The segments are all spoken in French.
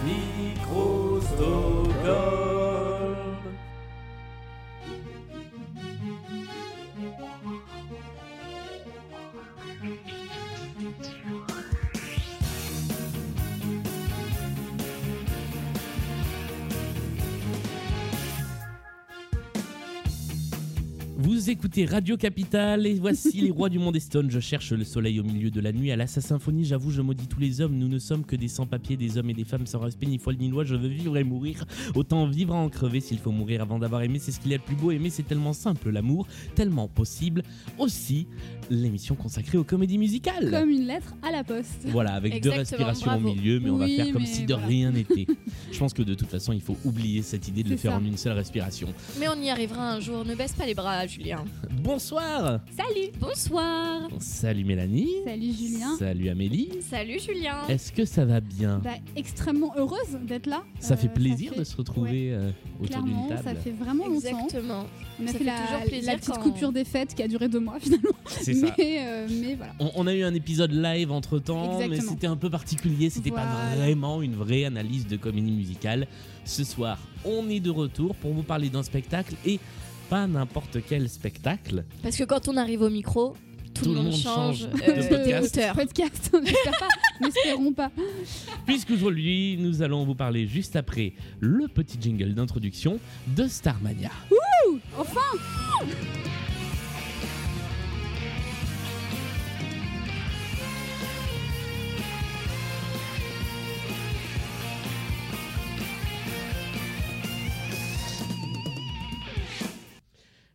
Microsoft. Vous écoutez Radio Capital et voici les rois du monde Stone. Je cherche le soleil au milieu de la nuit. À la symphonie, j'avoue, je maudis tous les hommes. Nous ne sommes que des sans-papiers, des hommes et des femmes sans respect ni foi ni loi. Je veux vivre et mourir. Autant vivre à en crever s'il faut mourir avant d'avoir aimé. C'est ce qu'il y a de plus beau. Aimer, c'est tellement simple, l'amour, tellement possible. Aussi, l'émission consacrée aux comédies musicales. Comme une lettre à la poste. Voilà, avec deux respirations bravo. au milieu, mais on va faire comme si de voilà. rien n'était. Je pense que de toute façon, il faut oublier cette idée de le faire ça. en une seule respiration. Mais on y arrivera un jour. Ne baisse pas les bras, Julien. Bonsoir Salut Bonsoir. Salut Mélanie Salut Julien. Salut Amélie Salut Julien. Est-ce que ça va bien? Bah, extrêmement heureuse d'être là. Ça Euh, fait plaisir fait- de se retrouver euh, autour d'une table. ça fait vraiment longtemps. Exactement. On a Ça fait, fait la, toujours plaisir la petite quand- coupure des fêtes qui a duré deux mois finalement. C'est ça. Mais, euh, mais voilà. On, on a eu un épisode live entre temps, mais c'était un peu particulier. C'était pas vraiment une vraie analyse de comédie musicale. Ce soir, on est de retour pour vous parler d'un spectacle et pas n'importe quel spectacle. Parce que quand on arrive au micro, tout, le monde change, de euh, podcast. d'auteur. Podcast. N'espérons pas. Puisqu'aujourd'hui, nous allons vous parler juste après le petit jingle d'introduction de Starmania. Enfin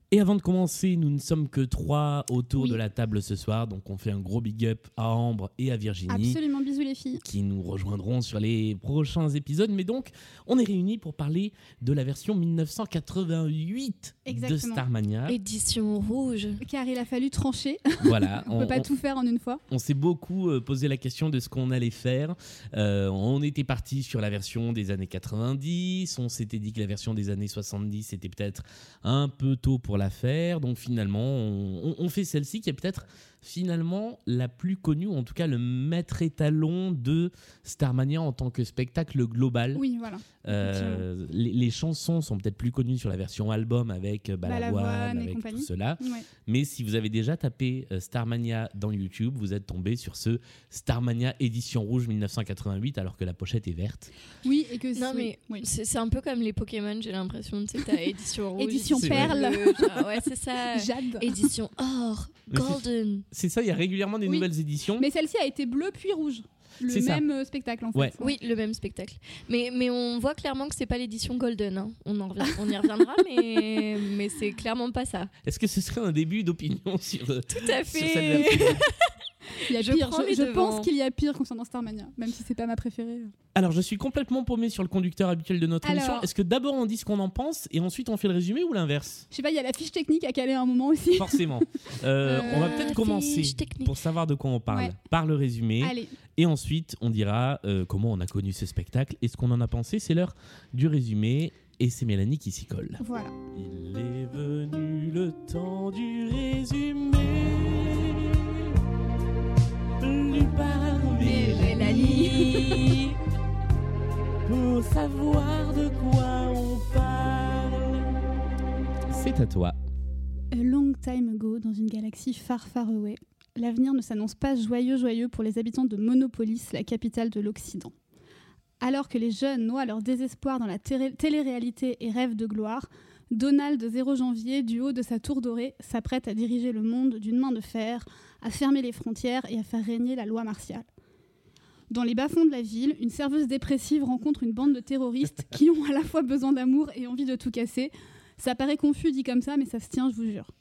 Et avant de commencer, nous ne sommes que trois autour Oui. de la table ce soir, donc on fait un gros big up à Ambre et à Virginie. Absolument, bisous les filles. qui nous rejoindront sur les prochains épisodes. Mais donc, on est réunis pour parler de la version 1988 de Exactement. Starmania. Édition rouge. Car il a fallu trancher. Voilà, On, peut pas tout faire en une fois. on s'est beaucoup euh, posé la question de ce qu'on allait faire. Euh, on était parti sur la version des années 90. On s'était dit que la version des années 70 c'était peut-être un peu tôt pour la faire. Donc finalement, on fait celle-ci qui est peut-être finalement la plus connue, ou en tout cas le maître étalon de Starmania en tant que spectacle global. Oui, voilà. Euh, les, les chansons sont peut-être plus connues sur la version album avec euh, Balavoine, avec compagnie. tout cela. Ouais. Mais si vous avez déjà tapé euh, Starmania dans YouTube, vous êtes tombé sur ce Starmania édition rouge 1988 alors que la pochette est verte. Oui, et que Non mais oui. c'est un peu comme les Pokémon, j'ai l'impression. Tu sais, t'as édition rouge. Édition perle. bleu, genre, ouais, c'est ça. Jade. Édition or, golden. C'est ça, il y a régulièrement des Oui. nouvelles éditions. Mais celle-ci a été bleue puis rouge. Le C'est ça. même euh, spectacle en fait. Ouais. Oui, le même spectacle. Mais, mais on voit clairement que c'est pas l'édition golden. hein. On, en revient- on y reviendra, mais, mais c'est clairement pas ça. Est-ce que ce serait un début d'opinion sur, euh, Tout à sur cette fait. version Il y a Je pire. Je, je pense qu'il y a pire concernant Starmania, même si c'est pas ma préférée. Alors, je suis complètement paumé sur le conducteur habituel de notre Alors- émission. Est-ce que d'abord on dit ce qu'on en pense et ensuite on fait le résumé ou l'inverse? Je sais pas, il y a la fiche technique à caler à un moment aussi. Forcément. Euh, on va Euh, peut-être commencer technique. pour savoir de quoi on parle Ouais. par le résumé. Allez, Et ensuite, on dira euh, comment on a connu ce spectacle et ce qu'on en a pensé. C'est l'heure du résumé et c'est Mélanie qui s'y colle. voilà. Il est venu le temps du résumé. Lu par Mélanie. Pour savoir de quoi on parle. C'est à toi. A long time ago, dans une galaxie far far away, l'avenir ne s'annonce pas joyeux joyeux pour les habitants de Monopolis, la capitale de l'Occident. Alors que les jeunes noient leur désespoir dans la télé- télé-réalité et rêvent de gloire, Donald, 0 janvier, du haut de sa tour dorée, s'apprête à diriger le monde d'une main de fer, à fermer les frontières et à faire régner la loi martiale. Dans les bas-fonds de la ville, une serveuse dépressive rencontre une bande de terroristes qui ont à la fois besoin d'amour et envie de tout casser. Ça paraît confus dit comme ça, mais ça se tient, je vous jure.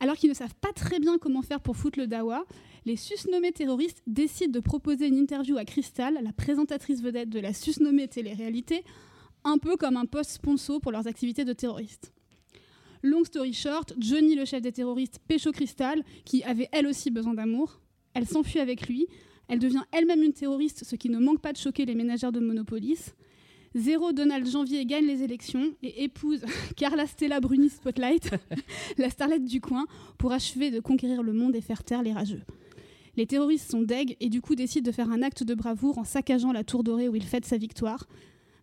Alors qu'ils ne savent pas très bien comment faire pour foutre le dawa, les susnommés terroristes décident de proposer une interview à Crystal, la présentatrice vedette de la susnommée télé-réalité, un peu comme un post sponsor pour leurs activités de terroristes. Long story short, Johnny, le chef des terroristes, pécho Crystal, qui avait elle aussi besoin d'amour. Elle s'enfuit avec lui. Elle devient elle-même une terroriste, ce qui ne manque pas de choquer les ménagères de Monopolis. Zéro Donald Janvier gagne les élections et épouse Carla Stella Bruni Spotlight, la starlette du coin, pour achever de conquérir le monde et faire taire les rageux. Les terroristes sont deg et du coup décident de faire un acte de bravoure en saccageant la tour dorée où il fête sa victoire.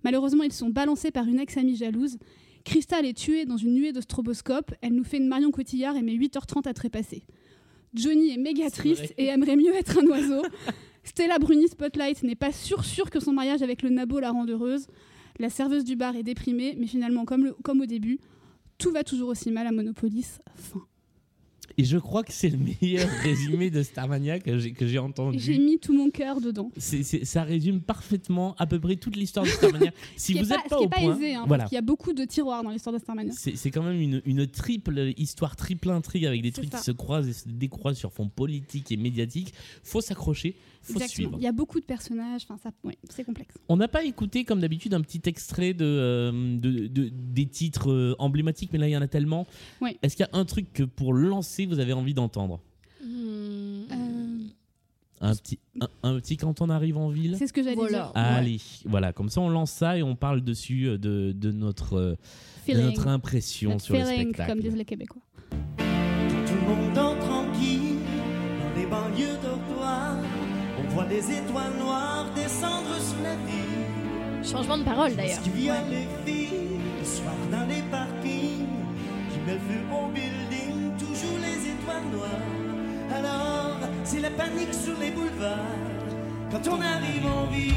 Malheureusement, ils sont balancés par une ex-amie jalouse. Crystal est tuée dans une nuée de stroboscope. Elle nous fait une Marion Cotillard et met 8h30 à trépasser. Johnny est méga triste et aimerait mieux être un oiseau. Stella Bruni Spotlight n'est pas sûre sûre que son mariage avec le nabo la rende heureuse. La serveuse du bar est déprimée, mais finalement, comme, le- comme au début, tout va toujours aussi mal à Monopolis. Fin. Et je crois que c'est le meilleur résumé de Starmania que j'ai que j'ai Et J'ai entendu. mis tout mon cœur dedans. C'est- c'est- ça résume parfaitement à peu près toute l'histoire de Starmania. si vous n'êtes pas, pas, au est pas point, aisé, hein, voilà. parce qu'il y a beaucoup de tiroirs dans l'histoire de Starmania. C'est c'est quand même une, une triple histoire, triple intrigue avec des trucs ça. qui se croisent et se décroisent sur fond politique et médiatique. Faut s'accrocher, faut Exactement. suivre. Il y a beaucoup de personnages, enfin ça, ouais, c'est complexe. On n'a pas écouté, comme d'habitude, un petit extrait de, euh, de- de- des titres euh, emblématiques, mais là, il y en a tellement. Est-ce qu'il y a un truc que pour lancer, vous avez envie d'entendre Hmm. Euh, un petit, un, un petit quand on arrive en ville c'est ce que j'allais Voilà. dire. Allez, voilà, comme ça on lance ça et on parle dessus euh, de, de notre, euh, de Feeling. notre impression Notre sur le spectacle. comme disent les Québécois. Tout le monde dort tranquille dans les banlieues dortoirs. On voit des étoiles noires descendre sur la ville. Changement de parole Ce d'ailleurs. qui vient les filles, le soir dans les parkings? Qui met le feu au building, toujours Alors, c'est la panique sur les boulevards. Quand on arrive en ville.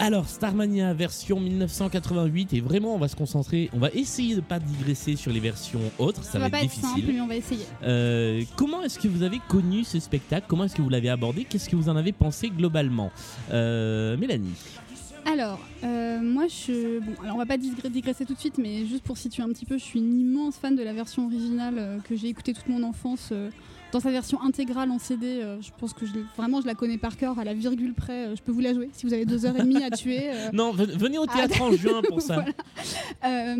Alors, Starmania version 1988, et vraiment on va se concentrer, on va essayer de pas digresser sur les versions autres, ça, Ça, va être pas être difficile. simple, mais on va essayer. Euh, comment est-ce que vous avez connu ce spectacle? Comment est-ce que vous l'avez abordé? Qu'est-ce que vous en avez pensé globalement? Euh, Mélanie Alors, euh, moi, je. Bon, alors on va pas digre- digresser tout de suite, mais juste pour situer un petit peu, je suis une immense fan de la version originale euh, que j'ai écoutée toute mon enfance. euh, dans sa version intégrale en CD, je pense que je, vraiment je la connais par cœur à la virgule près. je peux vous la jouer si vous avez deux heures et demie à tuer. Non, ve- venez au Ah, théâtre en juin pour ça. Voilà.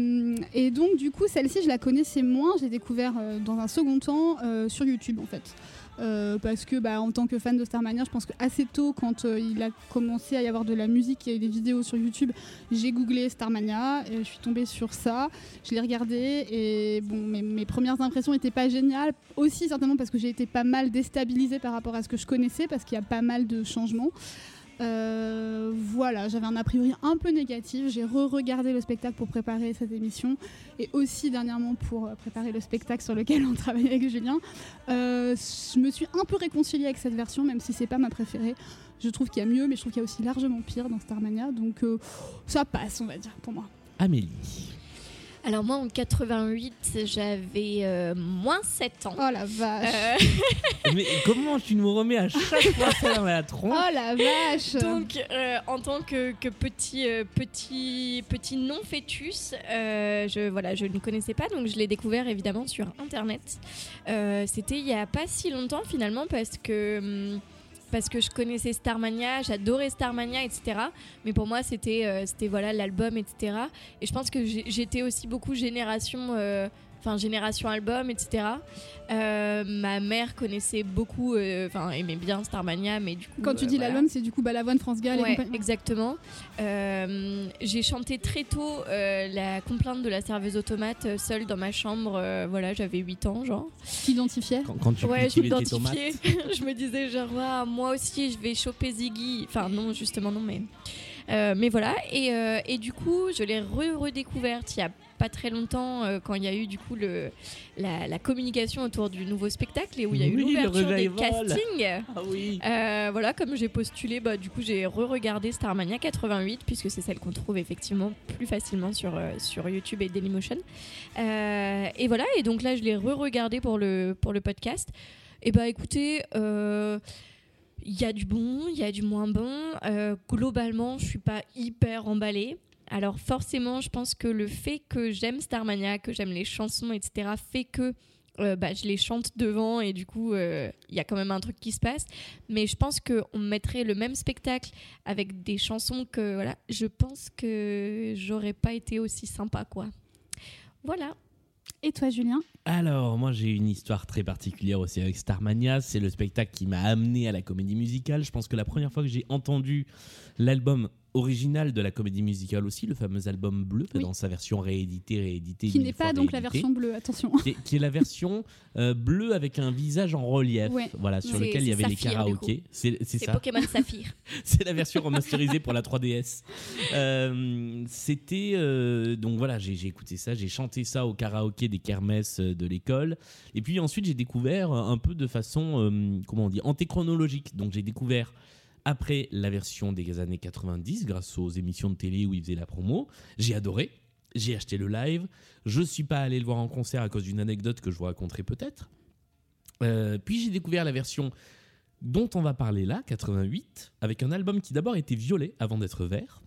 Et donc, du coup, celle-ci, je la connaissais moins. J'ai découvert dans un second temps sur YouTube, en fait. Euh, parce que, bah, en tant que fan de Starmania, je pense que assez tôt, quand euh, il a commencé à y avoir de la musique et des vidéos sur YouTube, j'ai googlé Starmania et je suis tombée sur ça. Je l'ai regardé et mes, mes premières impressions n'étaient pas géniales. Aussi, certainement parce que j'ai été pas mal déstabilisée par rapport à ce que je connaissais, parce qu'il y a pas mal de changements. Euh, voilà, j'avais un a priori un peu négatif. J'ai re-regardé le spectacle pour préparer cette émission et aussi dernièrement pour euh, préparer le spectacle sur lequel on travaille avec Julien. Euh, je me suis un peu réconciliée avec cette version, même si c'est pas ma préférée. Je trouve qu'il y a mieux, mais je trouve qu'il y a aussi largement pire dans Starmania, donc ça passe, on va dire, pour moi. Amélie. Alors moi en 88, j'avais euh, moins 7 ans. Oh la vache Euh, Mais comment tu nous remets à chaque fois ça dans la tronche Oh la vache donc euh, en tant que, que petit, euh, petit, petit non fœtus, euh, je, voilà, je ne connaissais pas, donc je l'ai découvert évidemment sur Internet. Euh, C'était il y a pas si longtemps finalement parce que... hum, parce que je connaissais Starmania, j'adorais Starmania, etc. Mais pour moi, c'était euh, c'était voilà l'album, etc. Et je pense que j'étais aussi beaucoup génération, euh, enfin génération album, etc. Euh, ma mère connaissait beaucoup, euh, enfin aimait bien Starmania, mais du coup. Quand tu euh, dis voilà. l'album, c'est du coup Balavoine, France Gall et Ouais, exactement. Euh, j'ai chanté très tôt euh, la complainte de la serveuse automate seule dans ma chambre. euh, voilà, j'avais 8 ans, genre. T'identifiais quand, quand tu Ouais, je m'identifiais. je me disais, genre, Ah, moi aussi, je vais choper Ziggy. Enfin, non, justement, non, mais. Euh, mais voilà, et, euh, et du coup, je l'ai re- redécouverte il y a pas très longtemps euh, quand il y a eu du coup le, la, la communication autour du nouveau spectacle et où il y a eu Oui, l'ouverture des revival. castings. Ah oui. Euh, voilà, comme j'ai postulé, bah, du coup j'ai re-regardé Starmania 88 puisque c'est celle qu'on trouve effectivement plus facilement sur, euh, sur YouTube et Dailymotion. Et voilà, et donc là je l'ai re-regardé pour le, pour le podcast. Et bah écoutez, il y a du bon, il y a du moins bon. Euh, globalement, je suis pas hyper emballée. Alors forcément, je pense que le fait que j'aime Starmania, que j'aime les chansons, etc., fait que euh, bah, je les chante devant et du coup, euh, il y a quand même un truc qui se passe. Mais je pense qu'on mettrait le même spectacle avec des chansons que, voilà, je pense que j'aurais pas été aussi sympa, quoi. Voilà. Et toi, Julien? Alors, moi, j'ai une histoire très particulière aussi avec Starmania. C'est le spectacle qui m'a amené à la comédie musicale. Je pense que la première fois que j'ai entendu l'album original de la comédie musicale aussi, le fameux album bleu, Oui. dans sa version rééditée, rééditée. Qui n'est pas donc la version bleue, attention. Qui est, qui est la version euh, bleue avec un visage en relief, Ouais. voilà, sur lequel il y avait les Saphir, karaokés. C'est ça. Pokémon Saphir. C'est la version remasterisée pour la 3DS. Euh, C'était euh, donc voilà, j'ai écouté ça, j'ai chanté ça au karaoké des kermesses de l'école, et puis ensuite j'ai découvert un peu de façon euh, comment on dit antéchronologique. Donc j'ai découvert après la version des années 90 grâce aux émissions de télé où ils faisaient la promo. J'ai adoré. J'ai acheté le live. Je suis pas allé le voir en concert à cause d'une anecdote que je vous raconterai peut-être. Euh, puis j'ai découvert la version dont on va parler là, 88, avec un album qui d'abord était violet avant d'être vert.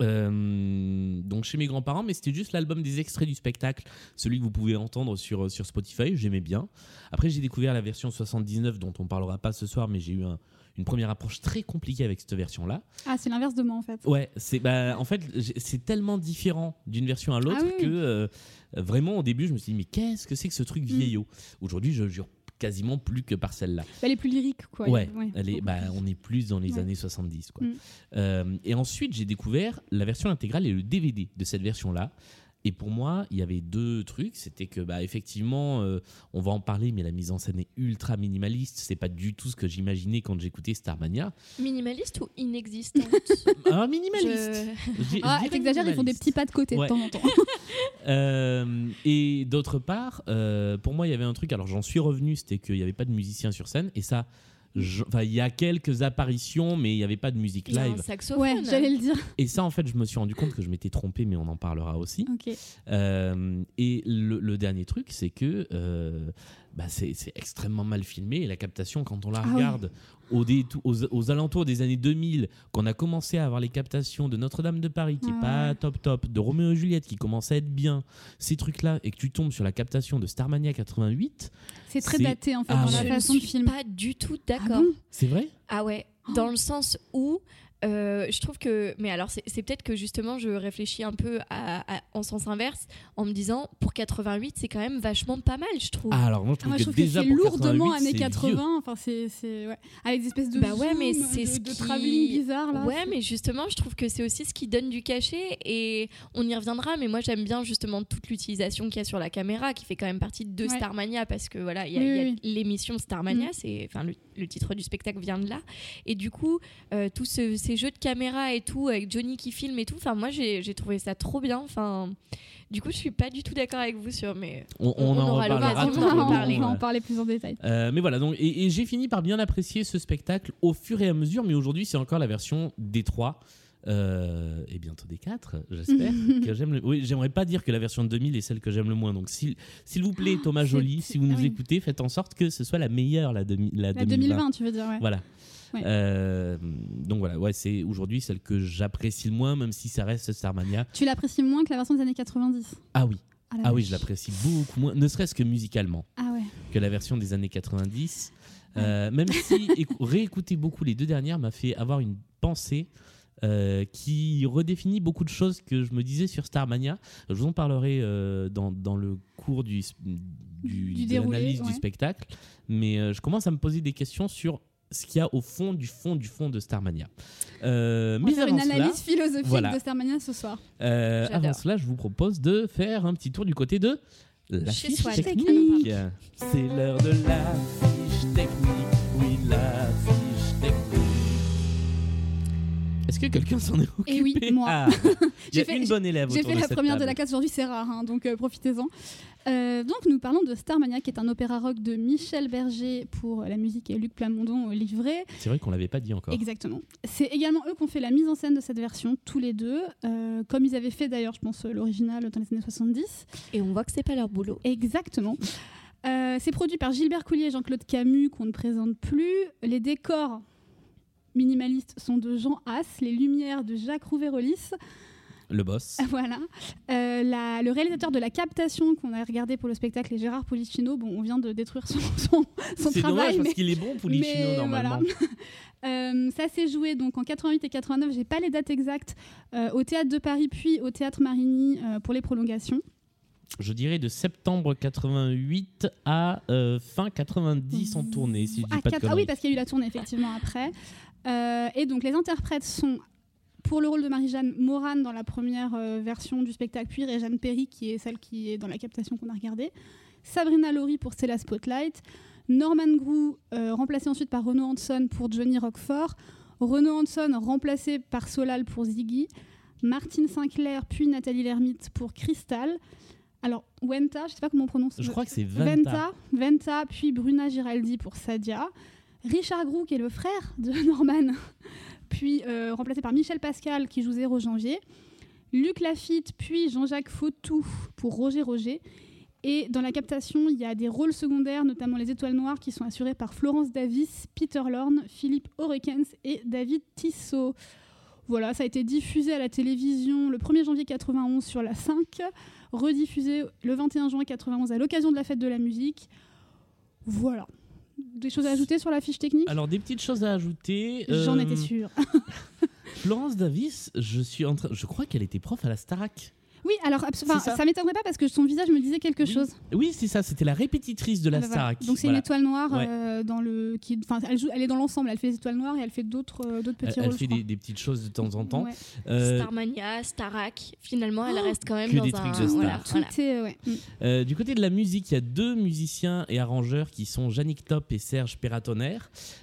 Euh, donc chez mes grands-parents, mais c'était juste l'album des extraits du spectacle, celui que vous pouvez entendre sur, sur Spotify, j'aimais bien. Après j'ai découvert la version 79 dont on parlera pas ce soir, mais j'ai eu un- une première approche très compliquée avec cette version-là. Ah, c'est l'inverse de moi en fait. Ouais, c'est bah, en fait c'est tellement différent d'une version à l'autre Ah oui, que euh, vraiment au début je me suis dit mais qu'est-ce que c'est que ce truc vieillot? Aujourd'hui je jure quasiment plus que par celle-là. Elle est plus lyrique, quoi. Ouais, Ouais, elle est, bah, on est plus dans les Ouais. années 70. Quoi. Mm. Euh, et ensuite, j'ai découvert la version intégrale et le DVD de cette version-là. Et pour moi, il y avait deux trucs. C'était que, bah, effectivement, euh, on va en parler, mais la mise en scène est ultra minimaliste. C'est pas du tout ce que j'imaginais quand j'écoutais Starmania. Minimaliste ou inexistante Un minimaliste. Je- Ah, t'exagères, ils font des petits pas de côté Ouais. de temps en temps. Euh, et d'autre part, euh, pour moi, il y avait un truc. Alors, j'en suis revenu, c'était qu'il n'y avait pas de musicien sur scène. Et ça, je- enfin, il y a quelques apparitions, mais il n'y avait pas de musique Il y a un live. saxophone. Ouais, j'allais le dire. Et ça, en fait, je me suis rendu compte que je m'étais trompé, mais on en parlera aussi. Euh, et le, le dernier truc, c'est que euh, bah, c'est c'est extrêmement mal filmé. Et la captation, quand on la Ah oui. regarde au aux, aux alentours des années 2000, qu'on a commencé à avoir les captations de Notre-Dame de Paris, qui Ah est pas ouais. top top, de Roméo et Juliette, qui commence à être bien, ces trucs-là, et que tu tombes sur la captation de Starmania 88, C'est très daté en fait Ah dans ouais. la Je façon ne de suis filmer. pas du tout Ah d'accord. bon? C'est vrai? Ah ouais, dans le sens où euh, je trouve que. Mais alors, c'est c'est peut-être que justement, je réfléchis un peu à- à- en sens inverse en me disant pour 88, c'est quand même vachement pas mal, je trouve. Ah, alors moi, je Ah, trouve moi, que je trouve que c'est lourdement 88, années c'est 80. vieux. Enfin, c'est c'est- ouais. avec des espèces de Bah ouais, mais zoom, c'est de, ce de qui- travelling bizarre là. Ouais, mais justement, je trouve que c'est aussi ce qui donne du cachet et on y reviendra. Mais moi, j'aime bien justement toute l'utilisation qu'il y a sur la caméra, qui fait quand même partie de Ouais. Starmania parce que voilà, il y a, Oui, l'émission Starmania, Mm. c'est enfin le, le titre du spectacle vient de là. Et du coup, euh, tous ce- ces jeux de caméra et tout avec Johnny qui filme et tout. Enfin, moi, j'ai trouvé ça trop bien. Enfin, du coup, je suis pas du tout d'accord avec vous sur mais On, On- on en aura reparlera l'occasion va en parler plus en détail. Euh, mais voilà, donc, et, et j'ai fini par bien apprécier ce spectacle au fur et à mesure, mais aujourd'hui c'est encore la version des trois. euh, et bientôt des quatre, j'espère. que j'aime. le- Oui, j'aimerais pas dire que la version de 2000 est celle que j'aime le moins. Donc, s'il s'il vous plaît, Thomas c'est- Joly, si vous nous ah oui. écoutez, faites en sorte que ce soit la meilleure, la, demi- la, La 2020. 2020, tu veux dire, ouais. Voilà. Euh, donc voilà, ouais, c'est aujourd'hui celle que j'apprécie le moins, même si ça reste Starmania. Tu l'apprécies moins que la version des années 90. Ah oui, Ah, ah oui, je l'apprécie beaucoup moins, ne serait-ce que musicalement. Ah ouais. que la version des années 90. Euh, même si écou- réécouter beaucoup les deux dernières m'a fait avoir une pensée euh, qui redéfinit beaucoup de choses que je me disais sur Starmania. Je vous en parlerai euh, dans, dans le cours du, du, Du de l'analyse ouais. du spectacle. Mais euh, je commence à me poser des questions sur ce qu'il y a au fond du fond du fond de Starmania. Euh, On va mais faire une cela, analyse philosophique voilà. de Starmania ce soir. euh, avant cela, je vous propose de faire un petit tour du côté de la fiche technique. C'est l'heure de la fiche technique. Oui, la Est-ce que quelqu'un s'en est occupé Eh oui, moi. Ah, J'ai fait- une bonne élève J'ai fait de la cette première de la classe aujourd'hui, c'est rare, hein, donc euh, profitez-en. Euh, donc nous parlons de Starmania, qui est un opéra rock de Michel Berger pour la musique et Luc Plamondon euh, livré. C'est vrai qu'on l'avait pas dit encore. Exactement. C'est également eux qui ont fait la mise en scène de cette version, tous les deux, euh, comme ils avaient fait d'ailleurs, je pense, l'original dans les années 70. et on voit que c'est pas leur boulot. Exactement. Euh, c'est produit par Gilbert Coulier et Jean-Claude Camus, qu'on ne présente plus. Les décors minimalistes sont de Jean Haas, les lumières de Jacques Rouvérolis. Le boss. Voilà. Euh, la- le réalisateur de la captation qu'on a regardé pour le spectacle est Gérard Polichinno. Bon, on vient de détruire son, son, son C'est travail. dommage mais- parce qu'il est bon, Pulicino, mais normalement. voilà. Euh, ça s'est joué donc en 88 et 89, j'ai pas les dates exactes, euh, au théâtre de Paris puis au théâtre Marigny pour les prolongations. Je dirais de septembre 88 à euh, fin 90 en tournée, si je dis Ah, pas de quatre- ah oui, parce qu'il y a eu la tournée effectivement après. Euh, et donc les interprètes sont pour le rôle de Marie-Jeanne Moran dans la première euh, version du spectacle, puis Réjeanne Perry qui est celle qui est dans la captation qu'on a regardée, Sabrina Laurie pour Stella Spotlight, Norman Grou euh, remplacé ensuite par Renaud Hanson pour Johnny Roquefort, Renaud Hanson remplacé par Solal pour Ziggy, Martine Sinclair puis Nathalie Lermite pour Crystal. Alors Wenta, je sais pas comment on prononce. Je crois que c'est Venta. Venta, Venta, puis Bruna Giraldi pour Sadia. Richard Grou, qui est le frère de Norman, puis euh, remplacé par Michel Pascal, qui joue Zéro Janvier. Luc Lafitte, puis Jean-Jacques Fautou pour Roger Roger. Et dans la captation, il y a des rôles secondaires, notamment les Étoiles Noires, qui sont assurés par Florence Davis, Peter Lorne, Philippe Orekens et David Tissot. Voilà, ça a été diffusé à la télévision le 1er janvier 91 sur la 5, rediffusé le 21 juin 91 à l'occasion de la fête de la musique. Voilà. Des choses à ajouter sur la fiche technique? Alors, des petites choses à ajouter. J'en Euh, étais sûre. Florence Davis, je, suis en train... je crois qu'elle était prof à la Starac. Oui, alors enfin, ça. ça, m'étonnerait pas parce que son visage me disait quelque Oui. chose. Oui, c'est ça, c'était la répétitrice de la Ah bah voilà. Donc c'est Voilà. une étoile noire Ouais. euh, dans le qui enfin elle, joue- elle est dans l'ensemble, elle fait les étoiles noires et elle fait d'autres euh, d'autres Elle, petits elle rôles. fait des, des petites choses de temps en temps. Ouais. Euh, Starmania, Starak, finalement, elle Oh reste quand même que dans des un. trucs de voilà, star. Tout voilà. est ouais. mm. Euh, du côté de la musique, il y a deux musiciens et arrangeurs qui sont Yannick Top et Serge Perratonner.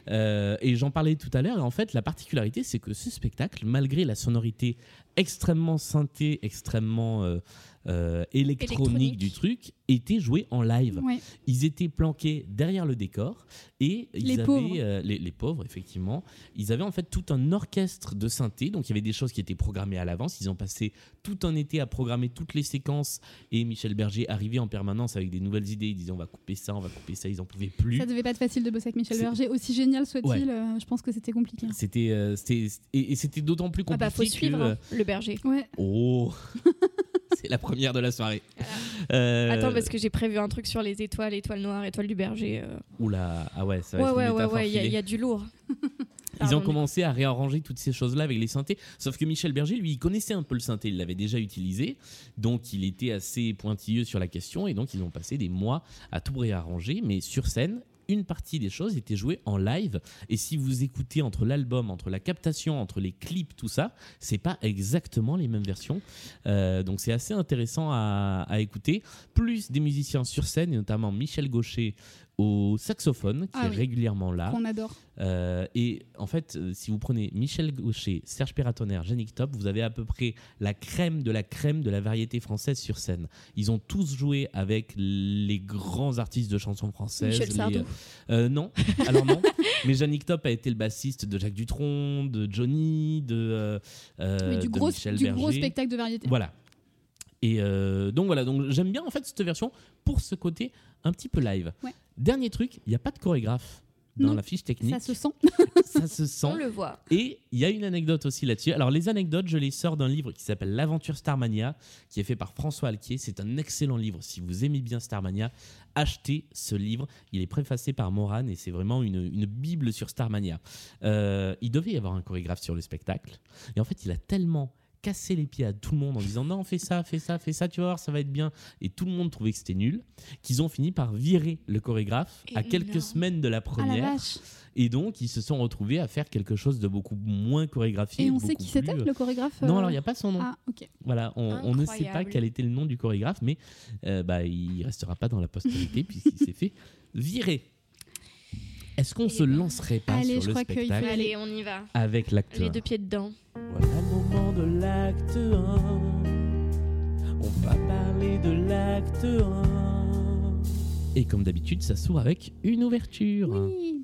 Euh, et j'en parlais tout à l'heure. Et en fait, la particularité, c'est que ce spectacle, malgré la sonorité extrêmement synthé, extrêmement euh, électronique, Électronique. du truc, était joué en live. Ouais. Ils étaient planqués derrière le décor et ils Les avaient pauvres. euh, les, les pauvres effectivement. Ils avaient en fait tout un orchestre de synthé, donc il y avait des choses qui étaient programmées à l'avance. Ils ont passé tout un été à programmer toutes les séquences et Michel Berger arrivait en permanence avec des nouvelles idées. Il disait on va couper ça, on va couper ça. Ils en pouvaient plus. Ça devait pas être facile de bosser avec Michel Berger, aussi génial soit-il. Ouais. euh, je pense que c'était compliqué. C'était euh, et, et c'était d'autant plus Ah compliqué bah, faut suivre hein, le berger. Ouais. oh c'est la première de la soirée. Euh, Attends, parce que j'ai prévu un truc sur les étoiles, étoiles noires, étoiles du berger. euh. Oula ah ouais ça va Ouais, ouais, ouais, il y, y a du lourd. Ils ont commencé à réarranger toutes ces choses-là avec les synthés. Sauf que Michel Berger, lui, il connaissait un peu le synthé, il l'avait déjà utilisé. Donc, il était assez pointilleux sur la question. Et donc, ils ont passé des mois à tout réarranger. Mais sur scène, une partie des choses était jouée en live. Et si vous écoutez entre l'album, entre la captation, entre les clips, tout ça, c'est pas exactement les mêmes versions. Euh, donc, c'est assez intéressant à, à écouter. Plus des musiciens sur scène, et notamment Michel Gaucher au saxophone, qui Ah est oui. régulièrement là. Qu'on adore. Euh, et en fait, euh, si vous prenez Michel Gaucher, Serge Perratonner, Yannick Top, vous avez à peu près la crème de la crème de la variété française sur scène. Ils ont tous joué avec les grands artistes de chansons françaises. Michel les- Sardou. euh, non, alors non. Mais Yannick Top a été le bassiste de Jacques Dutronc, de Johnny, de, euh, euh, Oui, du de gros, Michel du Berger. gros spectacle de variété. Voilà. Et euh, donc voilà, donc j'aime bien en fait cette version pour ce côté un petit peu live. Ouais. Dernier truc, il n'y a pas de chorégraphe dans Non, la fiche technique. Ça se sent. Ça se sent. On le voit. Et il y a une anecdote aussi là-dessus. Alors, les anecdotes, je les sors d'un livre qui s'appelle L'Aventure Starmania, qui est fait par François Alquier. C'est un excellent livre. Si vous aimez bien Starmania, achetez ce livre. Il est préfacé par Moran et c'est vraiment une, une bible sur Starmania. Euh, il devait y avoir un chorégraphe sur le spectacle. Et en fait, il a tellement cassé les pieds à tout le monde en disant non fais ça fais ça fais ça tu vas voir ça va être bien et tout le monde trouvait que c'était nul qu'ils ont fini par virer le chorégraphe à quelques semaines de la Ah la première et donc, ils se sont retrouvés à faire quelque chose de beaucoup moins chorégraphié. Et on sait qui c'était plus, euh, le chorégraphe Non, euh, alors il n'y a pas son nom. Ah, ok. Voilà, on, on ne sait pas quel était le nom du chorégraphe, mais euh, bah, il restera pas dans la postérité puisqu'il s'est fait virer. Est-ce qu'on se lancerait pas allez, sur je le crois qu'il faut. Allez, on y va. avec l'acte Les 1 deux pieds dedans. Voilà le moment de l'acte 1. On va parler de l'acte 1. Et comme d'habitude, ça s'ouvre avec une ouverture. Oui.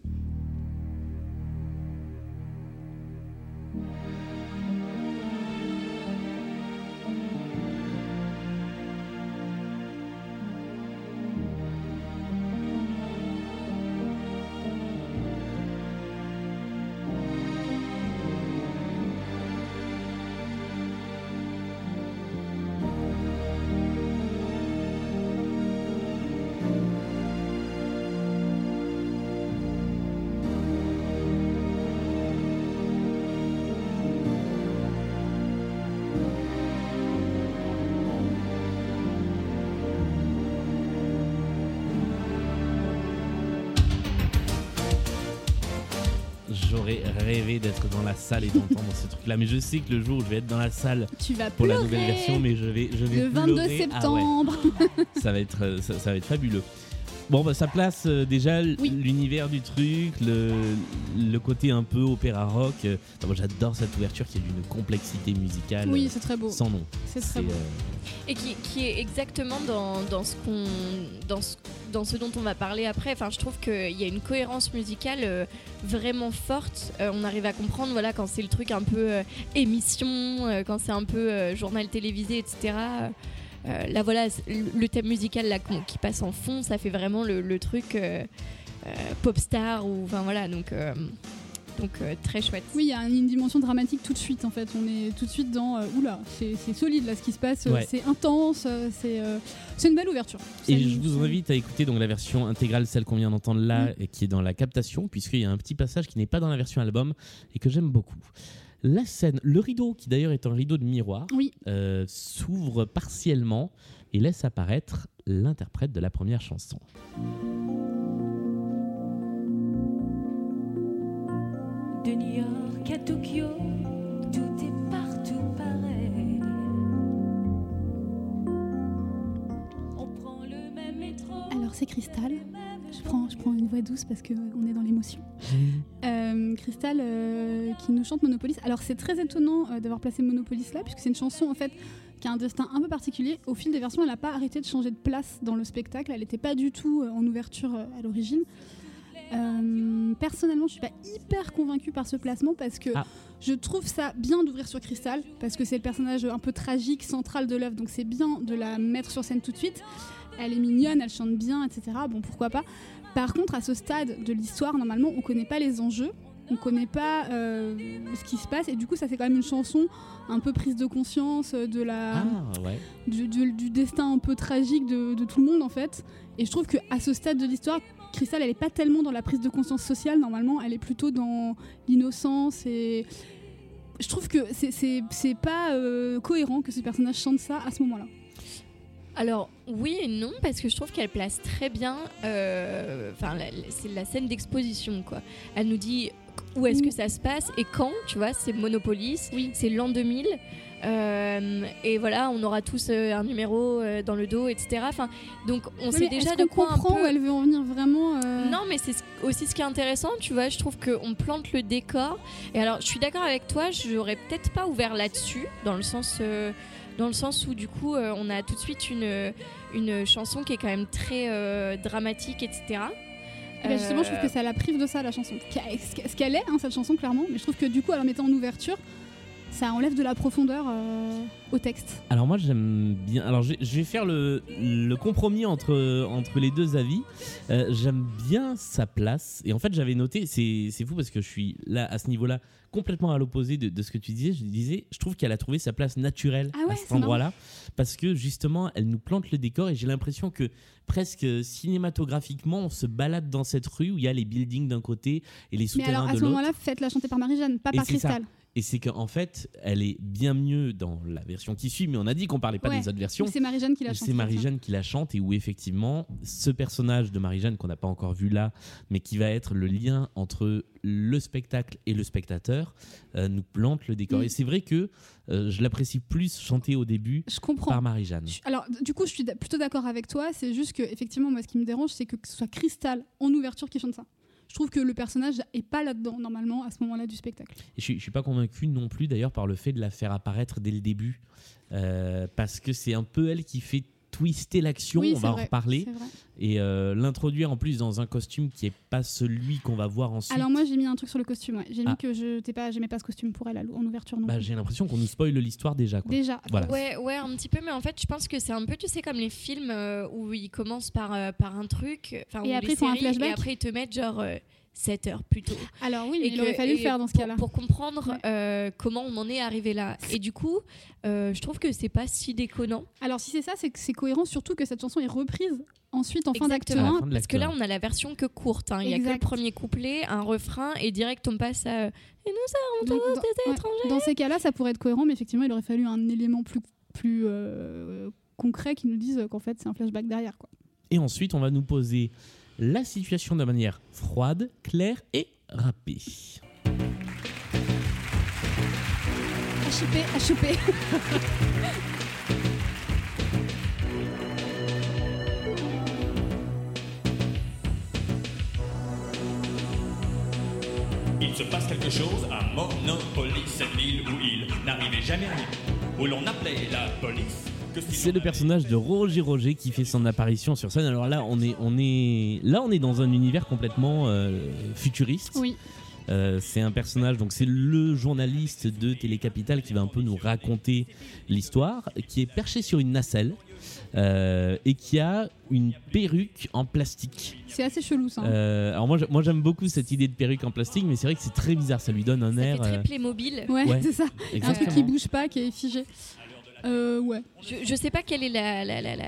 Rêvé d'être dans la salle et d'entendre ce truc-là. Mais je sais que le jour où je vais être dans la salle Tu vas pour la nouvelle version, mais je vais, je vais Le 22 pleurer. Ah ouais, septembre. ça va être, euh, ça, ça va être fabuleux. Bon, bah, ça place euh, déjà Oui. l'univers du truc, le, le côté un peu opéra rock. Euh, moi, j'adore cette ouverture qui est d'une complexité musicale Oui, euh, c'est très beau. sans nom. C'est C'est très beau. euh, Et qui, qui est exactement dans, dans ce qu'on dans ce, dans ce dont on va parler après. Enfin, je trouve qu'il y a une cohérence musicale euh, vraiment forte. Euh, on arrive à comprendre voilà quand c'est le truc un peu euh, émission, quand c'est un peu euh, journal télévisé, etc. Euh, là voilà, le thème musical là qui passe en fond, ça fait vraiment le, le truc euh, euh, pop star ou enfin voilà donc euh, donc euh, très chouette. Oui, il y a une dimension dramatique tout de suite en fait. On est tout de suite dans. euh, oula, c'est solide là ce qui se passe, Ouais. c'est intense, c'est euh, c'est une belle ouverture. Et je vous invite à écouter donc la version intégrale, celle qu'on vient d'entendre là, et qui est dans la captation, puisqu'il y a un petit passage qui n'est pas dans la version album et que j'aime beaucoup. La scène, le rideau, qui d'ailleurs est un rideau de miroir, Oui. euh, s'ouvre partiellement et laisse apparaître l'interprète de la première chanson. De New York à Tokyo, tout est partout pareil. On prend le même métro. Alors c'est Cristal. Je prends, je prends une voix douce parce qu'on est dans l'émotion. Euh, Cristal euh, qui nous chante Monopolis. Alors c'est très étonnant euh, d'avoir placé Monopolis là, puisque c'est une chanson en fait qui a un destin un peu particulier. Au fil des versions, elle n'a pas arrêté de changer de place dans le spectacle. Elle n'était pas du tout en ouverture à l'origine. Euh, personnellement, je suis pas hyper convaincue par ce placement parce que Ah. je trouve ça bien d'ouvrir sur Cristal parce que c'est le personnage un peu tragique, central de l'œuvre, donc c'est bien de la mettre sur scène tout de suite. Elle est mignonne, elle chante bien, etc. Bon, pourquoi pas. Par contre, à ce stade de l'histoire, normalement, on connaît pas les enjeux, on connaît pas euh, ce qui se passe, et du coup, ça fait quand même une chanson un peu prise de conscience euh, de la, Ah ouais. du, du- du destin un peu tragique de, de tout le monde en fait. Et je trouve qu'à ce stade de l'histoire, Crystal, elle est pas tellement dans la prise de conscience sociale normalement, elle est plutôt dans l'innocence et je trouve que c'est- c'est c'est pas euh, cohérent que ce personnage chante ça à ce moment-là. Alors oui et non parce que je trouve qu'elle place très bien. euh, Enfin, c'est la scène d'exposition quoi. Elle nous dit où est-ce que ça se passe et quand. Tu vois, c'est Monopolis. Oui. C'est l'an 2000. euh, et voilà, on aura tous euh, un numéro euh, dans le dos, etc. Enfin, donc on Oui, sait déjà de quoi un comprend peu. où elle veut en venir vraiment. Non, mais c'est ce- aussi ce qui est intéressant, tu vois. Je trouve qu'on plante le décor. Et alors, je suis d'accord avec toi, j'aurais peut-être pas ouvert là-dessus, dans le sens. Dans le sens où du coup euh, on a tout de suite une, une chanson qui est quand même très euh, dramatique etc. Et ben justement, je trouve que Euh, ça la prive de ça, la chanson. Ce qu'elle est, hein, cette chanson, clairement. Mais je trouve que du coup, en la mettant en ouverture, ça enlève de la profondeur euh, au texte. Alors moi j'aime bien. Alors je je vais faire le, le compromis entre, entre les deux avis. Euh, j'aime bien sa place. Et en fait j'avais noté, c'est fou parce que je suis là à ce niveau-là complètement à l'opposé de, de ce que tu disais. Je disais, je trouve qu'elle a trouvé sa place naturelle Ah ouais, à cet endroit-là. Parce que justement elle nous plante le décor et j'ai l'impression que presque cinématographiquement on se balade dans cette rue où il y a les buildings d'un côté et les Mais souterrains alors, à de ce l'autre. moment-là, faites-la chanter par Marie-Jeanne, pas Et par ça. Et c'est qu'en fait, elle est bien mieux dans la version qui suit, mais on a dit qu'on parlait pas Ouais. des autres versions. C'est Marie-Jeanne qui l'a Où chanté. C'est. Marie-Jeanne qui la chante et où effectivement ce personnage de Marie-Jeanne qu'on n'a pas encore vu là, mais qui va être le lien entre le spectacle et le spectateur, euh, nous plante le décor. Et c'est vrai que euh, je l'apprécie plus chanter au début Je comprends. par Marie-Jeanne. Je- Alors, du coup, je suis plutôt d'accord avec toi. C'est juste que, effectivement, moi, ce qui me dérange, c'est que, que ce soit Cristal en ouverture qui chante ça. Je trouve que le personnage est pas là-dedans, normalement, à ce moment-là du spectacle. Je, je suis pas convaincu non plus d'ailleurs par le fait de la faire apparaître dès le début, euh, parce que c'est un peu elle qui fait twister l'action. oui, on va en reparler. et euh, l'introduire en plus dans un costume qui est pas celui qu'on va voir ensuite. Alors, moi, j'ai mis un truc sur le costume. ouais. J'ai Ah. mis que je t'ai pas, j'aimais pas ce costume pour elle en ouverture. Non Bah, plus. j'ai l'impression qu'on nous spoil l'histoire déjà. Quoi. Déjà. Voilà. Ouais, ouais, un petit peu, mais en fait, je pense que c'est un peu, tu sais, comme les films euh, où ils commencent par, euh, par un truc, enfin, Et après, séries, et après ils te mettent genre 7 heures plus tôt. Alors, oui, mais il aurait fallu le faire dans ce cas-là. Pour comprendre Ouais. euh, comment on en est arrivé là. Et du coup, euh, je trouve que c'est pas si déconnant. Alors, si c'est ça, c'est que c'est cohérent, surtout que cette chanson est reprise ensuite en fin d'acte Exactement. À la 1. fin de Parce que là, on a la version que courte. hein. Il y a que le premier couplet, un refrain, et direct on passe à. Et nous Donc, avons tous dans- des ouais. étrangers. Dans ces cas-là, ça pourrait être cohérent, mais effectivement, il aurait fallu un élément plus, plus euh, concret qui nous dise qu'en fait, c'est un flashback derrière. Quoi. Et ensuite, on va nous poser la situation de manière froide, claire et rapide. À choper. Il se passe quelque chose à Monopoly, cette ville où il n'arrivait jamais rien, où l'on appelait la police c'est le personnage de Roger Roger qui fait son apparition sur scène. Alors là, on est, on est, là, on est dans un univers complètement euh, futuriste. Oui. Euh, c'est un personnage, donc c'est le journaliste de Télécapital qui va un peu nous raconter l'histoire, qui est perché sur une nacelle euh, et qui a une perruque en plastique. C'est assez chelou ça. hein. Euh, alors moi, moi j'aime beaucoup cette idée de perruque en plastique, mais c'est vrai que c'est très bizarre, ça lui donne un Ça fait air. très Playmobil. ouais, ouais. c'est ça. Un truc qui exactement. bouge pas, qui est figé. Euh, ouais. Je, sais pas quelle est la, la, la, la-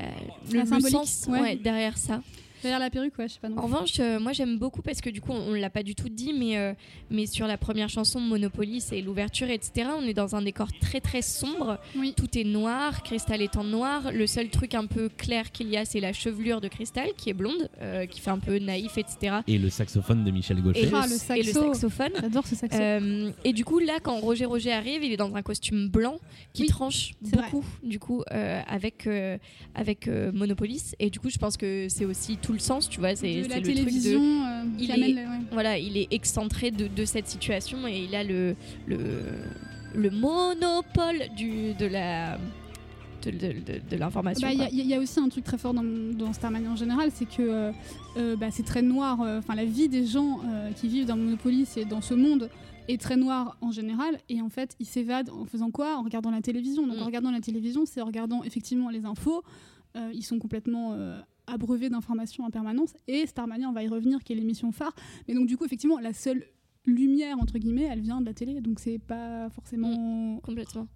le, La le sens ouais. ouais, derrière ça. Derrière la perruque, ouais, je sais pas non En revanche, euh, moi j'aime beaucoup parce que du coup, on, on l'a pas du tout dit, mais, euh, mais sur la première chanson Monopoly, c'est l'ouverture, etc. On est dans un décor très très sombre. Oui. Tout est noir, Cristal est en noir. Le seul truc un peu clair qu'il y a, c'est la chevelure de Cristal qui est blonde, euh, qui fait un peu naïf, etc. Et le saxophone de Michel Gaucher. Et, Ah, le, le et le saxo. saxophone. J'adore ce saxo. Euh, et du coup, là, quand Roger Roger arrive, il est dans un costume blanc qui Oui, tranche vrai. beaucoup, du coup, euh, avec, euh, avec euh, Monopolis. Et du coup, je pense que c'est aussi tout le sens, tu vois. C'est la le truc de. télévision euh, Il est- le- ouais. Voilà, il est excentré de, de cette situation et il a le, le, le monopole du, de la. De, de- de- de l'information. Bah, Il y, quoi. a- il y a aussi un truc très fort dans, dans Starmania en général, c'est que euh, euh, bah, c'est très noir. euh, Enfin, la vie des gens euh, qui vivent dans Monopoly, c'est dans ce monde est très noir en général. Et en fait, ils s'évadent en faisant quoi? En regardant la télévision. Donc, Mm. en regardant la télévision, c'est en regardant effectivement les infos. Ils sont complètement euh, abreuvés d'informations en permanence. Et Starmania, on va y revenir, qui est l'émission phare. Mais donc, du coup, effectivement, la seule lumière entre guillemets, elle vient de la télé. Donc, c'est pas forcément. Complètement.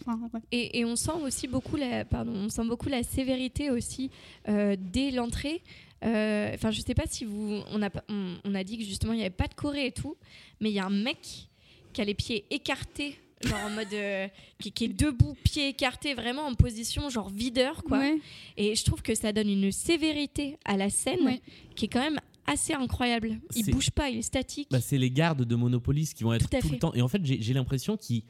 Enfin, ouais. Et, et on sent aussi beaucoup la, pardon, on sent beaucoup la sévérité aussi euh, dès l'entrée. Euh, Enfin, je sais pas si vous, on a, on, on a dit que justement il y avait pas de Corée et tout, mais il y a un mec qui a les pieds écartés, genre en mode, euh, qui, qui est debout, pieds écartés, vraiment en position genre videur quoi. Ouais, Et je trouve que ça donne une sévérité à la scène ouais. qui est quand même assez incroyable. Il bouge pas, il est statique. Bah, c'est les gardes de Monopolis qui vont être Tout le temps. Et en fait, j'ai l'impression qu'ils.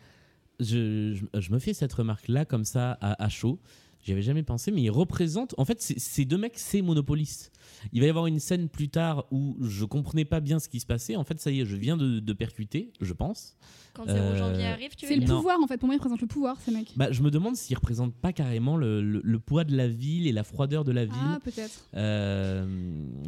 Je, je- je me fais cette remarque-là, comme ça, à, à chaud. J'y avais jamais pensé, mais ils représentent. En fait, ces deux mecs, c'est Monopolis. Il va y avoir une scène plus tard où je comprenais pas bien ce qui se passait. En fait, ça y est, je viens de, de percuter, je pense. Quand 0 euh, janvier arrive, tu C'est le Non. pouvoir en fait. Pour moi, ils représentent le pouvoir, ces mecs. Bah, je me demande s'ils représentent pas carrément le, le- le poids de la ville et la froideur de la ville. Ah, peut-être. Euh,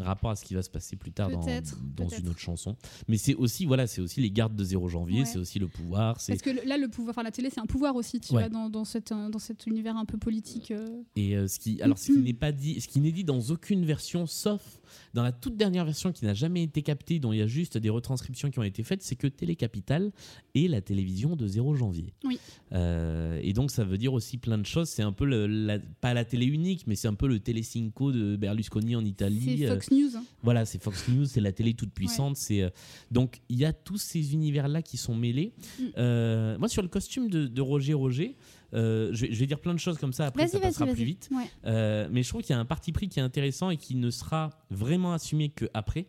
rapport à ce qui va se passer plus tard dans, une autre chanson. Mais c'est aussi voilà, c'est aussi les gardes de 0 janvier, Ouais. c'est aussi le pouvoir, Parce que là, le pouvoir, enfin la télé, c'est un pouvoir aussi, tu Ouais. vois, dans, dans, cette, euh, dans cet univers un peu politique. Euh. et euh, ce qui alors ce qui n'est pas dit, ce qui n'est dit dans aucune version sauf dans la toute dernière version qui n'a jamais été captée dont il y a juste des retranscriptions qui ont été faites, c'est que Télécapital est la télévision de 0 janvier. Oui. Euh, et donc ça veut dire aussi plein de choses, c'est un peu le, la- pas la télé unique mais c'est un peu le Telecinco de Berlusconi en Italie. C'est euh, Fox News. hein. Voilà, c'est Fox News, c'est la télé toute puissante. C'est donc il y a tous ces univers là qui sont mêlés. Mm. Moi sur le costume de, de Roger Roger, euh, je, vais, je vais dire plein de choses comme ça. Après ça passera plus vite. Ouais. Euh, mais je trouve qu'il y a un parti pris qui est intéressant et qui ne sera vraiment assumé que après.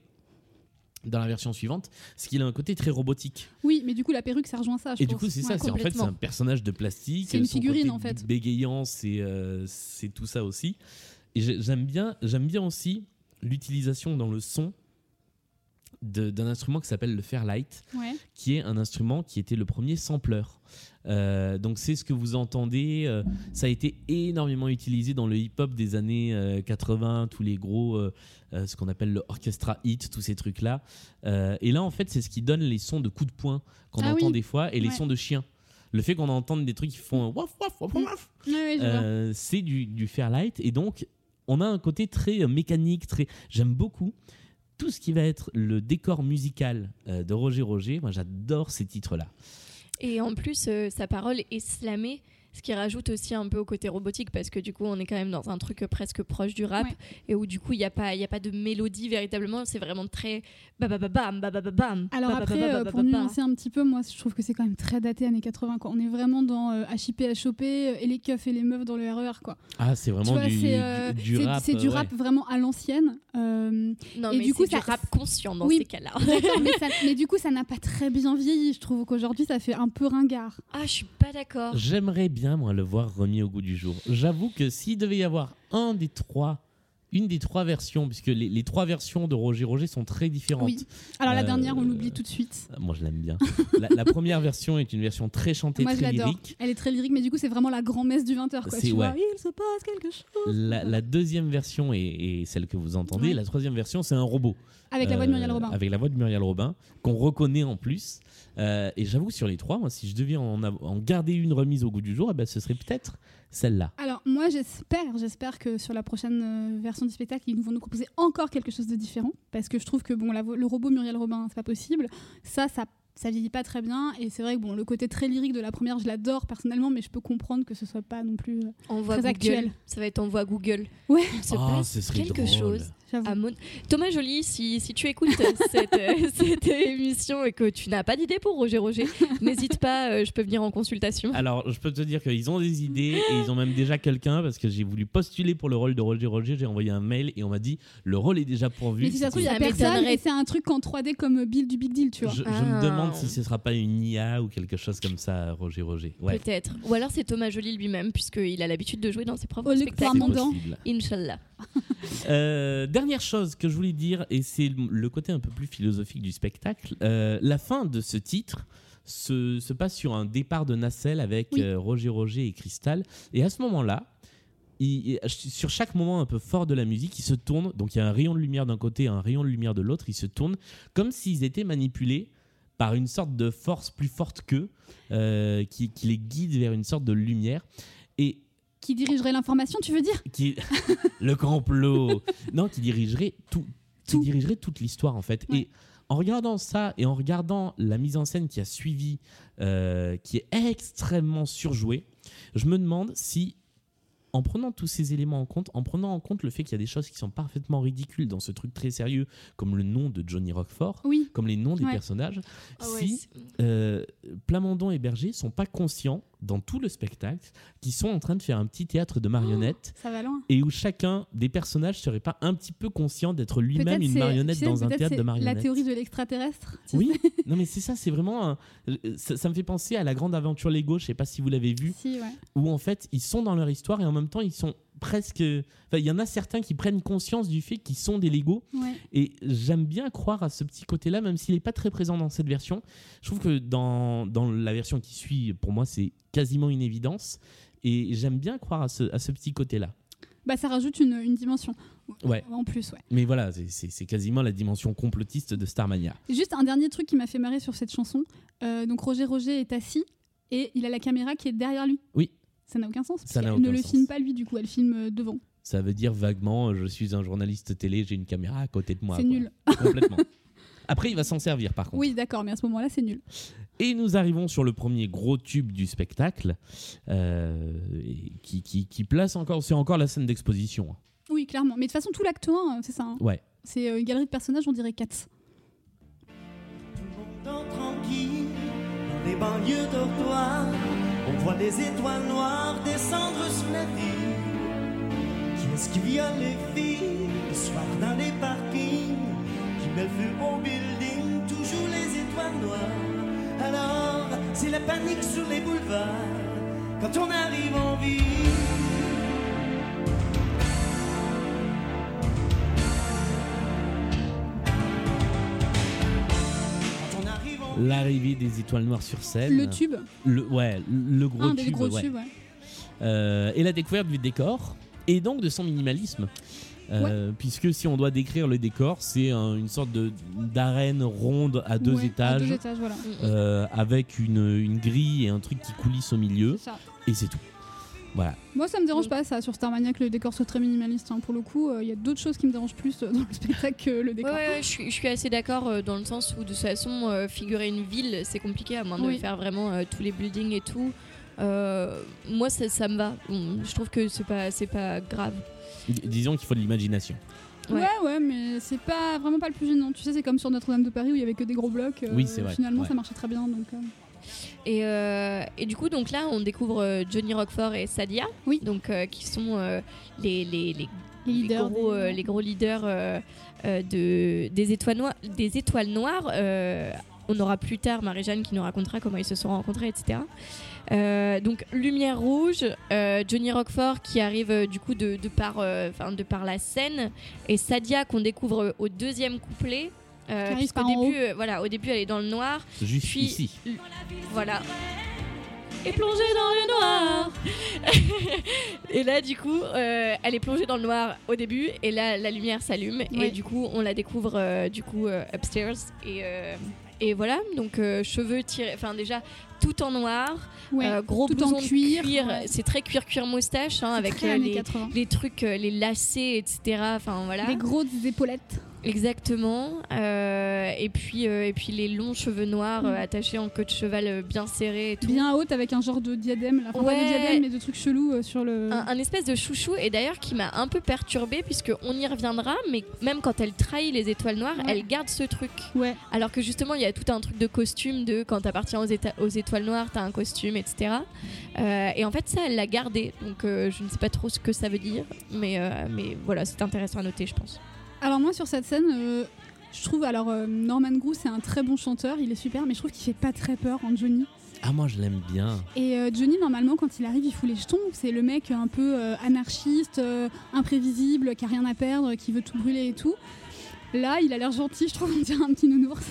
Dans la version suivante, ce qu'il a un côté très robotique. Oui, mais du coup, la perruque, ça rejoint ça. je Et du coup, c'est ça, c'est en fait c'est un personnage de plastique. C'est une son figurine, côté en fait. Bégayant, c'est euh, c'est tout ça aussi. Et j'ai- j'aime bien, j'aime bien aussi l'utilisation dans le son d'un instrument qui s'appelle le Fairlight, Ouais. qui est un instrument qui était le premier sampler. Euh, donc c'est ce que vous entendez. euh, ça a été énormément utilisé dans le hip-hop des années euh, 80, tous les gros, euh, euh, ce qu'on appelle le orchestra hit, tous ces trucs-là. Euh, et là, en fait, c'est ce qui donne les sons de coups de poing qu'on Ah entend oui. des fois et les Ouais. sons de chiens. Le fait qu'on entende des trucs qui font waf waf waf waf, vois. euh, c'est du, du Fairlight et donc on a un côté très euh, mécanique, très. J'aime beaucoup tout ce qui va être le décor musical euh, de Roger Roger. Moi, j'adore ces titres-là. Et en plus, euh, sa parole est slamée. Ce qui rajoute aussi un peu au côté robotique parce que du coup, on est quand même dans un truc presque proche du rap Ouais. et où du coup, il n'y a, pas- il y a pas de mélodie véritablement. C'est vraiment très babababam, babababam. Alors après, euh, pour nuancer un petit peu, moi je trouve que c'est quand même très daté années 80. Quoi. On est vraiment dans euh, HIP, HOP euh, et les keufs et les meufs dans le RER. Quoi. Ah, c'est vraiment vois, du, c'est euh, du, du c'est- rap. c'est du rap ouais. vraiment à l'ancienne. Euh, Non, Et mais du coup, c'est du ça- rap conscient dans Oui. ces cas-là. D'accord, mais, ça- mais du coup, ça n'a pas très bien vieilli. Je trouve qu'aujourd'hui, ça fait un peu ringard. Ah, je suis pas d'accord. J'aimerais bien, moi, le voir remis au goût du jour. J'avoue que s'il devait y avoir un des trois, une des trois versions, puisque les, les trois versions de Roger Roger sont très différentes. Oui. Alors la Euh, dernière, on l'oublie tout de suite. Moi, je l'aime bien. la, la première version est une version très chantée, Moi, je très l'adore. lyrique. Elle est très lyrique, mais du coup, c'est vraiment la grand-messe du 20h. Quoi. Tu vois, ouais. il se passe quelque chose. La, la deuxième version est, est celle que vous entendez. Ouais. La troisième version, c'est un robot. Avec la voix de Euh, Muriel Robin. Avec la voix de Muriel Robin, qu'on reconnaît en plus. Euh, et j'avoue, sur les trois, moi, si je devais en, en garder une remise au goût du jour, eh ben, ce serait peut-être celle-là. Alors moi j'espère, j'espère que sur la prochaine euh, version du spectacle ils vont nous proposer encore quelque chose de différent parce que je trouve que bon la le robot Muriel Robin c'est pas possible, ça ça ça vieillit pas très bien et c'est vrai que bon le côté très lyrique de la première je l'adore personnellement mais je peux comprendre que ce soit pas non plus euh, Très Google. actuel. Ça va être envoi Google. Ouais. Ah, passe ce serait quelque drôle. chose. J'avoue. à Mon- Thomas Joly, si, si tu écoutes cette, euh, cette émission et que tu n'as pas d'idée pour Roger Roger, n'hésite pas, euh, je peux venir en consultation. Alors, je peux te dire qu'ils ont des idées et ils ont même déjà quelqu'un parce que j'ai voulu postuler pour le rôle de Roger Roger. J'ai envoyé un mail et on m'a dit le rôle est déjà pourvu. Mais si ça se trouve il y a Ça personne et c'est un truc en 3D comme Bill du Big Deal tu vois. Je, je Ah. me demande si ce sera pas une IA ou quelque chose comme ça, Roger Roger. Ouais, Peut-être. Ou alors c'est Thomas Joly lui-même, puisqu'il a l'habitude de jouer dans ses propres Au spectacles. Inch'Allah. Euh, dernière chose que je voulais dire, et c'est le côté un peu plus philosophique du spectacle, euh, la fin de ce titre se, se passe sur un départ de nacelle avec Oui. euh, Roger Roger et Cristal. Et à ce moment-là, il- sur chaque moment un peu fort de la musique, ils se tournent. Donc il y a un rayon de lumière d'un côté et un rayon de lumière de l'autre. Ils se tournent comme s'ils étaient manipulés par une sorte de force plus forte qu'eux, euh, qui, qui les guide vers une sorte de lumière. Et Qui dirigerait l'information tu veux dire qui le complot non qui dirigerait tout, qui dirigerait toute l'histoire en fait Ouais. et en regardant ça et en regardant la mise en scène qui a suivi euh, qui est extrêmement surjouée je me demande si en prenant tous ces éléments en compte, en prenant en compte le fait qu'il y a des choses qui sont parfaitement ridicules dans ce truc très sérieux, comme le nom de Johnny Rockford, Oui. comme les noms des Ouais. personnages, Ah ouais, si c'est- euh, Plamondon et Berger sont pas conscients dans tout le spectacle qu'ils sont en train de faire un petit théâtre de marionnettes Ça va loin. et où chacun des personnages serait pas un petit peu conscient d'être lui-même une marionnette tu sais, dans un théâtre de marionnettes. La théorie de l'extraterrestre. Oui, non mais c'est ça, c'est vraiment un- euh, ça, ça me fait penser à la grande aventure Lego, je sais pas si vous l'avez vu. Si, ouais. où en fait ils sont dans leur histoire et en même temps ils sont presque enfin il y en a certains qui prennent conscience du fait qu'ils sont des Lego ouais. et j'aime bien croire à ce petit côté-là, même s'il n'est pas très présent dans cette version. Je trouve que dans, dans la version qui suit, pour moi, c'est quasiment une évidence. Et j'aime bien croire à ce, à ce petit côté-là. Bah ça rajoute une, une dimension. Ouais. En plus, ouais. Mais voilà, c'est quasiment la dimension complotiste de Starmania. Et Juste un dernier truc qui m'a fait marrer sur cette chanson. Euh, donc Roger Roger est assis et il a la caméra qui est derrière lui. Oui. Ça n'a aucun sens. parce Ça n'a qu'elle ne aucun le sens. filme pas lui du coup, elle filme euh, devant. Ça veut dire vaguement, je suis un journaliste télé, j'ai une caméra à côté de moi. c'est quoi. nul. Complètement. Après, il va s'en servir par contre. Oui, d'accord, mais à ce moment-là, c'est nul. Et nous arrivons sur le premier gros tube du spectacle, euh, qui, qui, qui place encore, c'est encore la scène d'exposition. hein. Oui, clairement. Mais de toute façon, tout l'acte 1, euh, c'est ça. hein. Ouais. C'est euh, une galerie de personnages, on dirait 4. Dans tranquille, dans les banlieues dortoirs, on voit les étoiles noires descendre sur la ville. Qui est-ce qui viole les filles le soir dans les parkings? Qui met le feu au building, toujours les étoiles noires. Alors, c'est la panique sur les boulevards. Quand on arrive en ville. L'arrivée des étoiles noires sur scène. Le tube, Le, ouais, le gros un tube. des gros ouais. tubes, ouais. Euh, et la découverte du décor et donc de son minimalisme. Euh, Puisque si on doit décrire le décor, c'est un- une sorte d'arène ronde à deux Ouais, à étages, deux étages, voilà. euh, avec une, une grille et un truc qui coulisse au milieu, et c'est tout. Voilà. Moi, ça me dérange pas, ça, sur Starmania, que le décor soit très minimaliste. hein. Pour le coup, il y a d'autres choses qui me dérangent plus euh, dans le spectacle que le décor. ouais, ouais, je, suis, je suis assez d'accord euh, dans le sens où de toute façon, euh, figurer une ville, c'est compliqué à moins de Oui. faire vraiment euh, tous les buildings et tout. Euh, moi, ça, ça me va. Je trouve que c'est pas, c'est pas grave. D- Disons qu'il faut de l'imagination. Ouais. Ouais, ouais, mais c'est pas vraiment pas le plus gênant. Tu sais, c'est comme sur Notre-Dame de Paris où il y avait que des gros blocs. euh, Oui, c'est vrai, Finalement, ouais. ça marchait très bien. Donc, euh, Et, euh, et du coup, donc là, on découvre euh, Johnny Roquefort et Sadia, Oui. donc euh, qui sont euh, les, les, les, les leaders. les gros, des- les gros leaders de, des, étoiles noires, des étoiles noires. On aura plus tard Marie-Jeanne qui nous racontera comment ils se sont rencontrés, etc. Euh, donc lumière rouge, euh, Johnny Roquefort qui arrive euh, du coup de, de par, 'fin, de par la scène et Sadia qu'on découvre au deuxième couplet. Euh, puisqu'au début, euh, voilà, au début elle est dans le noir, Juste Puis- ici. voilà. Et plongée dans le noir. et là, du coup, euh, elle est plongée dans le noir au début, et là, la lumière s'allume, et du coup, on la découvre euh, du coup euh, upstairs. Et, euh, et voilà, donc euh, cheveux tirés, enfin déjà tout en noir, Ouais, euh, gros tout blouson en de cuir. ouais. c'est très cuir cuir moustache, hein, avec euh, les, 80. les trucs, euh, les lacets, etc. Enfin voilà. Des grosses épaulettes. Exactement. Euh, et puis euh, et puis les longs cheveux noirs euh, Mm. attachés en queue de cheval euh, bien serré et tout. Bien haute avec un genre de diadème. Là. Enfin, pas Ouais. de diadème, mais de trucs chelous euh, sur le. Un, un espèce de chouchou et d'ailleurs qui m'a un peu perturbée puisque on y reviendra mais même quand elle trahit les étoiles noires Ouais. elle garde ce truc Ouais. alors que justement il y a tout un truc de costume de quand t'appartiens aux, aux étoiles noires t'as un costume etc Euh, et en fait ça elle l'a gardé donc euh, je ne sais pas trop ce que ça veut dire mais, euh, mais voilà c'est intéressant à noter je pense Alors moi sur cette scène, euh, je trouve alors euh, Norman Grou c'est un très bon chanteur, il est super, mais je trouve qu'il fait pas très peur en Johnny. Ah, moi, je l'aime bien. Et euh, Johnny normalement quand il arrive il fout les jetons, c'est le mec un peu euh, anarchiste, euh, imprévisible, qui a rien à perdre, qui veut tout brûler et tout. Là il a l'air gentil, je trouve on dirait un petit nounours.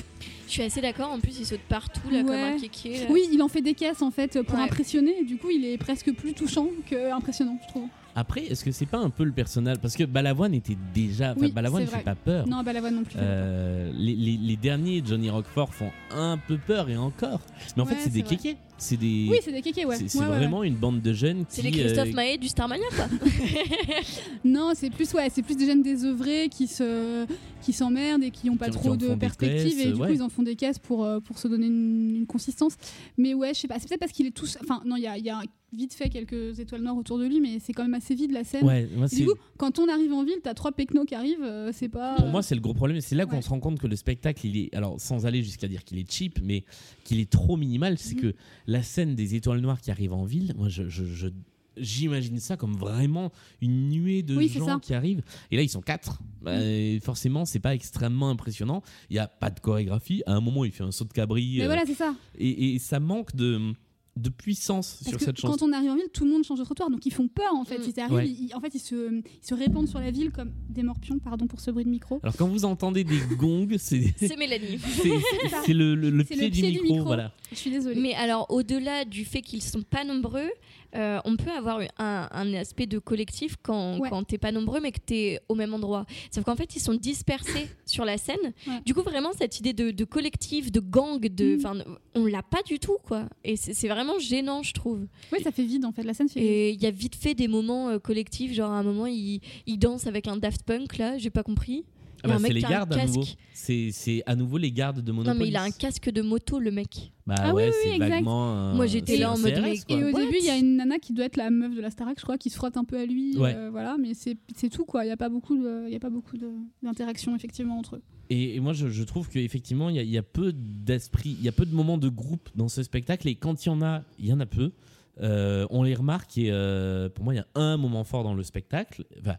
je suis assez d'accord en plus il saute partout là comme un kéké là. Oui il en fait des caisses en fait pour Ouais. impressionner, et du coup il est presque plus touchant que impressionnant je trouve. Après, est-ce que c'est pas un peu le personnage? Parce que Balavoine était déjà. Enfin, Oui, Balavoine c'est fait pas peur. Non la voix non plus. Euh, les, les- les derniers Johnny Roquefort font un peu peur et encore. Mais en Ouais, fait, c'est des kékés. C'est des. Oui c'est des kékés ouais. c'est ouais, ouais. vraiment une bande de jeunes qui. c'est les Christophe euh, Maé du Starmania quoi Non, c'est plus ouais, c'est plus des jeunes désœuvrés qui se qui s'emmerdent et qui ont pas Qui- trop de perspectives et du ouais. coup ils en font des caisses pour euh, pour se donner une, une consistance. Mais ouais, je sais pas, c'est peut-être parce qu'il est tout enfin non, il y a, il y a vite fait quelques étoiles noires autour de lui mais c'est quand même assez vide la scène. Ouais, moi, du coup, quand on arrive en ville, t'as trois pecnos qui arrivent, euh, c'est pas Pour moi, c'est le gros problème. C'est là qu'on se rend compte que le spectacle, il est, alors sans aller jusqu'à dire qu'il est cheap, mais qu'il est trop minimal. C'est Mhm. que la scène des étoiles noires qui arrivent en ville, moi, je, je- je- j'imagine ça comme vraiment une nuée de Oui, gens ça. qui arrivent. Et là, ils sont quatre. Bah, et forcément, c'est pas extrêmement impressionnant. Il y a pas de chorégraphie. À un moment, il fait un saut de cabri. Mais euh, voilà, c'est ça. et, et ça manque de, de puissance Parce sur que cette chanson. quand on arrive en ville, tout le monde change de trottoir, donc ils font peur en fait. Mm. Ils arrivent, Ouais. ils- en fait, ils se, ils se répandent sur la ville comme des morpions, pardon pour ce bruit de micro. Alors quand vous entendez des gongs, c'est c'est Mélanie c'est- le, le- le C'est pied, le du, pied du micro, micro. Voilà. Je suis désolée. Mais alors, au-delà du fait qu'ils sont pas nombreux, euh, on peut avoir un, un aspect de collectif quand, Ouais. quand t'es pas nombreux, mais que t'es au même endroit. Sauf qu'en fait, ils sont dispersés sur la scène. Ouais. Du coup, vraiment, cette idée de, de collectif, de gang, de, Mm. on l'a pas du tout, quoi. Et c'est vraiment gênant, je trouve. Oui, ça fait vide en fait. La scène fait. Et il y a vite fait des moments euh, collectifs, genre à un moment, ils il dansent avec un Daft Punk, là, j'ai pas compris. Ah bah, c'est les gardes à nouveau. casque. C'est c'est à nouveau les gardes de Non, Monopoly. mais il a un casque de moto, le mec. Bah Ah oui, ouais, oui, c'est vaguement. un- Moi, j'étais c'est là en mode, CRS. Et au What début, il y a une nana qui doit être la meuf de la Starac, je crois, qui se frotte un peu à lui. Ouais. euh, voilà, mais c'est c'est tout quoi. Il n'y a pas beaucoup de- il y a pas beaucoup de- d'interaction effectivement entre eux. Et, et moi, je, je trouve qu'effectivement, il y, a- il y a peu d'esprit, il y a peu de moments de groupe dans ce spectacle. Et quand il y en a, il y en a peu. Euh, on les remarque. Et euh, pour moi, il y a un moment fort dans le spectacle, enfin,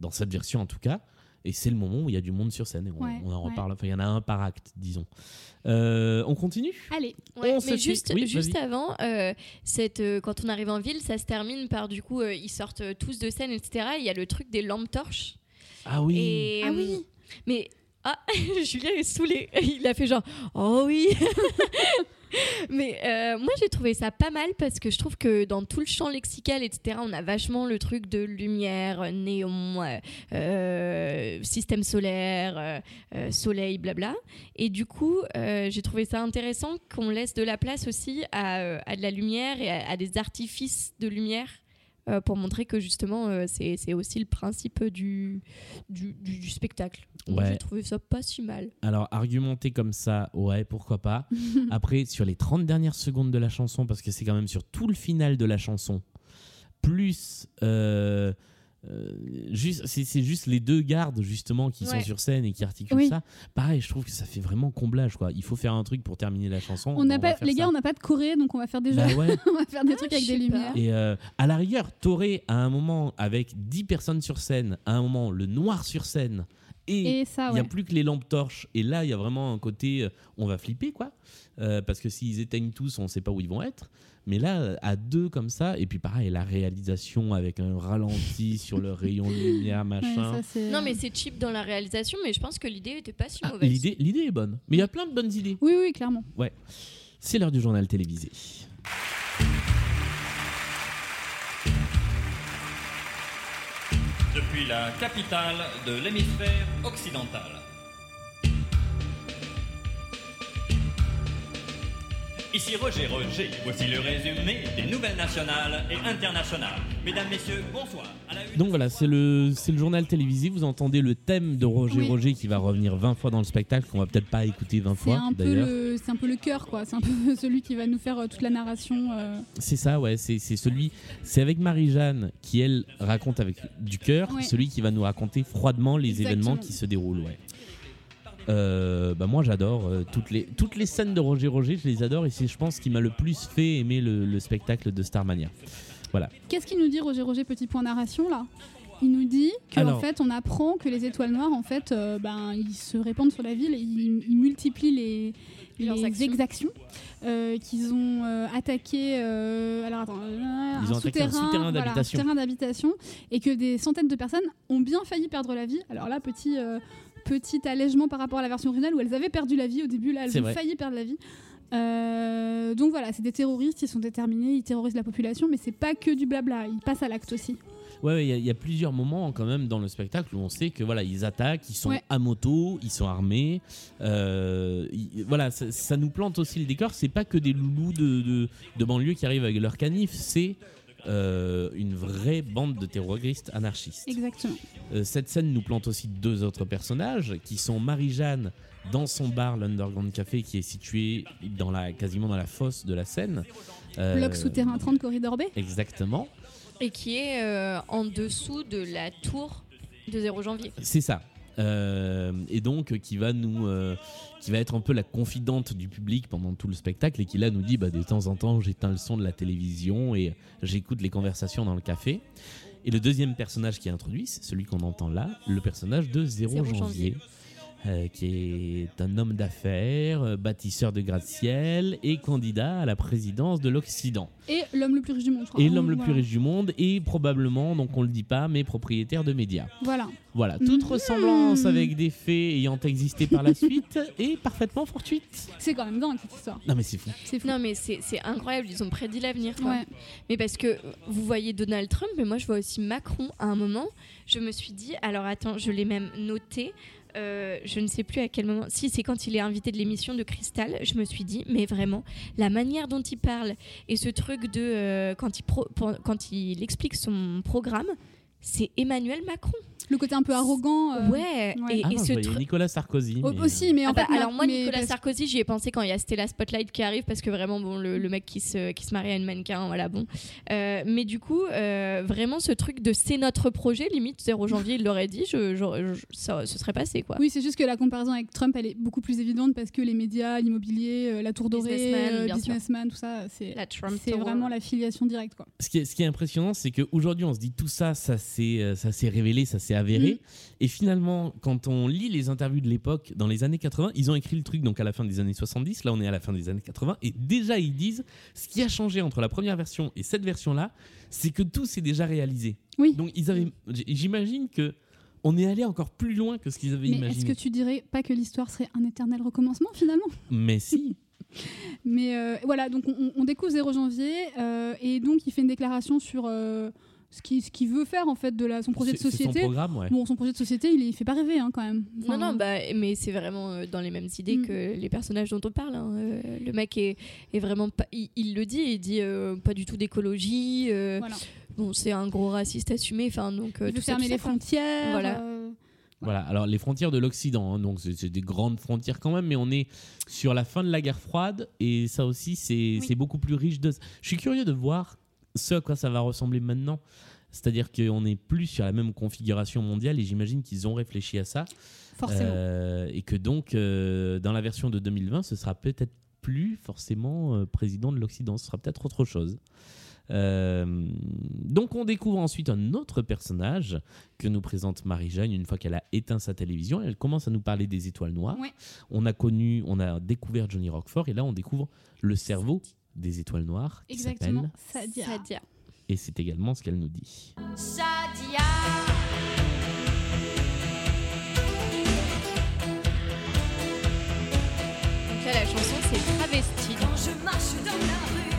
dans cette version en tout cas. Et c'est le moment où il y a du monde sur scène. Et on, Ouais, on en ouais. reparle. Enfin, il y en a un par acte, disons. Euh, on continue? Allez, Ouais, On se mais juste, Oui, juste avant, euh, cette, euh, quand on arrive en ville, ça se termine par du coup, euh, ils sortent tous de scène, etc. Il y a le truc des lampes torches. Ah oui. Et, Ah oui. Mais ah, Julien est saoulé. Il a fait genre oh oui. mais euh, moi j'ai trouvé ça pas mal parce que je trouve que dans tout le champ lexical, etc. On a vachement le truc de lumière, euh, néon, euh, système solaire, soleil, blabla. Et du coup, j'ai trouvé ça intéressant qu'on laisse de la place aussi à, de la lumière et à des artifices de lumière euh, pour montrer que justement euh, c'est aussi le principe du, du, du- du spectacle. Ouais. J'ai trouvé ça pas si mal. Alors, argumenter comme ça, ouais, pourquoi pas. Après, sur les 30 dernières secondes de la chanson, parce que c'est quand même sur tout le final de la chanson, plus. euh, juste, c'est juste les deux gardes justement qui sont sur scène et qui articulent Oui. ça. Pareil, je trouve que ça fait vraiment comblage quoi. Il faut faire un truc pour terminer la chanson. On n'a pas, les gars, ça. on n'a pas de Corée, donc on va faire des jeux. Bah ouais. on va faire des trucs avec des pas. lumières. Et euh, à la rigueur, t'aurais à un moment avec 10 personnes sur scène, à un moment le noir sur scène, et il n'y ouais. a plus que les lampes torches. Et là, il y a vraiment un côté, euh, on va flipper, quoi. Euh, parce que s'ils éteignent tous, on ne sait pas où ils vont être. Mais là, à deux comme ça, et puis pareil, la réalisation avec un ralenti sur le rayon de lumière, Ouais, machin. ça, Non mais c'est cheap dans la réalisation, mais je pense que l'idée était pas si Ah, mauvaise. l'idée, l'idée est bonne. Mais il y a plein de bonnes idées. Oui, oui, clairement. C'est l'heure du journal télévisé. Depuis la capitale de l'hémisphère occidental. Ici Roger Roger, voici le résumé des nouvelles nationales et internationales. Mesdames, Messieurs, bonsoir. À la une- Donc voilà, c'est le, c'est le journal télévisé. Vous entendez le thème de Roger Oui. Roger qui va revenir 20 fois dans le spectacle, qu'on va peut-être pas écouter 20 C'est fois un, peu d'ailleurs. le, c'est un peu le cœur, quoi. C'est un peu celui qui va nous faire euh, toute la narration. euh. C'est ça, ouais. C'est c'est celui. C'est avec Marie-Jeanne qui, elle, raconte avec du cœur, Ouais. celui qui va nous raconter froidement les Exactement. événements qui se déroulent, ouais. Euh, bah moi j'adore euh, toutes les toutes les scènes de Roger Roger je les adore et c'est je pense ce qui m'a le plus fait aimer le, le spectacle de Starmania Qu'est-ce qu'il nous dit, Roger Roger, petit point narration, là? Il nous dit qu'en Alors. fait, on apprend que les étoiles noires, en fait, euh, ben, ils se répandent sur la ville et ils, ils multiplient les, Leurs les actions. exactions. euh, qu'ils ont euh, attaqué euh, alors attends, euh, Ils ont attaqué un souterrain voilà, d'habitation. et que des centaines de personnes ont bien failli perdre la vie. Alors là, petit, euh, petit allègement par rapport à la version originale où elles avaient perdu la vie au début, là elles ont vrai. failli perdre la vie. Euh, donc voilà, c'est des terroristes, ils sont déterminés, ils terrorisent la population, mais c'est pas que du blabla, ils passent à l'acte aussi. ouais il y, y a plusieurs moments quand même dans le spectacle où on sait que voilà ils attaquent ils sont Ouais. à moto ils sont armés euh, voilà ça, ça nous plante aussi le décor c'est pas que des loulous de, de, de banlieue qui arrivent avec leur canif c'est euh, une vraie bande de terroristes anarchistes Exactement. Euh, cette scène nous plante aussi deux autres personnages qui sont Marie-Jeanne dans son bar, l'Underground Café, qui est situé dans la, quasiment dans la fosse de la Seine. Euh, Bloc souterrain 30 corridor B. Exactement, Et qui est euh, en dessous de la tour de 0 janvier. c'est ça. Euh, et donc qui va nous, euh, qui va être un peu la confidente du public pendant tout le spectacle et qui là nous dit bah, de temps en temps j'éteins le son de la télévision et j'écoute les conversations dans le café. Et le deuxième personnage qui est introduit, c'est celui qu'on entend là, le personnage de 0, 0 janvier, janvier. Euh, qui est un homme d'affaires, euh, bâtisseur de gratte-ciel et candidat à la présidence de l'Occident. Et l'homme le plus riche du monde, je crois. Et l'homme le Voilà. plus riche du monde et probablement, donc on le dit pas, mais propriétaire de médias. Voilà. Voilà, toute Mhm. ressemblance avec des faits ayant existé par la suite est parfaitement fortuite. C'est quand même dingue cette histoire. Non mais c'est fou. C'est fou. Non mais c'est incroyable, ils ont prédit l'avenir. Ouais. Mais parce que vous voyez Donald Trump, mais moi je vois aussi Macron à un moment. Je me suis dit, alors attends, je l'ai même noté. Euh, je ne sais plus à quel moment. Si c'est quand il est invité de l'émission de Cristal, je me suis dit, mais vraiment, la manière dont il parle et ce truc de euh, quand il explique son programme, c'est Emmanuel Macron. Le côté un peu arrogant. euh, ouais. ouais. Et, Ah et non, ce je voyais truc. Nicolas Sarkozy. mais- Aussi, mais en Ah bah, fait. alors moi mais Nicolas Sarkozy j'y ai pensé quand il y a Stella Spotlight qui arrive parce que vraiment bon le, le mec qui se, qui se marie à une mannequin voilà bon Euh, mais du coup euh, vraiment ce truc de c'est notre projet limite 0 janvier il l'aurait dit je, je- je- ça se serait passé quoi Oui, c'est juste que la comparaison avec Trump, elle est beaucoup plus évidente parce que les médias, l'immobilier, euh, la tour dorée, Businessman, euh, businessman, tout ça, c'est vraiment la filiation directe. Quoi. Ce qui est, ce qui est impressionnant, c'est qu'aujourd'hui, on se dit tout ça, ça s'est euh, ça s'est révélé, ça s'est avéré. Mm. Et finalement, quand on lit les interviews de l'époque, dans les années 80, ils ont écrit le truc donc à la fin des années 70. Là, on est à la fin des années 80. Et déjà, ils disent ce qui a changé entre la première version et cette version-là, c'est que tout s'est déjà réalisé. Oui. Donc, ils avaient. J'imagine que. On est allé encore plus loin que ce qu'ils avaient Mais est-ce imaginé. que tu dirais pas que l'histoire serait un éternel recommencement finalement? Mais si. Mais euh, voilà, donc on, on découvre 0 janvier euh, et donc il fait une déclaration sur euh, ce qu'il ce qu'il veut faire en fait de la, son projet de société. son programme, ouais. Bon, son projet de société, il, est, il fait pas rêver hein, quand même. Enfin, non non bah mais c'est vraiment euh, dans les mêmes idées Mm. que les personnages dont on parle hein. Euh, le mec est, est vraiment pas il, il le dit il dit euh, pas du tout d'écologie euh, Voilà. bon, c'est un gros raciste assumé. Enfin, donc, Il veut fermer les quoi. frontières. Voilà. euh, Voilà, alors les frontières de l'Occident, hein, donc c'est c'est des grandes frontières quand même, mais on est sur la fin de la guerre froide et ça aussi c'est c'est beaucoup plus riche de. Je suis curieux de voir ce à quoi ça va ressembler maintenant. C'est-à-dire qu'on n'est plus sur la même configuration mondiale et j'imagine qu'ils ont réfléchi à ça. Forcément. Euh, et que donc, euh, dans la version de 2020, ce sera peut-être plus forcément euh, président de l'Occident, ce sera peut-être autre chose. Donc on découvre ensuite un autre personnage que nous présente Marie-Jeanne une fois qu'elle a éteint sa télévision. Elle commence à nous parler des étoiles noires. Ouais. On a connu, on a découvert Johnny Roquefort et là on découvre le cerveau des étoiles noires qui Exactement. Sadia. Sadia. et c'est également ce qu'elle nous dit. Sadia. Donc là, la chanson, c'est Travesti. Quand je marche dans la rue,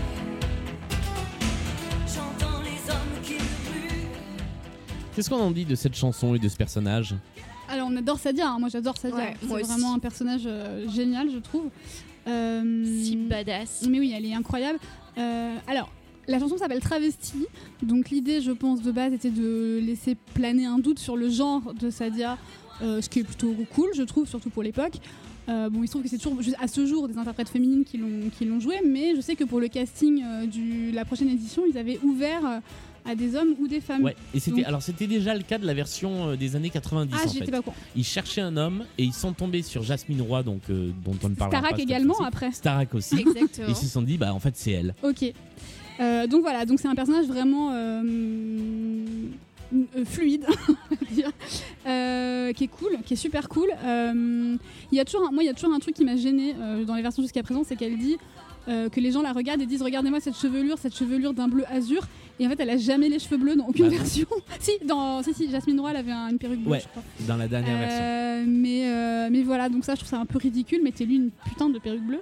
j'entends les hommes qui hurlent. Qu'est-ce qu'on en dit de cette chanson et de ce personnage? Alors on adore Sadia, hein. moi j'adore Sadia. Ouais, c'est aussi. vraiment un personnage euh, génial, je trouve. Euh, Si badass. Mais oui, elle est incroyable. Euh, alors, la chanson s'appelle Travesti. Donc l'idée, je pense, de base était de laisser planer un doute sur le genre de Sadia, euh, ce qui est plutôt cool, je trouve, surtout pour l'époque. Euh, bon, il se trouve que c'est toujours à ce jour des interprètes féminines qui l'ont joué, mais je sais que pour le casting euh, de la prochaine édition, ils avaient ouvert à des hommes ou des femmes. Ouais, et c'était Donc- alors c'était déjà le cas de la version euh, des années 90 Ah, en j'étais fait. pas au courant. Ils cherchaient un homme et ils sont tombés sur Jasmine Roy donc euh, dont on ne Starak pas cette également après. Starak aussi. Et Exactement. ils se sont dit bah en fait c'est elle. Ok. Euh, donc voilà, donc c'est un personnage vraiment euh, euh, fluide, on va dire, euh, qui est cool, qui est super cool. Euh, Il y a toujours, un- moi, il y a toujours un truc qui m'a gêné dans les versions jusqu'à présent, c'est qu'elle dit euh, que les gens la regardent et disent regardez-moi cette chevelure, cette chevelure d'un bleu azur. Et en fait, elle a jamais les cheveux bleus dans aucune Bah version. si, dans, si, si, Jasmine Roy, elle avait un- une perruque bleue, Ouais, je crois. dans la dernière version. Euh, mais, euh, mais voilà, donc ça, je trouve ça un peu ridicule. Mettez-lui une putain de perruque bleue.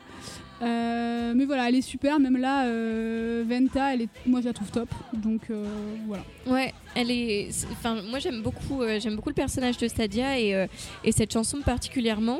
Euh, mais voilà, elle est super. Même là, euh, Venta, elle est, moi, je la trouve top. Donc euh, voilà. Ouais, elle est. Enfin, moi j'aime beaucoup, euh, j'aime beaucoup le personnage de Stadia et, euh, et cette chanson particulièrement.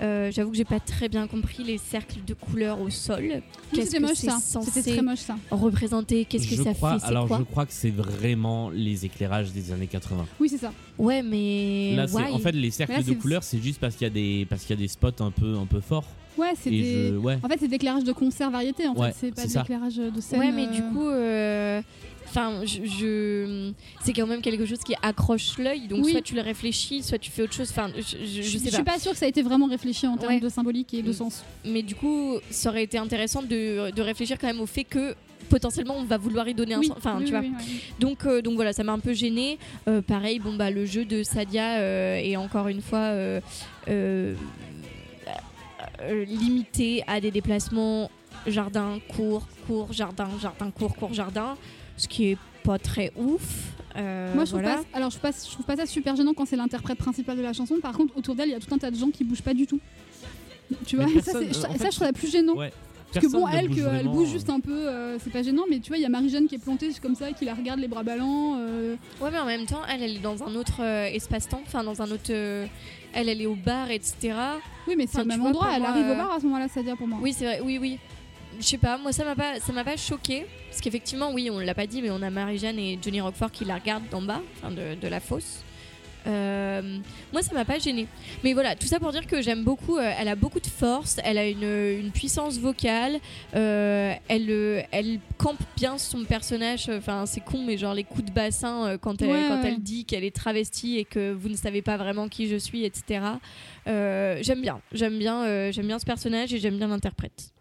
Euh, J'avoue que j'ai pas très bien compris les cercles de couleurs au sol. Qu'est-ce C'était que moche c'est ça. censé très moche ça. représenter? Qu'est-ce que je ça crois, fait? C'est alors quoi? je crois que c'est vraiment les éclairages des années 80. Oui, c'est ça. Ouais, mais Là, c'est en fait les cercles Là, de couleurs, c'est juste parce qu'il y a des parce qu'il y a des spots un peu un peu forts. Ouais, c'est des. je ouais. En fait, c'est de l'éclairage de concert variété. En Ouais, fait, c'est pas c'est de ça. l'éclairage de scène. Ouais, mais euh, du coup, euh, enfin, je, je- c'est quand même quelque chose qui accroche l'œil. Donc Oui. soit tu le réfléchis, soit tu fais autre chose. Enfin, je, je- je je, sais suis pas. pas sûre que ça a été vraiment réfléchi en termes Ouais. de symbolique et de Mm. sens. Mais du coup, ça aurait été intéressant de, de réfléchir quand même au fait que potentiellement on va vouloir y donner un Oui, sens. Enfin, oui, tu vois. oui. Donc, euh, donc voilà, ça m'a un peu gêné. pareil, bon bah le jeu de Sadia euh, est encore une fois euh, euh, euh, limité à des déplacements jardin, cours, cours, jardin, jardin, cours, cours, jardin, ce qui est pas très ouf. Euh, Moi, je trouve, voilà. pas, alors, je, trouve pas, je trouve pas ça super gênant quand c'est l'interprète principal de la chanson. Par contre, autour d'elle, il y a tout un tas de gens qui bougent pas du tout. Tu vois, et ça, je trouve ça plus gênant. Ouais. Parce que bon, elle, bouge que, elle bouge euh. juste un peu, euh, c'est pas gênant, mais tu vois, il y a Marie-Jeanne qui est plantée comme ça, qui la regarde les bras ballants. euh, Ouais, mais en même temps, elle, elle est dans un autre euh, espace-temps, enfin dans un autre. euh, elle, elle est au bar, etc. Oui, mais c'est Enfin, au tu même vois, endroit, elle arrive euh, au bar à ce moment-là, ça dire pour moi. Oui, c'est vrai, oui, oui. Je sais pas, moi ça m'a pas, ça m'a pas choqué. Parce qu'effectivement, oui, on l'a pas dit, mais on a Marie-Jeanne et Johnny Roquefort qui la regardent d'en bas, enfin de, de la fosse. Euh, moi, ça m'a pas gêné. Mais voilà, tout ça pour dire que j'aime beaucoup. euh, elle a beaucoup de force, elle a une, une puissance vocale, euh, elle, elle campe bien son personnage. Enfin, c'est con, mais genre les coups de bassin quand, elle, Ouais, quand ouais. elle dit qu'elle est travestie et que vous ne savez pas vraiment qui je suis, etc. J'aime bien, j'aime bien, j'aime bien ce personnage et j'aime bien l'interprète.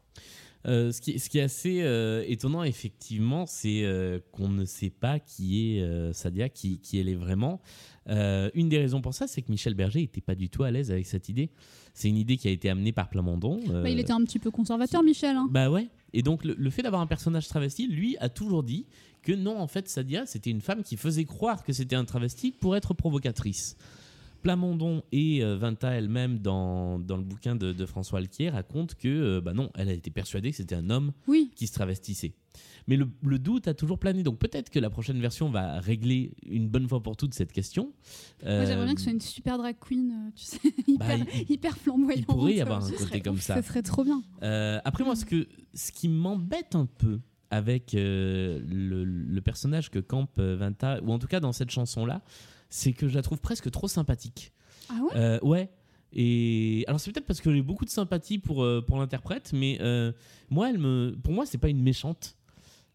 Euh, ce, qui, ce qui est assez euh, étonnant, effectivement, c'est euh, qu'on ne sait pas qui est Sadia, qui, qui elle est vraiment. Une des raisons pour ça, c'est que Michel Berger n'était pas du tout à l'aise avec cette idée. C'est une idée qui a été amenée par Plamondon. Bah, il était un petit peu conservateur, Michel. hein. Bah ouais. Et donc le, le fait d'avoir un personnage travesti, lui a toujours dit que non, en fait, Sadia, c'était une femme qui faisait croire que c'était un travesti pour être provocatrice. Plamondon et euh, Vinta elle-même, dans, dans le bouquin de, de François Alquier, racontent que euh, bah non, elle a été persuadée que c'était un homme Oui. qui se travestissait. Mais le, le doute a toujours plané. Donc peut-être que la prochaine version va régler une bonne fois pour toutes cette question. Moi, j'aimerais Euh, bien que ce soit une super drag queen, tu sais, Bah, hyper, il- hyper flamboyante. il pourrait y avoir un côté serait comme ça. Ça serait trop bien. Euh, après moi, ce, que, ce qui m'embête un peu avec euh, le, le personnage que campe Vanta, ou en tout cas dans cette chanson-là, c'est que je la trouve presque trop sympathique. Ah ouais? Euh, ouais. Et alors c'est peut-être parce que j'ai beaucoup de sympathie pour, euh, pour l'interprète, mais euh, moi, elle me, pour moi, c'est pas une méchante.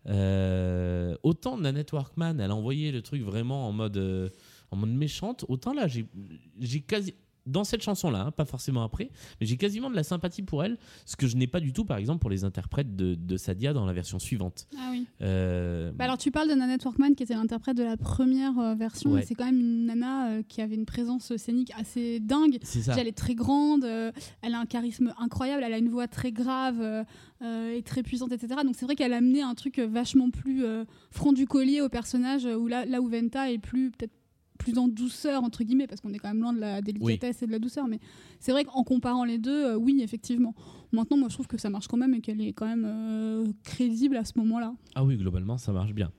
Euh, autant Nanette Workman, elle a envoyé le truc vraiment en mode, en mode méchante, autant là, j'ai j'ai quasi dans cette chanson-là, hein, pas forcément après, mais j'ai quasiment de la sympathie pour elle, ce que je n'ai pas du tout, par exemple, pour les interprètes de, de Sadia dans la version suivante. Ah oui. Euh, Bah alors tu parles de Nanette Workman qui était l'interprète de la première euh, version. Ouais. et C'est quand même une nana euh, qui avait une présence scénique assez dingue. c'est ça. Elle est très grande, elle a un charisme incroyable, elle a une voix très grave et très puissante, etc. Donc c'est vrai qu'elle a amené un truc vachement plus front du collier au personnage, où là, là où Venta est plus peut-être plus en douceur entre guillemets parce qu'on est quand même loin de la délicatesse et de la douceur mais c'est vrai qu'en comparant les deux euh, oui effectivement. Maintenant moi je trouve que ça marche quand même et qu'elle est quand même euh, crédible à ce moment là Ah oui, globalement, ça marche bien.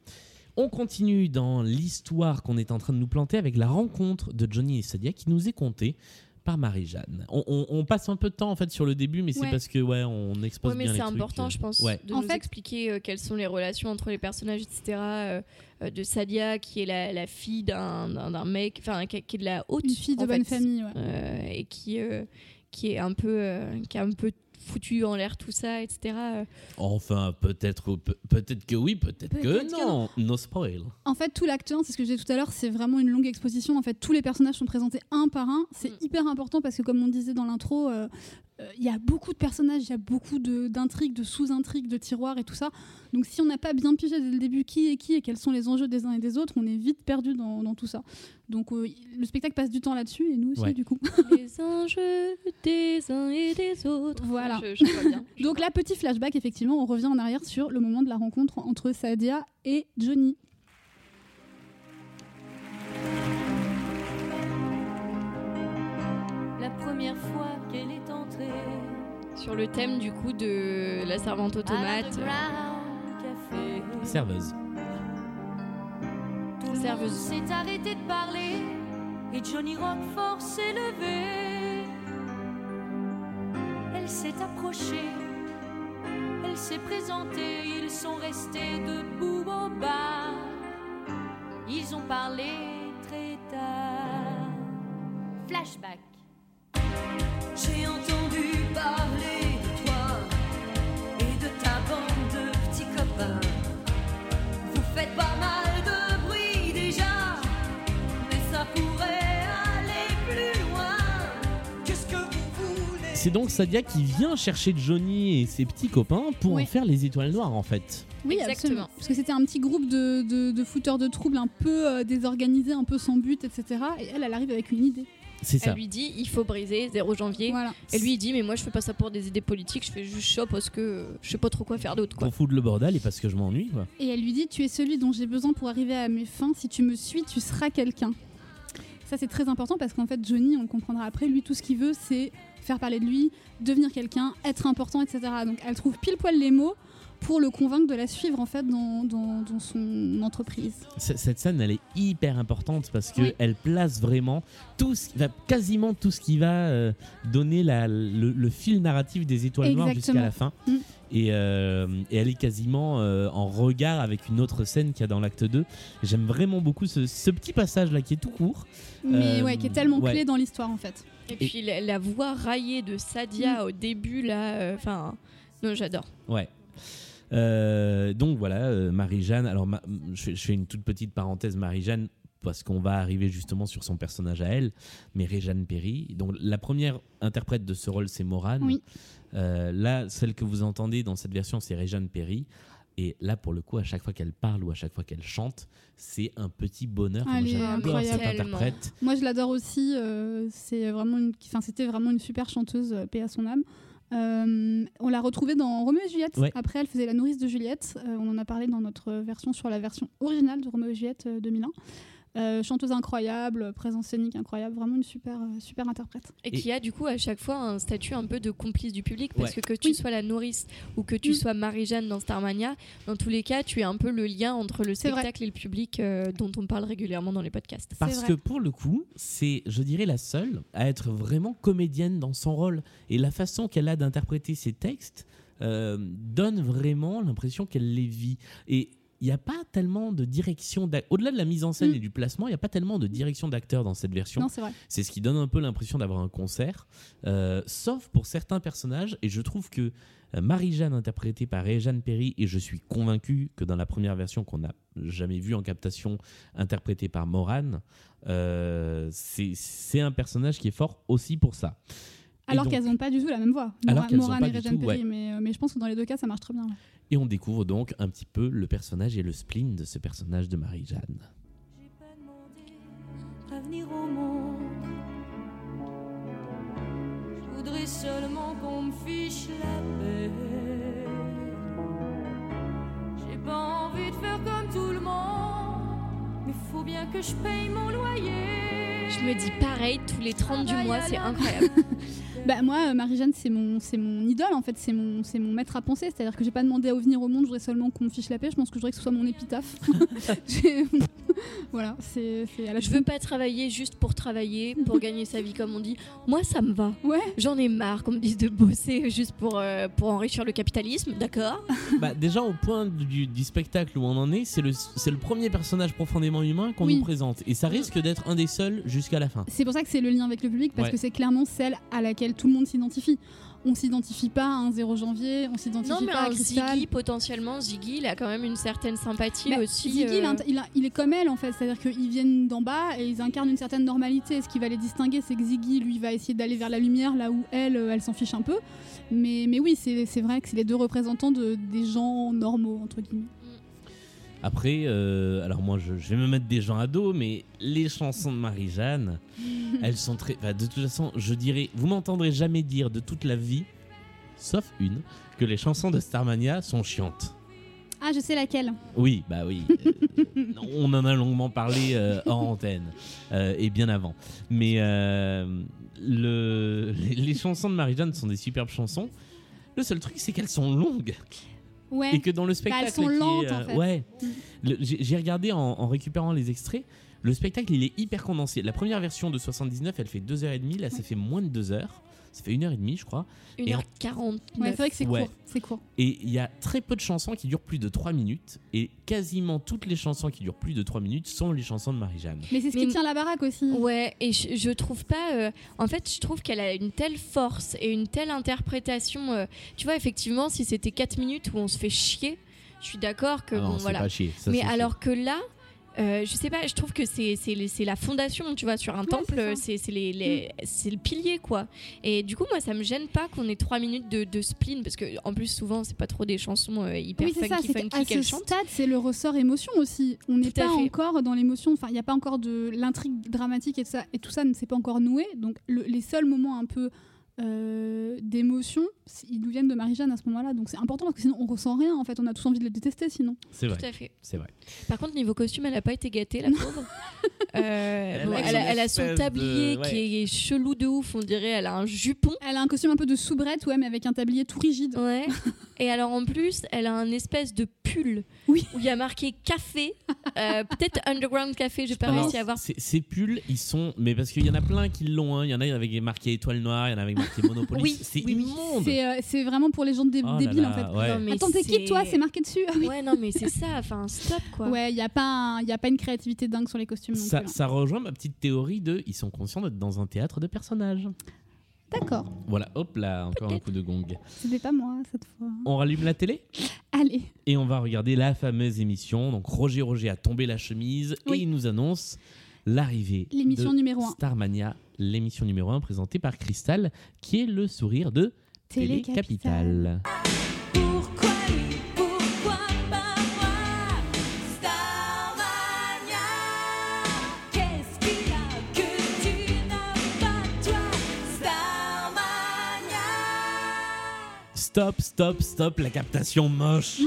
On continue dans l'histoire qu'on est en train de nous planter avec la rencontre de Johnny et Sadia qui nous est contée par Marie-Jeanne. On, on- on passe un peu de temps en fait sur le début, mais c'est parce que ouais, on expose Ouais, mais bien les c'est important, euh, je pense, Ouais. de En nous fait- expliquer euh, quelles sont les relations entre les personnages, etc. euh, euh, de Sadia, qui est la, la fille d'un mec, enfin, qui, qui est de la haute. une fille de bonne fait, famille ouais. euh, et qui, euh, qui est un peu, euh, qui a un peu foutu en l'air tout ça, etc. euh. Enfin, peut-être peut- peut-être que oui, peut-être que non. No spoil. En fait, tout l'acte 1, c'est ce que je disais tout à l'heure, c'est vraiment une longue exposition. En fait, tous les personnages sont présentés un par un. C'est Mm. hyper important parce que, comme on disait dans l'intro, euh, il y a beaucoup de personnages, il y a beaucoup de- d'intrigues, de, sous-intrigues, de tiroirs et tout ça. Donc, si on n'a pas bien pigé dès le début qui est qui et quels sont les enjeux des uns et des autres, on est vite perdu dans, dans tout ça. Donc, euh, le spectacle passe du temps là-dessus et nous aussi, Ouais. du coup. les enjeux des uns et des autres. Voilà. Je, je vois bien. Je Donc, là, petit flashback, effectivement, on revient en arrière sur le moment de la rencontre entre Sadia et Johnny. La première fois Sur le thème du coup de la servante automate. Serveuse. Serveuse. s'est arrêté de parler et Johnny Rockford s'est levé. Elle s'est approchée, elle s'est présentée, ils sont restés debout au bar. Ils ont parlé très tard. Flashback. J'ai entendu C'est donc Sadia qui vient chercher Johnny et ses petits copains pour Oui. en faire les étoiles noires en fait. Oui, Exactement. absolument. Parce que c'était un petit groupe de, de, de fouteurs de troubles un peu euh, désorganisés, un peu sans but, etc. Et elle, elle arrive avec une idée. C'est ça. Elle lui dit il faut briser 0 janvier. Voilà. Et lui il dit mais moi je fais pas ça pour des idées politiques, je fais juste ça parce que je sais pas trop quoi faire d'autre. Pour foutre le bordel et parce que je m'ennuie quoi. Et elle lui dit Tu es celui dont j'ai besoin pour arriver à mes fins. Si tu me suis, tu seras quelqu'un. Ça, c'est très important parce qu'en fait, Johnny, on le comprendra après, lui, tout ce qu'il veut, c'est faire parler de lui, devenir quelqu'un, être important, etc. Donc, elle trouve pile poil les mots pour le convaincre de la suivre, en fait, dans, dans- dans son entreprise. Cette scène, elle est hyper importante parce que Oui. elle place vraiment tout, ce, quasiment tout ce qui va euh, donner la- le, le fil narratif des étoiles noires jusqu'à la fin. Mm. Et, euh, et elle est quasiment euh, en regard avec une autre scène qu'il y a dans l'acte 2. J'aime vraiment beaucoup ce, ce petit passage là qui est tout court. Mais Euh, ouais, qui est tellement ouais. clé dans l'histoire, en fait. Et puis la, la voix raillée de Sadia au début là, enfin non j'adore. Ouais. Euh, donc voilà, euh, Marie-Jeanne. Alors, ma- je, fais, je fais une toute petite parenthèse, Marie-Jeanne, parce qu'on va arriver justement sur son personnage à elle, mais Réjeanne Perry. Donc, la première interprète de ce rôle, c'est Morane. Oui. Euh, là, celle que vous entendez dans cette version, c'est Réjeanne Perry. Et là, pour le coup, à chaque fois qu'elle parle ou à chaque fois qu'elle chante, c'est un petit bonheur. J'adore cette interprète. Moi, je l'adore aussi. c'est vraiment une, enfin, c'était vraiment une super chanteuse, paix à son âme. Euh, on l'a retrouvée dans Roméo et Juliette. Ouais. Après, elle faisait la nourrice de Juliette. Euh, on en a parlé dans notre version sur la version originale de Roméo et Juliette euh, 2001. Euh, chanteuse incroyable, présence scénique incroyable, vraiment une super, euh, super interprète. Et, Et- qui a du coup à chaque fois un statut un peu de complice du public parce Ouais. que que tu Oui. sois la nourrice ou que tu Mm. sois Marie-Jeanne dans Starmania, dans tous les cas tu es un peu le lien entre le vrai. spectacle et le public euh, dont on parle régulièrement dans les podcasts. Parce vrai. que pour le coup, c'est, je dirais, la seule à être vraiment comédienne dans son rôle. Et la façon qu'elle a d'interpréter ses textes, euh, donne vraiment l'impression qu'elle les vit. Et il n'y a pas tellement de direction, au-delà de la mise en scène Mm. et du placement, il n'y a pas tellement de direction d'acteur dans cette version. C'est ce qui donne un peu l'impression d'avoir un concert, euh, sauf pour certains personnages. Et je trouve que euh, Marie-Jeanne, interprétée par Jeanne Perry, et je suis convaincu que dans la première version qu'on n'a jamais vue en captation, interprétée par Morane, euh, c'est un personnage qui est fort aussi pour ça. Alors qu'elles n'ont pas du tout la même voix. Alors qu'elles ont Morane pas et du Regine tout, Perry, ouais. mais, euh, mais je pense que dans les deux cas, ça marche très bien. Et on découvre donc un petit peu le personnage et le spleen de ce personnage de Marie-Jeanne. J'ai pas demandé à venir au monde. Je voudrais seulement qu'on me fiche la paix. J'ai pas envie de faire comme tout le monde, mais faut bien que je paye mon loyer. Je me dis pareil tous les 30 du mois, c'est incroyable. Bah, moi, euh, Marie-Jeanne, c'est mon, c'est mon idole, en fait. C'est mon, c'est mon maître à penser. C'est-à-dire que j'ai pas demandé à venir au monde, je voudrais seulement qu'on me fiche la paix. Je pense que je voudrais que ce soit mon épitaphe. Voilà, c'est, à la Je veux pas travailler juste pour travailler, pour gagner sa vie comme on dit. Moi, ça me va. Ouais. J'en ai marre qu'on me dise de bosser juste pour, euh, pour enrichir le capitalisme, d'accord bah, déjà, au point du, du spectacle où on en est, c'est le, c'est le premier personnage profondément humain qu'on Oui. nous présente. Et ça risque d'être un des seuls jusqu'à la fin. C'est pour ça que c'est le lien avec le public, parce Ouais. que c'est clairement celle à laquelle tout le monde s'identifie. On s'identifie pas à un 0 janvier, on s'identifie pas à Cristal. Ziggy, potentiellement, Ziggy, il a quand même une certaine sympathie Bah, aussi. Ziggy, il, euh, il a- il est comme elle en fait, c'est-à-dire qu'ils viennent d'en bas et ils incarnent une certaine normalité. Ce qui va les distinguer, c'est que Ziggy, lui, va essayer d'aller vers la lumière, là où elle, euh, elle s'en fiche un peu. Mais, mais oui, c'est c'est vrai que c'est les deux représentants de, des gens normaux, entre guillemets. Après, euh, alors moi, je, je vais me mettre des gens à dos, mais les chansons de Marie-Jeanne, elles sont très. enfin, de toute façon, je dirais, vous m'entendrez jamais dire de toute la vie, sauf une, que les chansons de Starmania sont chiantes. Ah, je sais laquelle. Oui, bah oui. euh, on en a longuement parlé euh, hors antenne euh, et bien avant. Mais le, les, les chansons de Marie-Jeanne sont des superbes chansons. Le seul truc, c'est qu'elles sont longues Ouais. et que dans le spectacle, elles sont qui est, lentes, en fait. ouais, Mm. J'ai j'ai regardé en, en récupérant les extraits. Le spectacle, il est hyper condensé. La première version de 79, elle fait 2h30. Là, ça fait moins de 2 heures. Ça fait 1h30, je crois. Et en- 1h49. Ouais, c'est vrai que c'est Ouais. court. C'est court. Et il y a très peu de chansons qui durent plus de 3 minutes. Et quasiment toutes les chansons qui durent plus de 3 minutes sont les chansons de Marie-Jeanne. Mais c'est ce Mais- qui tient la baraque aussi. Ouais, et je, je trouve pas. euh, en fait, je trouve qu'elle a une telle force et une telle interprétation. euh, tu vois, effectivement, si c'était 4 minutes où on se fait chier, je suis d'accord que Ah non, bon, voilà. pas chier. ça, Mais alors que là. Euh, je sais pas, je trouve que c'est la fondation, tu vois, sur un temple, c'est. Mm. les, les- c'est le pilier, quoi. Et du coup, moi, ça me gêne pas qu'on ait trois minutes de, de spleen, parce que en plus, souvent, c'est pas trop des chansons euh, hyper Oui, c'est ça, funky, funky qu'à ce chante. stade, c'est le ressort émotion aussi. On n'est à pas encore dans l'émotion, enfin, il n'y a pas encore de l'intrigue dramatique et tout ça, et tout ça ne s'est pas encore noué. Donc, le- les seuls moments un peu euh, d'émotion, c- ils nous viennent de Marie-Jeanne à ce moment-là. Donc, c'est important parce que sinon, on ressent rien en fait. On a tous envie de le détester sinon. C'est Tout vrai. à fait. C'est vrai. Par contre, niveau costume, elle a pas été gâtée, la pauvre. Euh, Elle bon, a elle, son a, elle a son espèce tablier de- ouais. qui est chelou de ouf, on dirait. Elle a un jupon. Elle a un costume un peu de soubrette, ouais, mais avec un tablier tout rigide. Ouais. Et alors en plus, elle a un espèce de pull Oui. où il y a marqué café, euh, peut-être Underground Café, j'ai pas réussi à voir. ces- Ces pulls, ils sont. Mais parce qu'il y en a plein qui l'ont. hein. Il y en a avec marqué étoile noire, il y en a avec marqué Monopoly. Oui, c'est oui, oui. immonde. C'est euh, c'est vraiment pour les gens dé- Oh là débiles là, en fait. ouais. Non, mais Attends, t'es qui toi? C'est- marqué dessus? Ah oui. Ouais, non, mais c'est ça, enfin, stop quoi. Ouais, il n'y a, pas un- y a pas une créativité dingue sur les costumes non Ça, plus, hein. ça rejoint ma petite théorie de ils sont conscients d'être dans un théâtre de personnages. D'accord, Voilà, hop là, encore un coup de gong. c'était pas moi cette fois. On rallume la télé? Allez, et on va regarder la fameuse émission. Donc Roger Roger a tombé la chemise Oui. et il nous annonce l'arrivée L'émission de numéro un. Starmania, l'émission numéro 1 présentée par Cristal, qui est le sourire de Télé Télé-Capitale. Stop, stop, stop, la captation moche.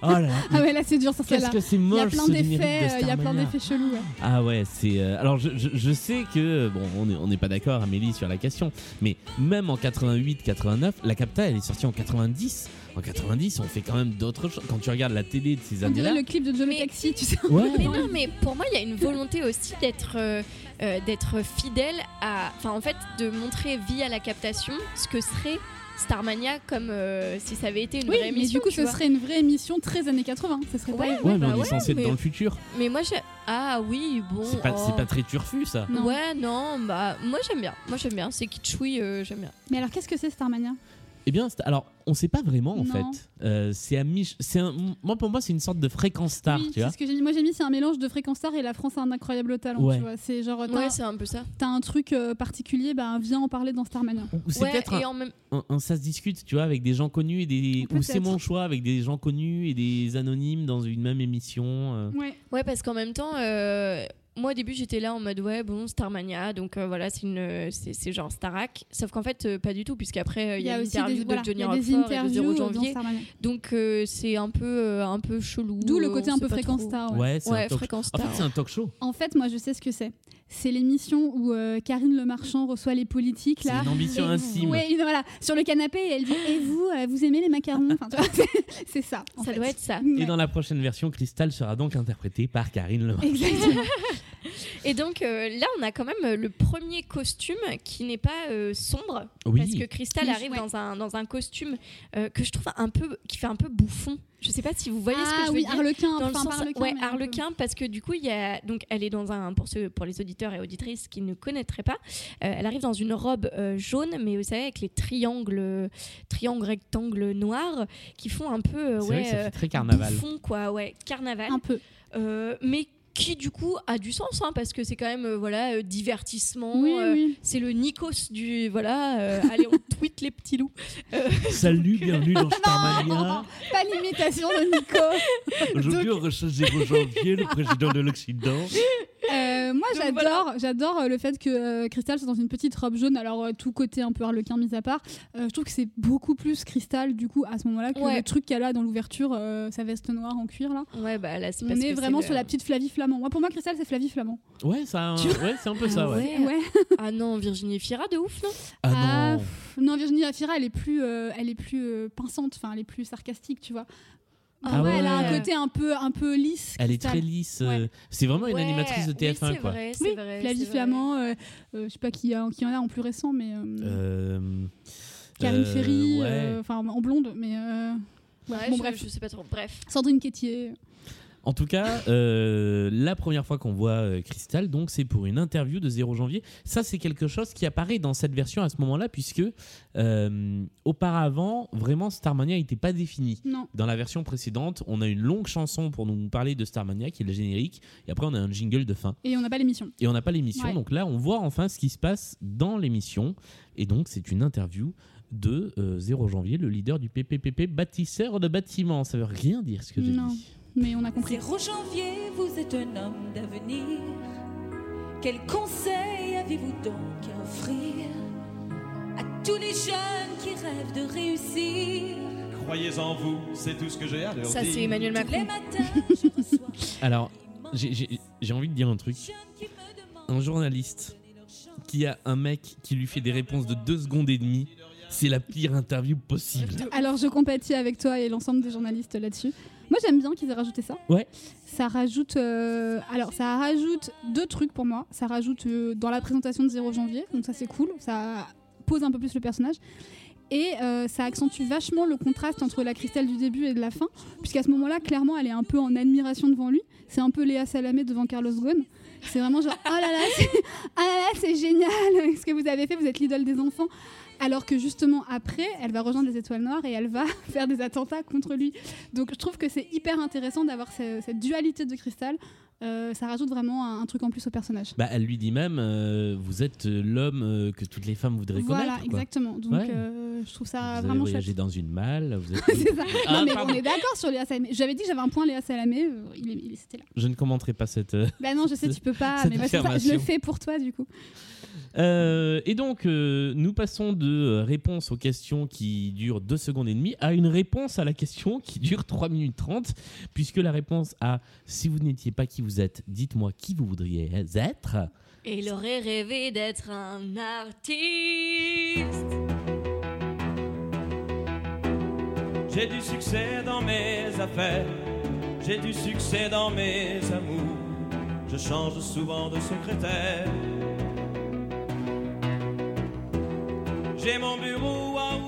oh là là, Ah ouais, là c'est dur sur qu'est-ce celle-là. que c'est Il y a moche plein de d'effets, euh, il y a plein d'effets chelous. ouais. Ah ouais, c'est. euh, alors je, je- je sais que bon, on n'est on n'est pas d'accord, Amélie, sur la question, mais même en 88, 89, la Capta, elle est sortie en 90. En 90, on fait quand même d'autres choses. Quand tu regardes la télé de ces On dirait années-là, le clip de le Taxi, tu sais. ouais, Mais non, mais pour moi, il y a une volonté aussi d'être euh, euh, d'être fidèle à. Enfin, en fait, de montrer via la captation ce que serait Starmania comme euh, si ça avait été une Oui, vraie mais émission. du coup, ce vois. serait une vraie émission très années 80. Ce serait Ouais, pas. Ouais, mais bah on est ouais, censé être mais- dans le futur. Mais moi, j'ai. Ah oui, bon. C'est pas, oh. pas très turfu ça. Non. Ouais, non, bah moi j'aime bien. Moi j'aime bien. C'est kitschoui, euh, j'aime bien. Mais alors, qu'est-ce que c'est Starmania? Eh bien, alors, on sait pas vraiment en Non. fait. Euh, c'est à mi- c'est un, moi pour moi c'est une sorte de fréquence star, Oui, tu vois. ce que j'ai mis. Moi, j'ai mis c'est un mélange de Fréquence Star et La France a un incroyable talent. Ouais. Tu vois, c'est genre t'as Ouais, c'est un peu ça. t'as un truc euh, particulier, bah viens en parler dans Starmania. Ou c'est Ouais, peut-être un, même un- un ça se discute, tu vois, avec des gens connus et des ou c'est mon choix avec des gens connus et des anonymes dans une même émission. euh. Ouais. Ouais, parce qu'en même temps, euh, moi au début j'étais là en mode ouais, bon, Starmania, donc euh, voilà, c'est une, c'est c'est genre Starac. Sauf qu'en fait, euh, pas du tout, puisqu'après euh, il y a, aussi l'interview des, de voilà, Johnny il y a des Rockford et de interviews Zéro euh, dans Janvier. Starmania. Donc euh, c'est un peu, euh, un peu chelou. D'où le côté un peu Fréquence. Star. ouais. Ouais, c'est un Ouais, Fréquence En Star. fait, c'est un talk show. En fait, moi, je sais ce que c'est. C'est l'émission où euh, Karine Le Marchand reçoit les politiques C'est là. une ambition Et- intime. Ouais, une- voilà, sur le canapé et elle dit Et vous, euh, vous aimez les macarons? Enfin, tu vois, c'est- ça. Ça fait. doit être ça. Et Ouais. dans la prochaine version, Crystal sera donc interprétée par Karine Lemarchand. Exactement. Et donc euh, là, on a quand même euh, le premier costume qui n'est pas euh, sombre, Oui. parce que Crystal Oui, arrive ouais. dans un dans un costume euh, que je trouve un peu qui fait un peu bouffon. Je sais pas si vous voyez ce que ah je veux oui, dire. Harlequin, dans le sens, Harlequin. ouais. Harlequin, parce que du coup, il y a donc elle est dans un pour ceux pour les auditeurs et auditrices qui ne connaîtraient pas, euh, elle arrive dans une robe euh, jaune, mais vous savez avec les triangles, triangles rectangles noirs qui font un peu euh, vrai ouais que ça fait très carnaval. bouffon, quoi, ouais, carnaval. Un peu. Euh, mais qui du coup a du sens hein, parce que c'est quand même euh, voilà euh, divertissement Oui, euh, oui. c'est le Nikos du voilà euh, allez on tweet les petits loups Euh, Salut, bienvenue dans Starmania. Pas l'imitation de Nico. Aujourd'hui, on recherche Zéro Janvier, le président de l'Occident. Euh, moi, j'adore, j'adore euh, le fait que euh, Crystal soit dans une petite robe jaune. Alors, euh, tout côté un peu harlequin mis à part, euh, je trouve que c'est beaucoup plus Crystal du coup à ce moment-là que Ouais. le truc qu'elle a dans l'ouverture, euh, sa veste noire en cuir là. ouais bah là c'est On parce est que vraiment sur la petite Flavie Flamand. Moi, pour moi, Crystal, c'est Flavie Flamand. Ouais, ça, Tu ouais, c'est un peu ça, Ah ouais. ouais. Ouais. ah non Virginie Fira de ouf non? Ah Ah, non. pff, non, Virginie Afira, elle est plus, euh, elle est plus euh, pinçante, enfin, elle est plus sarcastique, tu vois. Ah ouais, elle a un côté un peu, un peu lisse. Elle est très lisse. Ouais. euh, C'est vraiment une Ouais, animatrice de oui, TF1, c'est quoi. vrai, Oui, vrai, Flavie. Flamand, euh, euh, je sais pas qui, a- qui en a en plus récent, mais euh, Euh, Karine euh, Ferry, ouais. euh, enfin en blonde, mais euh, Ouais, bon je, bref, je sais pas trop bref Sandrine Quétier. En tout cas, euh, la première fois qu'on voit euh, Crystal, donc c'est pour une interview de 0 janvier. Ça, c'est quelque chose qui apparaît dans cette version à ce moment-là, puisque euh, auparavant, vraiment, Starmania n'était pas défini. Non. Dans la version précédente, on a une longue chanson pour nous parler de Starmania, qui est le générique, et après on a un jingle de fin. Et on n'a pas l'émission. Et on n'a pas l'émission, Ouais. donc là, on voit enfin ce qui se passe dans l'émission. Et donc, c'est une interview de euh, 0 janvier, le leader du PPPP, bâtisseur de bâtiments. Ça veut rien dire ce que j'ai Non. dit. Mais on a compris. 0 janvier, vous êtes un homme d'avenir. Quel conseil avez-vous donc à offrir à tous les jeunes qui rêvent de réussir? Croyez en vous, c'est tout ce que j'ai à leur ça dire. c'est Emmanuel Tous les Macron matins, je reçois Alors, j'ai- envie de dire un truc. Un journaliste qui a un mec qui lui fait des réponses de 2 secondes et demie, c'est la pire interview possible. Alors je compatis avec toi et l'ensemble des journalistes là-dessus. Moi j'aime bien qu'ils aient rajouté ça. Ouais. Ça rajoute, euh, alors ça rajoute deux trucs pour moi. Ça rajoute euh, dans la présentation de 0 janvier, donc ça c'est cool. Ça pose un peu plus le personnage. Et euh, ça accentue vachement le contraste entre la Christelle du début et de la fin, puisqu'à ce moment-là, clairement, elle est un peu en admiration devant lui. C'est un peu Léa Salamé devant Carlos Ghosn. C'est vraiment genre, oh là là, c'est, ah là là, c'est génial ce que vous avez fait, vous êtes l'idole des enfants. Alors que justement après, elle va rejoindre les étoiles noires et elle va faire des attentats contre lui. Donc je trouve que c'est hyper intéressant d'avoir ce- cette dualité de cristal. Euh, ça rajoute vraiment un, un truc en plus au personnage. Bah, elle lui dit même euh, Vous êtes l'homme euh, que toutes les femmes voudraient Voilà, connaître. quoi. exactement. Donc Ouais. euh, je trouve ça Vous vraiment chouette. dans une malle. Vous êtes... c'est ça. Ah, non mais pardon. on est d'accord sur Léa Salamé. J'avais dit que j'avais un point Léa Salamé, il, c'était là. Je ne commenterai pas cette. Bah non, je sais, tu peux pas, mais bah, ça, je le fais pour toi du coup. Euh, et donc, euh, nous passons de euh, réponse aux questions qui durent 2 secondes et demie à une réponse à la question qui dure 3 minutes 30, puisque la réponse à si vous n'étiez pas qui vous êtes, dites-moi qui vous voudriez être. et il aurait rêvé d'être un artiste J'ai du succès dans mes affaires, j'ai du succès dans mes amours. Je change souvent de secrétaire. J'ai mon bureau à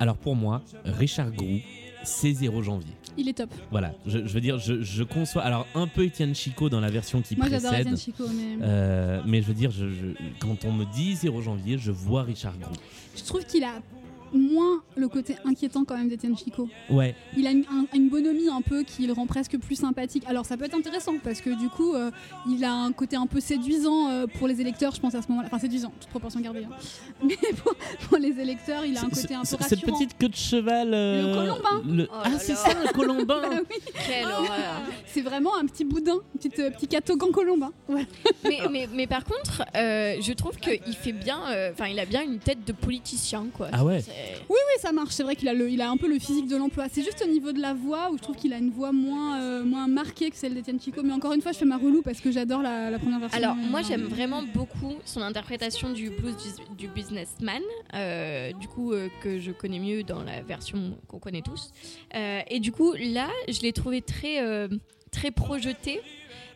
Alors pour moi, Richard Grou, c'est 0 janvier. Il est top. Voilà, je, je veux dire, je, je conçois. Alors un peu Étienne Chico dans la version qui Moi j'adore précède. Etienne Chico, mais Euh, mais je veux dire, je- je- quand on me dit 0 janvier, je vois Richard Grou. je trouve qu'il a moins le côté inquiétant quand même d'Etienne Chico. Ouais, Il a une, un- une bonhomie un peu qui le rend presque plus sympathique. Alors ça peut être intéressant parce que du coup, euh, il a un côté un peu séduisant euh, pour les électeurs, je pense à ce moment-là. Enfin séduisant, toute proportion gardée. hein. Mais pour, pour les électeurs, il a un côté un peu rassurant. cette petite queue de cheval. euh, Le colombin. le- Oh ah, c'est ça, un colombin. Bah oui, Quelle horreur. c'est vraiment un petit boudin, un petit, euh, petit catogan colombin. Voilà. mais, mais, mais par contre, euh, je trouve qu'il fait bien, euh, enfin, il a bien une tête de politicien, quoi. Ah ouais. C'est- Oui, ça marche. C'est vrai qu'il a, le, il a un peu le physique de l'emploi. C'est juste au niveau de la voix où je trouve qu'il a une voix moins, euh, moins marquée que celle d'Etienne Chico. Mais encore une fois, je fais ma relou parce que j'adore la, la première version. Alors, moi, j'aime vraiment beaucoup son interprétation du blues du, du businessman, euh, du coup, euh, que je connais mieux dans la version qu'on connaît tous. Et du coup, là, je l'ai trouvé très, très projeté.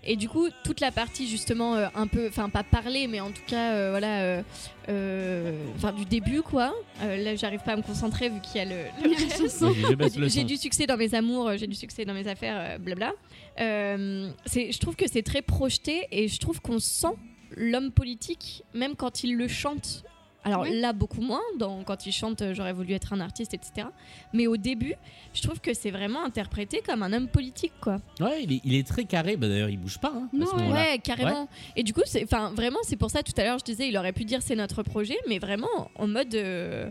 Et du coup, toute la partie justement euh, un peu, enfin pas parler, mais en tout cas, euh, voilà, euh, euh, enfin du début quoi. Euh, là, j'arrive pas à me concentrer vu qu'il y a le, J'ai du succès dans mes amours, j'ai du succès dans mes affaires, euh, blabla. Euh, c'est- je trouve que c'est très projeté et je trouve qu'on sent l'homme politique, même quand il le chante. Alors là, beaucoup moins, dans, quand il chante euh, J'aurais voulu être un artiste, etc. Mais au début, je trouve que c'est vraiment interprété comme un homme politique, quoi. Ouais, il est, il est très carré. Bah, D'ailleurs, il bouge pas hein, à Non, ce ouais. carrément. Et du coup, enfin, vraiment, c'est pour ça tout à l'heure, je disais, il aurait pu dire c'est notre projet, mais vraiment en mode, euh,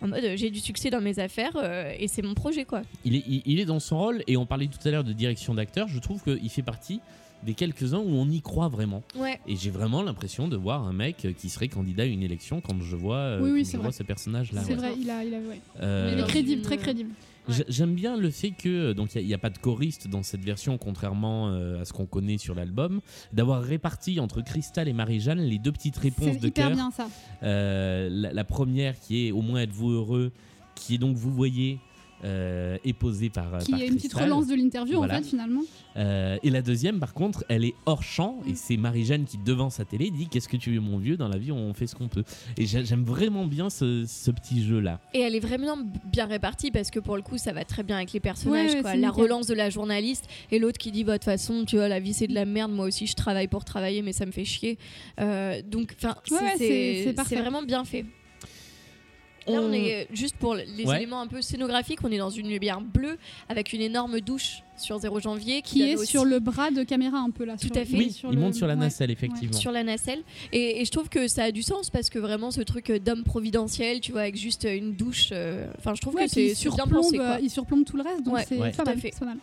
en mode, euh, j'ai du succès dans mes affaires euh, et c'est mon projet, quoi. Il est, il, il est dans son rôle et on parlait tout à l'heure de direction d'acteur. Je trouve qu'il fait partie des quelques-uns où on y croit vraiment. Ouais. Et j'ai vraiment l'impression de voir un mec qui serait candidat à une élection quand je vois, euh, Oui, oui, quand c'est je vois vrai. ce personnage-là. C'est ouais. vrai, il a, il a, ouais. Euh, Il est crédible, très crédible. J'aime bien le fait que donc il n'y a, pas de choriste dans cette version, contrairement euh, à ce qu'on connaît sur l'album, d'avoir réparti entre Crystal et Marie-Jeanne les deux petites réponses de cœur. bien ça. Euh, la, la première qui est au moins êtes-vous heureux, qui est donc vous voyez euh, est posée par Qui par est une petite relance de l'interview Voilà. en fait finalement. Euh, et la deuxième, par contre, elle est hors champ Mm. et c'est Marie-Jeanne qui, devant sa télé, dit Qu'est-ce que tu es, mon vieux Dans la vie, on fait ce qu'on peut. Et j'a- j'aime vraiment bien ce, ce petit jeu-là. Et elle est vraiment bien répartie parce que pour le coup, ça va très bien avec les personnages. Ouais, quoi. La nickel. relance de la journaliste et l'autre qui dit bah de toute façon, tu vois, la vie c'est de la merde. Moi aussi, je travaille pour travailler, mais ça me fait chier. Euh, donc, enfin, Ouais, c'est- vraiment bien fait. Là, on est juste pour les Ouais. éléments un peu scénographiques. On est dans une lumière bleue avec une énorme douche sur 0 janvier qui, est aussi sur le bras de caméra un peu là. Tout sur- à fait. Oui, sur il le- monte sur la ouais. nacelle, effectivement. sur la nacelle. Et, et je trouve que ça a du sens parce que vraiment, ce truc d'homme providentiel, tu vois, avec juste une douche. euh, Enfin, je trouve Ouais, que c'est bien pensé. quoi. euh, il surplombe tout le reste, donc Ouais, c'est Ouais. pas tout à mal, fait. c'est pas mal.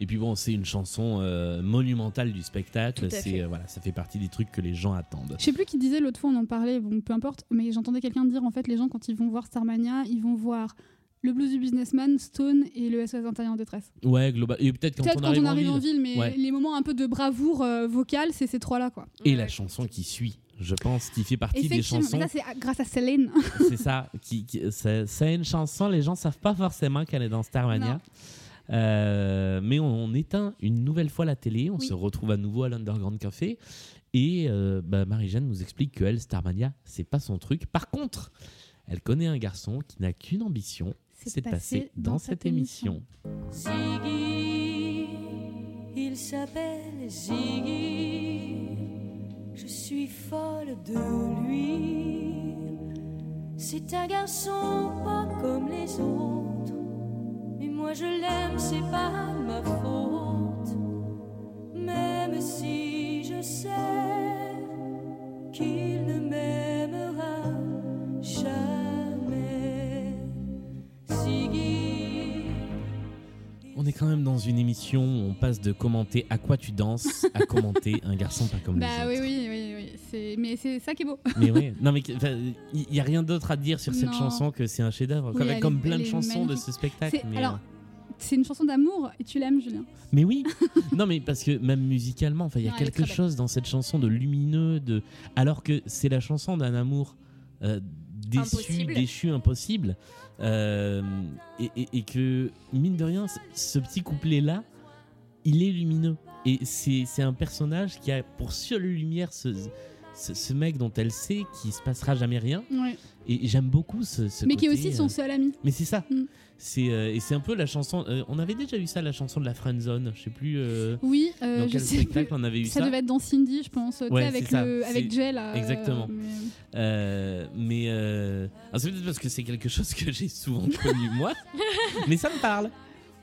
Et puis bon, c'est une chanson euh, monumentale du spectacle. C'est euh, voilà, ça fait partie des trucs que les gens attendent. Je sais plus qui disait l'autre fois, on en parlait, bon, peu importe, mais j'entendais quelqu'un dire en fait, les gens quand ils vont voir Starmania, ils vont voir le blues du businessman, Stone et le SOS intérieur en détresse. Ouais, global. Et peut-être quand, on, quand arrive on arrive en en ville. ville, mais Ouais. les moments un peu de bravoure euh, vocale, c'est ces trois-là quoi. Et la chanson qui suit, je pense, qui fait partie des chansons. mais ça c'est grâce à Céline. c'est ça. Qui, qui- c'est c'est une chanson, les gens savent pas forcément qu'elle est dans Starmania. Non. Euh, mais on, on éteint une nouvelle fois la télé, on Oui. se retrouve à nouveau à l'Underground Café. Et euh, bah, Marie-Jeanne nous explique que elle, Starmania, c'est pas son truc. Par contre, elle connaît un garçon qui n'a qu'une ambition, c'est de passer dans, cette émission. Ziggy, il s'appelle Ziggy. Je suis folle de lui. C'est un garçon pas comme les autres. Moi je l'aime, c'est pas ma faute. Même si je sais qu'il ne m'aimera jamais. On est quand même dans une émission où on passe de commenter à quoi tu danses à commenter un garçon pas comme Bah les oui, autres. oui, oui, oui. c'est- Mais c'est ça qui est beau. Mais oui, non mais il y, a rien d'autre à dire sur cette Non. chanson que c'est un chef-d'œuvre, Oui, comme, plein de chansons de ce spectacle. C'est- Mais, alors, euh, C'est une chanson d'amour et tu l'aimes, Julien. mais oui, non mais parce que même musicalement, enfin il y a quelque chose dans cette chanson de lumineux, de alors que c'est la chanson d'un amour euh, déçu, Impossible. déchu, impossible, euh, et, et- et que mine de rien, ce- petit couplet là, il est lumineux et c'est c'est un personnage qui a pour seule lumière ce, ce, ce mec dont elle sait qu'il se passera jamais rien. Ouais. Et j'aime beaucoup ce, ce Mais qui est aussi son euh, seul ami. Mais c'est ça. Mm. C'est euh, et c'est un peu la chanson. euh, on avait déjà eu ça, la chanson de la friend zone. Je sais plus. Oui, dans je quel sais spectacle plus. on avait eu ça. Ça devait être dans Cindy, je pense, Ouais, avec, le, avec Jay là. Exactement. mais- mais alors, c'est peut-être parce que c'est quelque chose que j'ai souvent connu moi, mais ça me parle.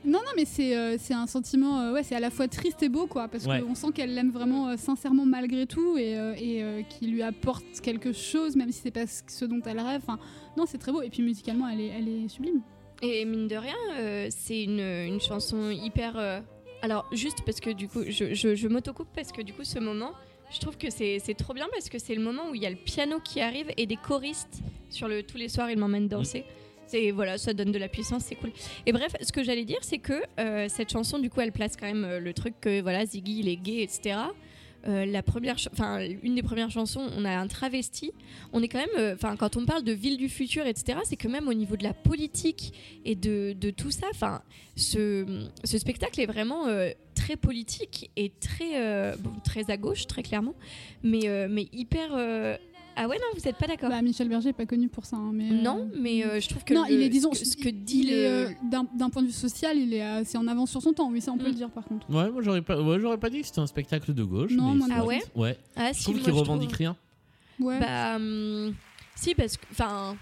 Non, non, mais c'est euh, c'est un sentiment, euh, ouais, c'est à la fois triste et beau, quoi, parce Ouais. qu'on sent qu'elle l'aime vraiment euh, sincèrement malgré tout et, euh, et euh, qu'il lui apporte quelque chose, même si c'est pas ce dont elle rêve. Enfin, non, c'est très beau. Et puis musicalement, elle est, elle est sublime. Et mine de rien, euh, c'est une, une chanson hyper. euh, Alors, juste parce que du coup, je, je, je m'autocoupe parce que du coup, ce moment, je trouve que c'est c'est trop bien parce que c'est le moment où il y a le piano qui arrive et des choristes sur le tous les soirs, ils m'emmènent danser. C'est voilà, ça donne de la puissance, c'est cool. Et bref, ce que j'allais dire, c'est que euh, cette chanson, du coup, elle place quand même euh, le truc que voilà, Ziggy, il est gay, etc. Euh, la première, enfin une des premières chansons, on a un travesti. On est quand même, enfin quand on parle de ville du futur, etc. C'est que même au niveau de la politique et de, de tout ça, enfin ce, ce spectacle est vraiment très politique et très très à gauche, très clairement, mais mais hyper. Ah ouais non, vous êtes pas d'accord Bah, Michel Berger est pas connu pour ça, hein, mais. euh, Non, mais euh, je trouve que non, le- il est, disons, ce que, ce que il- dit le- euh, d'un point de vue social, il est assez en avance sur son temps. Oui, ça, on peut Mm. le dire, par contre. Ouais, moi j'aurais pas, ouais, j'aurais pas dit que c'était un spectacle de gauche. Non, mais moi. Ah ouais Ouais. Ah, Je si, trouve qu'il revendique trouve- rien. Ouais. Bah hum, si parce que enfin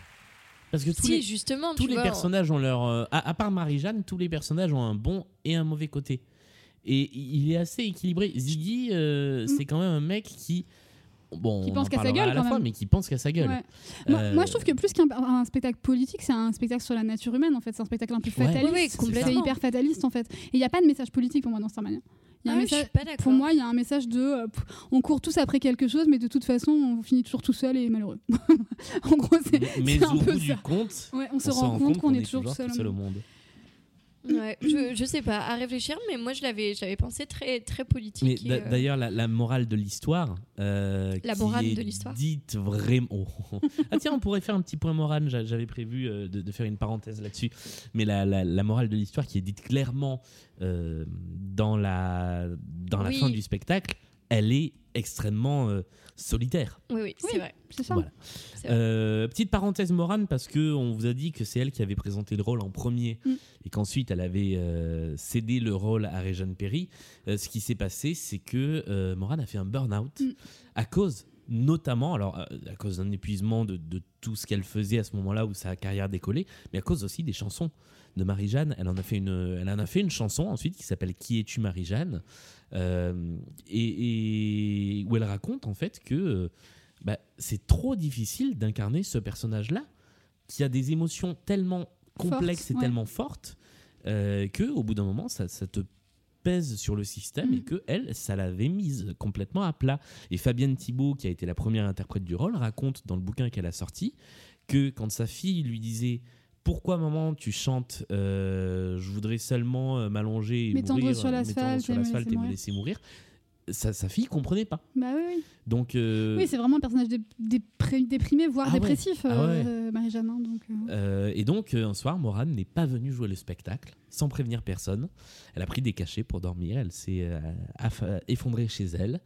Parce que tous si les, justement tous tu les vois, personnages ont leur. euh, à, à part Marie-Jeanne, tous les personnages ont un bon et un mauvais côté. Et il est assez équilibré. Ziggy, euh, c'est quand même un mec qui. Bon. Qui pense en qu'à sa gueule, à la quand fois, même. mais qui pense qu'à sa gueule. Ouais. Moi, Euh, moi, je trouve que plus qu'un un spectacle politique, c'est un spectacle sur la nature humaine, en fait. C'est un spectacle un peu Ouais. fataliste. Oui, C'est- complètement. C'est hyper fataliste, en fait. Et il n'y a pas de message politique pour moi dans Starmania. Y a un Ah, je message- suis pas d'accord. Pour moi, il y a un message de euh, pff, on court tous après quelque chose, mais de toute façon, on finit toujours tout seul et malheureux. en gros, c'est mais c'est au un peu bout du ça. compte, Ouais, on se rend compte qu'on est toujours tout seul. seul au monde. Ouais, je, je sais pas, à réfléchir, mais moi je l'avais, j'avais pensé très, très politique. Mais euh, d'ailleurs, la, la morale de l'histoire. euh, La qui morale est de l'histoire. Dite vraiment. Oh. ah, tiens, on pourrait faire un petit point moral. j'a- J'avais prévu euh, de, de faire une parenthèse là-dessus. Mais la, la- la morale de l'histoire qui est dite clairement euh, dans la, dans la Oui. fin du spectacle, elle est extrêmement euh, solitaire. Oui, oui, c'est Oui. vrai. C'est ça. Voilà. C'est vrai. Euh, petite parenthèse Morane parce que on vous a dit que c'est elle qui avait présenté le rôle en premier Mm. et qu'ensuite elle avait euh, cédé le rôle à Réjeanne Perry. Euh, ce qui s'est passé, c'est que euh, Morane a fait un burn-out Mm. à cause notamment, alors à cause d'un épuisement de, de tout ce qu'elle faisait à ce moment-là où sa carrière décollait, mais à cause aussi des chansons de Marie-Jeanne. Elle en a fait une, elle en a fait une chanson ensuite qui s'appelle Qui es-tu Marie-Jeanne? Euh, et, et où elle raconte en fait que euh, bah, c'est trop difficile d'incarner ce personnage-là qui a des émotions tellement complexes et ouais. tellement fortes euh, que au bout d'un moment ça, ça te pèse sur le système Mm. et que elle ça l'avait mise complètement à plat et Fabienne Thibault qui a été la première interprète du rôle raconte dans le bouquin qu'elle a sorti que quand sa fille lui disait pourquoi maman tu chantes euh, je voudrais seulement euh, m'allonger et M'étendre mourir, sur euh, l'asphalte et me laisser et me mourir. laisser mourir sa, sa fille comprenait pas Bah oui, oui. donc euh, Oui, c'est vraiment un personnage dé- déprimé, voire Ah ouais. dépressif, Ah ouais. Marie-Jeanne. hein, donc, euh, Euh, et donc, un soir, Morane n'est pas venue jouer le spectacle sans prévenir personne. Elle a pris des cachets pour dormir. Elle s'est effondrée chez elle.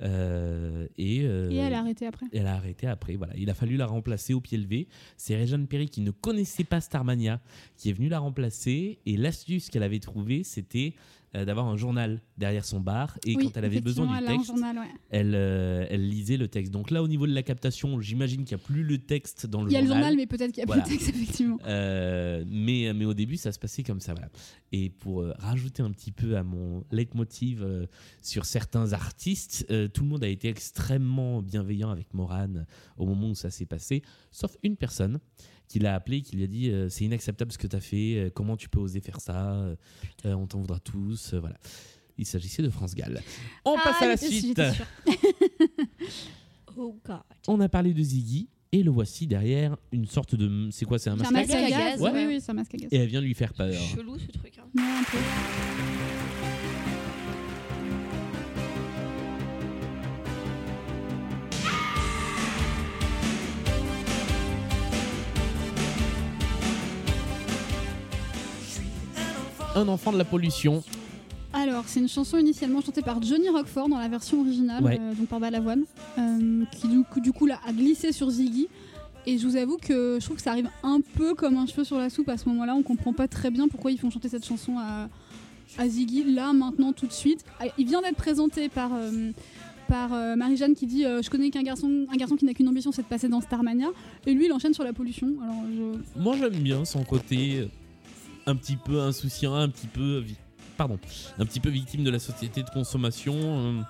Euh, et, euh, Et elle a arrêté après. elle a arrêté après. Voilà. Il a fallu la remplacer au pied levé. C'est Réjeanne Perry qui ne connaissait pas Starmania qui est venue la remplacer. Et l'astuce qu'elle avait trouvée, c'était euh, d'avoir un journal derrière son bar. Et Oui, quand elle avait besoin du elle texte, journal, ouais. elle, euh, elle lisait le texte. Donc là, au niveau de la captation, j'imagine qu'il n'y a plus le texte dans le Il y a le journal. journal, mais peut-être qu'il y a Voilà. plus de texte, effectivement. Euh, mais, mais au début, ça se passait comme ça. Voilà. Et pour rajouter un petit peu à mon leitmotiv sur certains artistes, tout le monde a été extrêmement bienveillant avec Morane au moment où ça s'est passé, sauf une personne qui l'a appelé, qui lui a dit euh, c'est inacceptable ce que tu as fait, euh, comment tu peux oser faire ça, euh, on t'en voudra tous. voilà. Il s'agissait de France Gall. On Ah, passe à la suite. Oh god. On a parlé de Ziggy et le voici derrière une sorte de. C'est quoi C'est un masque un masque à à gaz. gaz, Oui, oui, c'est un masque à gaz. Et elle vient lui faire peur. Chelou ce truc. Hein. Ouais, un peu. Un enfant de la pollution. Alors, c'est une chanson initialement chantée par Johnny Rockford dans la version originale, Ouais. euh, donc par Balavoine, euh, qui du coup, du coup là, a glissé sur Ziggy. Et je vous avoue que je trouve que ça arrive un peu comme un cheveu sur la soupe à ce moment-là. On comprend pas très bien pourquoi ils font chanter cette chanson à, à Ziggy, là, maintenant, tout de suite. Ah, Il vient d'être présenté par, euh, par euh, Marie-Jeanne qui dit euh, Je connais qu'un garçon, un garçon qui n'a qu'une ambition, c'est de passer dans Starmania. Et lui, il enchaîne sur la pollution. Alors, je... Moi, j'aime bien son côté un petit peu insouciant, un petit peu. Pardon, un petit peu victime de la société de consommation.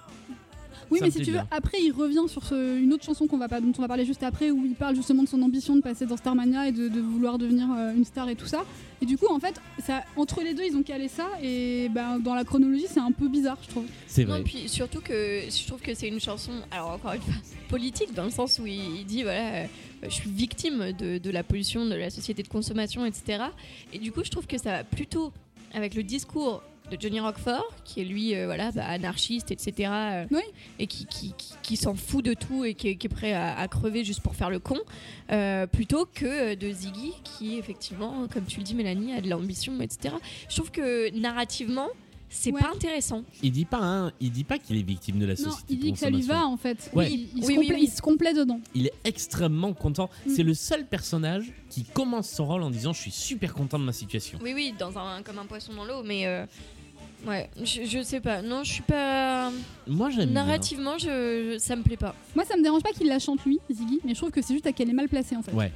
Oui, Ça mais si tu veux, bien. après, il revient sur ce- une autre chanson qu'on va pas, dont on va parler juste après, où il parle justement de son ambition de passer dans Starmania et de, de vouloir devenir euh, une star et tout ça. Et du coup, en fait, ça, entre les deux, ils ont calé ça, et ben, dans la chronologie, c'est un peu bizarre, je trouve. C'est Non, vrai. puis surtout que je trouve que c'est une chanson, alors encore une fois, politique, dans le sens où il, il dit voilà, euh, je suis victime de, de la pollution, de la société de consommation, etc. Et du coup, je trouve que ça va plutôt avec le discours de Johnny Rockford, qui est lui, euh, voilà, bah, anarchiste, etc. euh, Oui. Et qui, qui, qui- qui s'en fout de tout et qui est, qui est prêt à, à crever juste pour faire le con, euh, plutôt que de Ziggy, qui effectivement, comme tu le dis, Mélanie, a de l'ambition, etc. Je trouve que narrativement, c'est Ouais. pas intéressant. Il dit pas, hein, il dit pas qu'il est victime de la Non, société il de dit que ça lui va, en fait. Ouais. Il, il se Oui, oui, complaît- oui. il se complaît dedans. Il est extrêmement content. Mm. C'est le seul personnage qui commence son rôle en disant Je suis super content de ma situation. Oui, oui, dans un, comme un poisson dans l'eau, mais euh, ouais, je, je sais pas. Non, je suis pas. Moi, j'aime bien. Narrativement, je, je- ça me plaît pas. Moi, ça me dérange pas qu'il la chante lui, Ziggy, mais je trouve que c'est juste qu'elle est mal placée, en fait. Ouais.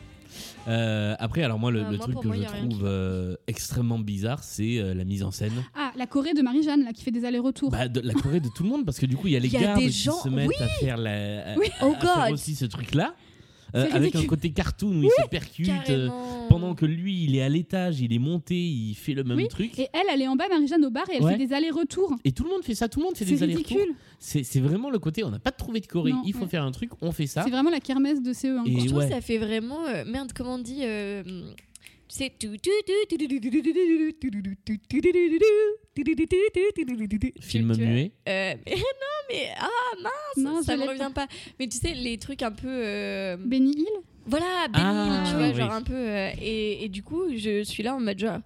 Euh, après, alors moi, le, Euh, le moi, truc que moi, je trouve euh, extrêmement bizarre, c'est euh, la mise en scène. Ah, la Corée de Marie-Jeanne, là, qui fait des allers-retours. Bah, de la Corée de tout le monde, parce que du coup, il y a les Il y a gardes des qui se mettent oui à faire, la, à- Oui. à Oh faire God. aussi ce truc-là, euh, avec un côté cartoon où il se percute. euh, pendant que lui, il est à l'étage, il est monté, il fait le même Oui, truc. Et elle, elle est en bas, Marie-Jeanne au bar, et elle Ouais. fait des allers-retours. Et tout le monde fait ça, tout le monde fait des allers-retours. ridicule. C'est c'est vraiment le côté, on n'a pas trouvé de Corée, Non, il faut ouais. faire un truc, on fait ça. C'est vraiment la kermesse de CE1. Et Je trouve ouais. que ça fait vraiment. euh, merde, comment on dit euh, C'est. Film Tu vois muet. Euh, mais non, mais. Ah mince, Non, ça me revient pas. Mais tu sais, les trucs un peu. euh, Benny Hill Voilà, béni, Ah, tu vois, oui. genre un peu. euh, et, et du coup, je suis là en mode genre.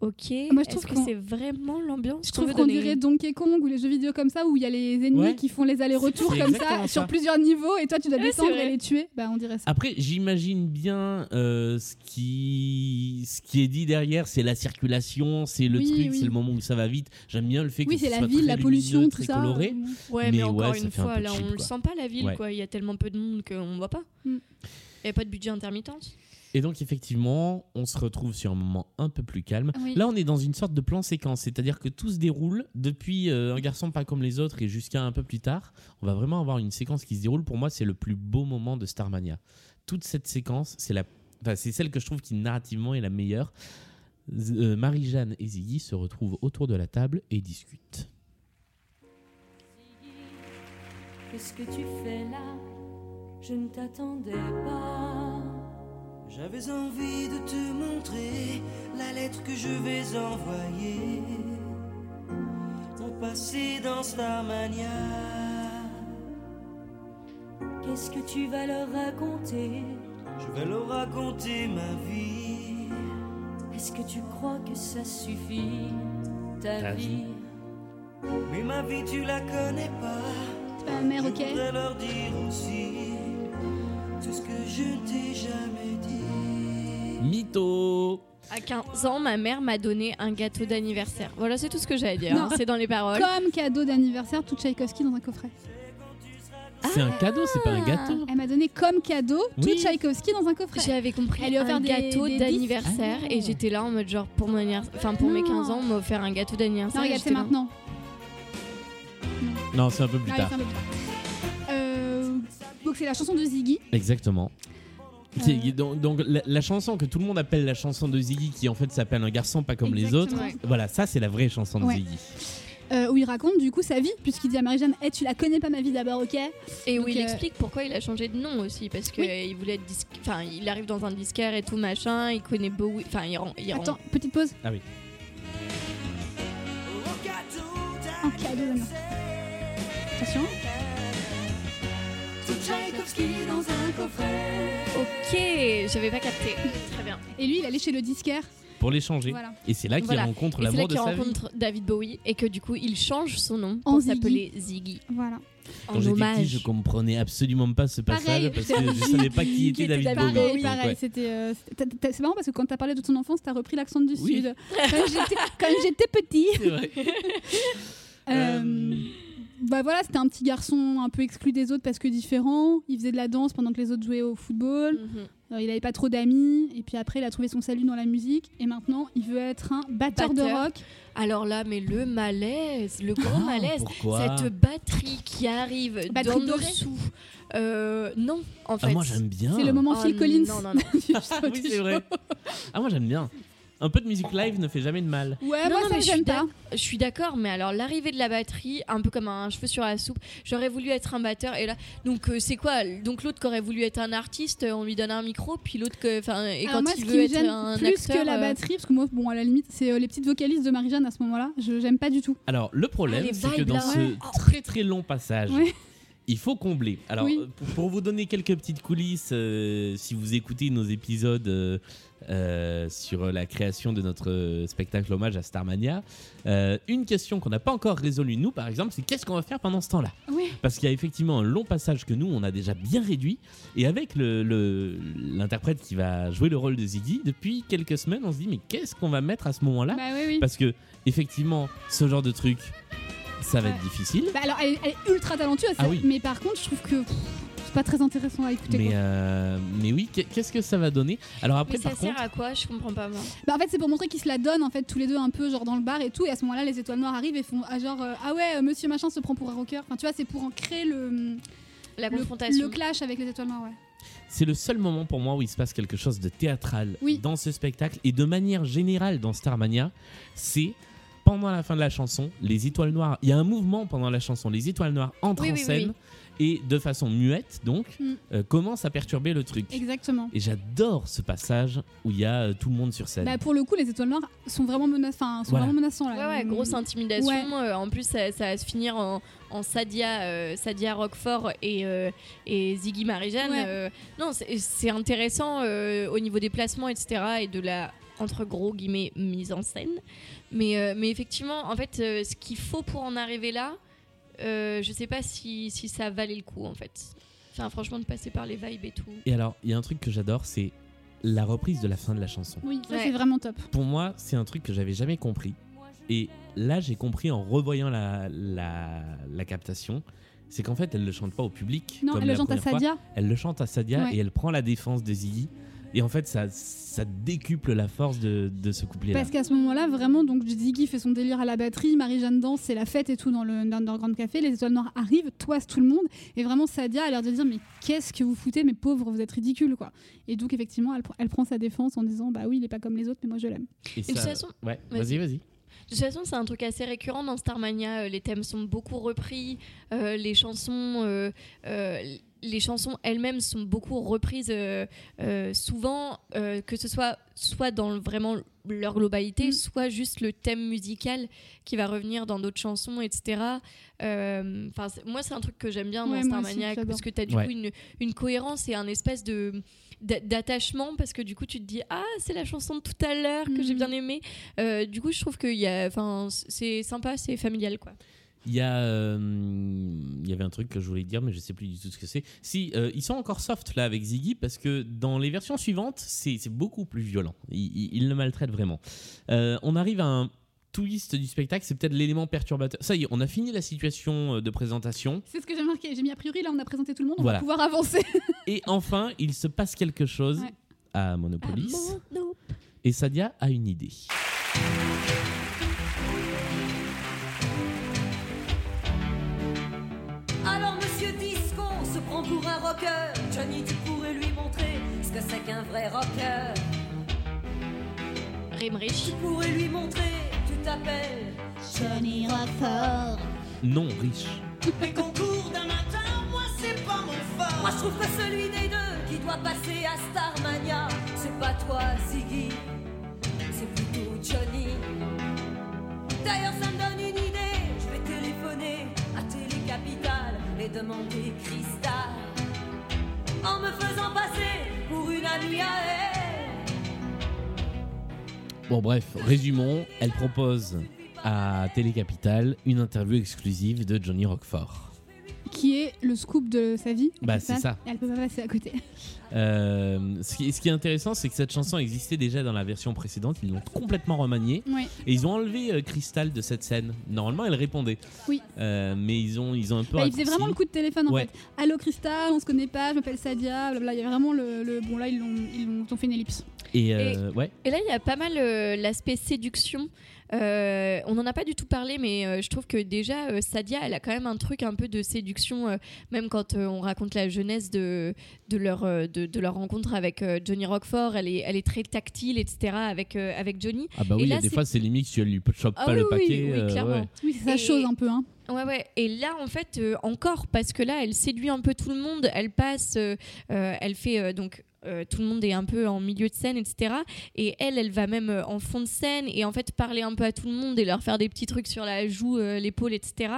Ok, Moi, je trouve est-ce que c'est vraiment l'ambiance Je trouve qu'on donner dirait Donkey Kong ou les jeux vidéo comme ça où il y a les ennemis Ouais. qui font les allers-retours comme ça, ça. sur plusieurs niveaux et toi tu dois Ouais, descendre et les tuer. Bah on dirait ça. Après, j'imagine bien euh, ce, qui... ce qui est dit derrière, c'est la circulation, c'est le Oui, truc, oui. c'est le moment où ça va vite. J'aime bien le fait oui, que c'est ce la soit ville, très la lumineux, pollution, tout très ça. coloré. Ouais, Mais mais, encore ouais, une fois, là, cheap, on le sent pas la ville, quoi. Il y a tellement peu de monde qu'on voit pas. Mm. Il n'y a pas de budget intermittence. Et donc, effectivement, on se retrouve sur un moment un peu plus calme. Oui. Là, on est dans une sorte de plan séquence, c'est-à-dire que tout se déroule depuis euh, Un garçon pas comme les autres et jusqu'à un peu plus tard. On va vraiment avoir une séquence qui se déroule. Pour moi, c'est le plus beau moment de Starmania. Toute cette séquence, c'est la, enfin, c'est celle que je trouve qui narrativement est la meilleure. Euh, Marie-Jeanne et Ziggy se retrouvent autour de la table et discutent. Qu'est-ce que tu fais là? Je ne t'attendais pas. J'avais envie de te montrer la lettre que je vais envoyer. Mon passé dans Starmania. Qu'est-ce que tu vas leur raconter? Je vais leur raconter ma vie. Est-ce que tu crois que ça suffit Ta, Ta vie, vie? Mais ma vie, tu la connais pas. Ma mère, Je ok voudrais leur dire aussi tout ce que je ne t'ai jamais. Mytho À 15 ans, ma mère m'a donné un gâteau d'anniversaire. Voilà, c'est tout ce que j'ai à dire. Non. hein. C'est dans les paroles. Comme cadeau d'anniversaire, tout Tchaïkovski dans un coffret. C'est un cadeau, c'est pas un gâteau. Elle m'a donné comme cadeau tout Oui. Tchaïkovski dans un coffret. J'avais compris Elle lui a offert un des- gâteau des disques. d'anniversaire Ah. et j'étais là en mode genre pour mon anniversaire, enfin pour mes Non. 15 ans, on m'a offert un gâteau d'anniversaire. Non, et regarde, c'est j'étais là. maintenant. Non, c'est un peu plus Ah, tard. c'est un peu plus tard. Euh, donc c'est la chanson de Ziggy. Exactement. Qui- Donc, donc, la, la chanson que tout le monde appelle la chanson de Ziggy, qui en fait s'appelle Un garçon pas comme les autres, voilà, ça c'est la vraie chanson de Ouais. Ziggy. euh, où il raconte du coup sa vie, puisqu'il dit à Marie-Jeanne Eh, tu la connais pas ma vie d'abord, ok Et où Donc, il euh, explique pourquoi il a changé de nom aussi parce que Oui. euh, il voulait être disque... enfin il arrive dans un disquaire et tout machin, il connaît Bowie, enfin il rend, il rend- Attends, petite pause. Ah oui. Cadeau d'anniversaire. Attention. Tchaïkovski dans un coffret. Ok, j'avais pas capté. Très bien. Et lui, il allait chez le disquaire. pour les changer. Voilà. Et c'est là qu'il Voilà. rencontre Et c'est là l'amour de qu'il sa vie. rencontre David Bowie et que du coup il change son nom En pour Ziggy. s'appeler Ziggy Voilà. en Quand j'étais petit, hommage. je comprenais absolument pas ce passage Pareil, parce que je savais pas qui Qui était David David Bowie. Pareil, Bowie, pareil. Ouais. C'était, euh, c'est marrant parce que quand t'as parlé de ton enfance, t'as repris l'accent du Oui. sud. Quand j'étais, quand j'étais petit. C'est vrai. Euh, Euh, Bah voilà, c'était un petit garçon un peu exclu des autres parce que différent. Il faisait de la danse pendant que les autres jouaient au football. Mhm. Euh, il n'avait pas trop d'amis. Et puis après, il a trouvé son salut dans la musique. Et maintenant, il veut être un batteur, de rock. Alors là, mais le malaise, le grand Ah, malaise, cette batterie qui arrive Batterie d'en dessous. Euh, non, en fait. Ah, moi j'aime bien. C'est le moment Oh, Phil Collins. Non, non, non. Ah oui, c'est vrai. Ah, moi j'aime bien. Un peu de musique live ne fait jamais de mal. Ouais, Non, moi non, ça mais me je suis pas. Je suis d'accord, mais alors l'arrivée de la batterie, un peu comme un cheveu sur la soupe, j'aurais voulu être un batteur et là, donc euh, c'est quoi? Donc l'autre qui aurait voulu être un artiste, on lui donne un micro, puis l'autre que, enfin, et Alors quand moi, il veut être un plus acteur, que la euh, batterie, parce que moi, bon, à la limite, c'est euh, les petites vocalistes de Marie-Jeanne à ce moment-là. Je j'aime pas du tout. Alors le problème, Ah, c'est que dans là, ce ouais. très très long passage, Ouais. il faut combler. Alors Oui. euh, pour, pour vous donner quelques petites coulisses, euh, si vous écoutez nos épisodes euh, euh, sur la création de notre spectacle hommage à Starmania, euh, une question qu'on n'a pas encore résolue nous par exemple, c'est qu'est-ce qu'on va faire pendant ce temps-là Oui. Parce qu'il y a effectivement un long passage que nous on a déjà bien réduit et avec le- le- l'interprète qui va jouer le rôle de Ziggy, depuis quelques semaines on se dit mais qu'est-ce qu'on va mettre à ce moment-là Bah oui, oui. parce que effectivement, ce genre de truc, ça va Ouais. être difficile. Bah alors, elle, est- elle est ultra talentueuse. Ah oui. Mais par contre, je trouve que pff, c'est pas très intéressant à écouter. Mais, quoi. euh, mais oui, qu'est- qu'est-ce que ça va donner? Alors après, Mais ça par sert contre, à quoi? Je comprends pas moi. Bah en fait c'est pour montrer qu'ils se la donnent en fait tous les deux un peu genre dans le bar et tout et à ce moment-là les étoiles noires arrivent et font ah, genre euh, ah ouais euh, monsieur machin se prend pour un rocker enfin tu vois c'est pour en créer le, La le, confrontation. le clash avec les étoiles noires ouais. c'est le seul moment pour moi où il se passe quelque chose de théâtral Oui. dans ce spectacle et de manière générale dans Starmania, c'est pendant la fin de la chanson, les étoiles noires. Il y a un mouvement pendant la chanson, les étoiles noires entrent Oui, en oui, oui, scène et de façon muette donc Mm. euh, commencent à perturber le truc. exactement Et j'adore ce passage où il y a euh, tout le monde sur scène. bah pour le coup les étoiles noires sont vraiment enfin sont Voilà. vraiment menaçants là Ouais, ouais, Mm. grosse intimidation. Ouais. Euh, en plus, ça, ça va se finir en, en Sadia, euh, Sadia Roquefort et, euh, et Ziggy Marie-Jeanne. Ouais. Euh, non, c'est intéressant euh, au niveau des placements, etc. et de la entre gros guillemets mise en scène. Mais, euh, mais effectivement, en fait, euh, ce qu'il faut pour en arriver là, euh, je sais pas si, si ça valait le coup en fait. Enfin, franchement, de passer par les vibes et tout. Et alors, il y a un truc que j'adore, c'est la reprise de la fin de la chanson. oui ça Ouais. c'est vraiment top Pour moi, c'est un truc que j'avais jamais compris. Et là, j'ai compris en revoyant la, la, la captation. C'est qu'en fait, elle le chante pas au public. non comme elle le la chante à. Sadia Elle le chante à Sadia Ouais. et elle prend la défense de Ziggy. Et en fait, ça, ça décuple la force de, de ce couplet-là. Parce qu'à ce moment-là, vraiment, donc Ziggy fait son délire à la batterie, Marie-Jeanne danse, c'est la fête et tout dans le, dans, dans le Grand Café, les étoiles noires arrivent, toisent tout le monde, et vraiment Sadia a l'air de dire mais qu'est-ce que vous foutez, mes pauvres, vous êtes ridicules quoi. Et donc effectivement, elle, elle prend sa défense en disant bah oui, il est pas comme les autres, mais moi je l'aime. Et de toute façon- ouais, Vas-y. vas-y. De toute façon, c'est un truc assez récurrent dans Starmania. euh, Les thèmes sont beaucoup repris. euh, les chansons, euh, euh, les chansons elles-mêmes sont beaucoup reprises. euh, euh, souvent, euh, que ce soit soit dans vraiment leur globalité, Mm. soit juste le thème musical qui va revenir dans d'autres chansons, etc. Enfin, moi, c'est un truc que j'aime bien Ouais, dans moi aussi, parce que tu as du Ouais. coup une, une cohérence et un espèce de d'a- d'attachement parce que du coup tu te dis ah c'est la chanson de tout à l'heure que j'ai Mhm. bien aimé euh, du coup, je trouve que y a, enfin, c'est sympa, c'est familial, quoi. Il y, a, euh, il y avait un truc que je voulais dire, mais je sais plus du tout ce que c'est. Si, euh, ils sont encore soft là avec Ziggy parce que dans les versions suivantes, c'est beaucoup plus violent. Ils, le maltraitent vraiment. Euh, on arrive à un twist du spectacle, c'est peut-être l'élément perturbateur. Ça y est, on a fini la situation de présentation. C'est ce que j'ai marqué, j'ai mis a priori, là on a présenté tout le monde, on Voilà. va pouvoir avancer. Et enfin, il se passe quelque chose Ouais. à Monopolis. Et Sadia a une idée. Rocker. Johnny, tu pourrais lui montrer ce que c'est qu'un vrai rocker. Remrich. Tu pourrais lui montrer, tu t'appelles Johnny Rockford. Non, riche. Les concours d'un matin, moi c'est pas mon fort. Moi je trouve que celui des deux qui doit passer à Starmania, c'est pas toi Ziggy, c'est plutôt Johnny. D'ailleurs ça me donne une idée, je vais téléphoner à Télé Capitale et demander Cristal. En me faisant passer pour une amie. Bon, bref, résumons. Elle propose à Télé Capital une interview exclusive de Johnny Roquefort. Qui est le scoop de sa vie. Bah, c'est ça. Elle peut pas passer à côté. Euh, ce, qui, ce qui est intéressant, c'est que cette chanson existait déjà dans la version précédente. Ils l'ont complètement remaniée. Et ils ont enlevé euh, Crystal de cette scène. Normalement, elle répondait. Oui. Euh, mais ils ont, ils ont un peu. Bah, il faisait raccourci. vraiment le coup de téléphone en Ouais. fait. Allô Cristal, on se connaît pas, je m'appelle Sadia, blabla. Il y a vraiment le, le- Bon là, ils, l'ont- ils, ils ont fait une ellipse. Et, euh, ouais. Et là, il y a pas mal euh, l'aspect séduction. Euh, on n'en a pas du tout parlé, mais euh, je trouve que déjà, euh, Sadia, elle a quand même un truc un peu de séduction, euh, même quand euh, on raconte la jeunesse de, de, leur, euh, de, de leur rencontre avec euh, Johnny Roquefort. Elle est, elle est très tactile, etc., avec, euh, avec Johnny. Ah bah Et oui, il y là, a des fois, c'est limite si elle lui chope Ah pas oui, le oui, paquet. oui, euh, clairement. ouais. Oui, c'est sa Et- chose un peu. Hein. Ouais, ouais. Et là, en fait, euh, encore, parce que là, elle séduit un peu tout le monde. Elle passe, euh, euh, elle fait euh, donc. Euh, tout le monde est un peu en milieu de scène, etc. Et elle, elle va même euh, en fond de scène et en fait parler un peu à tout le monde et leur faire des petits trucs sur la joue, euh, l'épaule, etc.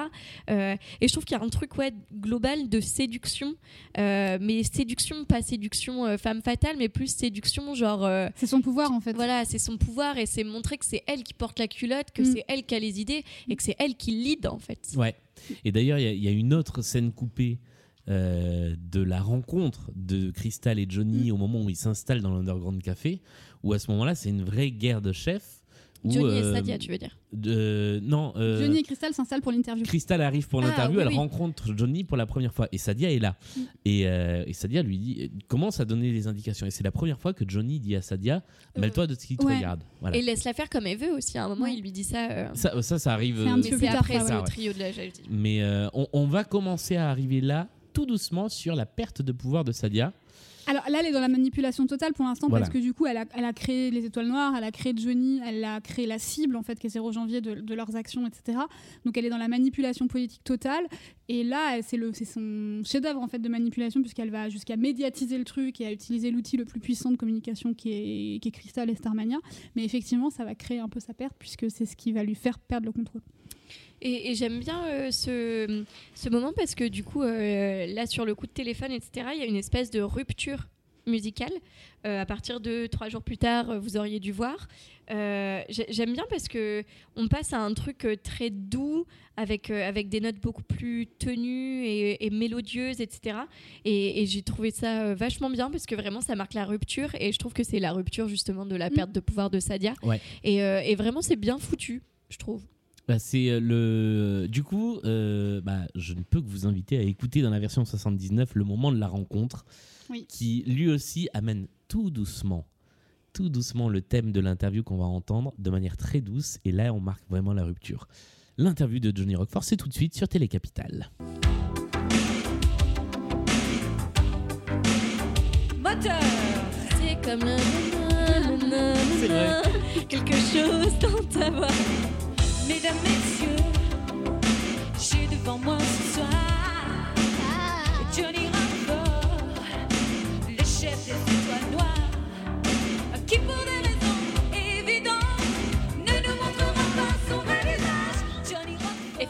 Euh, et je trouve qu'il y a un truc ouais, global de séduction, euh, mais séduction, pas séduction euh, femme fatale, mais plus séduction genre. euh, C'est son pouvoir en fait. voilà, c'est son pouvoir et c'est montrer que c'est elle qui porte la culotte, que Mm. c'est elle qui a les idées et que c'est elle qui lead en fait. Ouais. Et d'ailleurs, il y a- il y, a une autre scène coupée euh, de la rencontre de Crystal et Johnny Mm. au moment où ils s'installent dans l'Underground Café, où à ce moment-là, c'est une vraie guerre de chefs. où, Johnny et euh, Sadia, tu veux dire de- Non. euh, Johnny et Cristal s'installent pour l'interview. Crystal arrive pour Ah, l'interview, oui, elle oui. rencontre Johnny pour la première fois et Sadia est là. Mm. Et, euh, et Sadia lui dit, commence à donner des indications. Et c'est la première fois que Johnny dit à Sadia, mêle-toi de ce qui te ouais. regarde. Voilà. Et laisse la faire comme elle veut aussi. À un moment, Ouais. il lui dit ça. euh, Ça, ça, ça arrive. C'est un euh, petit peu tard, après, ça, c'est ouais. au trio de la jalousie. Mais euh, on, on va commencer à arriver là tout doucement sur la perte de pouvoir de Sadia. Alors là, elle est dans la manipulation totale pour l'instant Voilà. parce que du coup, elle a, elle a créé les étoiles noires, elle a créé Johnny, elle a créé la cible en fait, qui est 0 janvier de, de leurs actions, etc. Donc elle est dans la manipulation politique totale. Et là, c'est son chef-d'œuvre en fait de manipulation puisqu'elle va jusqu'à médiatiser le truc et à utiliser l'outil le plus puissant de communication qui est, qui est Crystal et Starmania. Mais effectivement, ça va créer un peu sa perte puisque c'est ce qui va lui faire perdre le contrôle. Et, et j'aime bien euh, ce, ce moment parce que du coup, euh, là, sur le coup de téléphone, etc., il y a une espèce de rupture musicale. Euh, à partir de trois jours plus tard, vous auriez dû voir. J'ai- J'aime bien parce que on passe à un truc très doux avec, avec des notes beaucoup plus tenues et, et mélodieuses, etc. Et, et j'ai trouvé ça vachement bien parce que vraiment ça marque la rupture et je trouve que c'est la rupture justement de la Mm. perte de pouvoir de Sadia. Ouais. Et, et vraiment c'est bien foutu, je trouve. Bah, c'est euh, le. Du coup, euh, bah, je ne peux que vous inviter à écouter dans la version 79 le moment de la rencontre, Oui. qui lui aussi amène tout doucement, tout doucement le thème de l'interview qu'on va entendre de manière très douce. Et là, on marque vraiment la rupture. L'interview de Johnny Roquefort, c'est tout de suite sur Télé Capitale. Moteur C'est comme vrai. quelque chose dans ta voix. Mesdames, messieurs, j'ai devant moi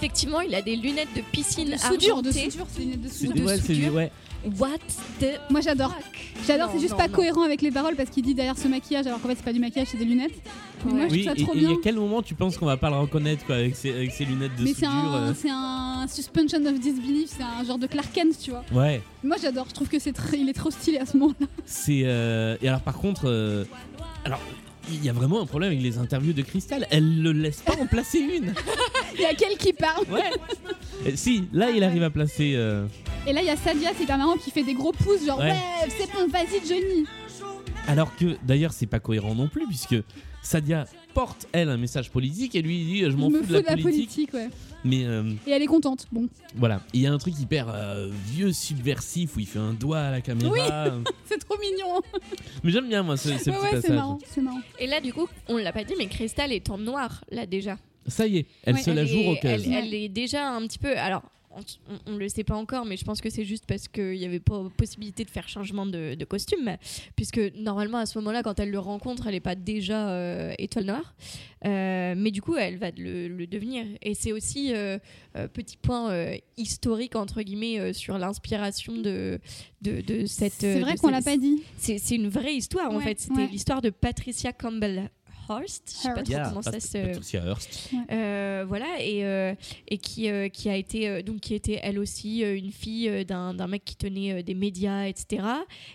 Effectivement, il a des lunettes de piscine De soudure, de soudure, c'est une lettre de soudure. ouais, c'est- soudure. ouais. What the Moi j'adore. J'adore, c'est juste non, pas non. cohérent avec les paroles parce qu'il dit derrière ce maquillage alors qu'en fait c'est pas du maquillage, c'est des lunettes. Mais Ouais. moi je Oui, trouve et ça trop et il y bien. a quel moment tu penses qu'on va pas le reconnaître quoi, avec, ses, avec ses lunettes de Mais c'est soudure un, euh, c'est un suspension of disbelief, c'est un genre de Clark Kent, tu vois. Ouais. Moi j'adore, je trouve que c'est très, il est trop stylé à ce moment-là. C'est euh, et alors par contre, euh, alors il y a vraiment un problème avec les interviews de Cristal. Elle le laisse pas en placer une. Il y a quel qui parle Ouais. Et si, là il arrive à placer. euh, Et là il y a Sadia, c'est hyper marrant, qui fait des gros pouces, genre Ouais. ouais, c'est bon, vas-y Johnny. Alors que d'ailleurs c'est pas cohérent non plus puisque Sadia porte elle un message politique et lui dit je m'en me fous fous de la politique. ouais. Mais euh, Et elle est contente. Bon, voilà, il y a un truc hyper euh, vieux subversif où il fait un doigt à la caméra. c'est trop mignon. Mais j'aime bien moi ce, ce ouais, petit ouais, c'est passage. marrant, c'est marrant. Et là, du coup, on l'a pas dit, mais Crystal est en noir, là, déjà. Ça y est, elle Ouais, se la Elle joue est- au cas. elle, elle est déjà un petit peu. Alors, on, on le sait pas encore, mais je pense que c'est juste parce qu'il n'y avait pas possibilité de faire changement de, de costume. Puisque normalement, à ce moment-là, quand elle le rencontre, elle n'est pas déjà euh, étoile noire. Euh, mais du coup, elle va le, le devenir. Et c'est aussi, euh, euh, petit point euh, historique, entre guillemets, sur l'inspiration de, de, de cette. C'est vrai qu'on l'a pas dit. C'est une vraie histoire, en fait. C'était ouais. l'histoire de Patricia Campbell. Hearst, je sais pas Hearst. trop Yeah, comment ça se Patricia Hearst. euh, voilà et, euh, et qui, euh, qui a été euh, donc qui était elle aussi euh, une fille euh, d'un mec qui tenait euh, des médias etc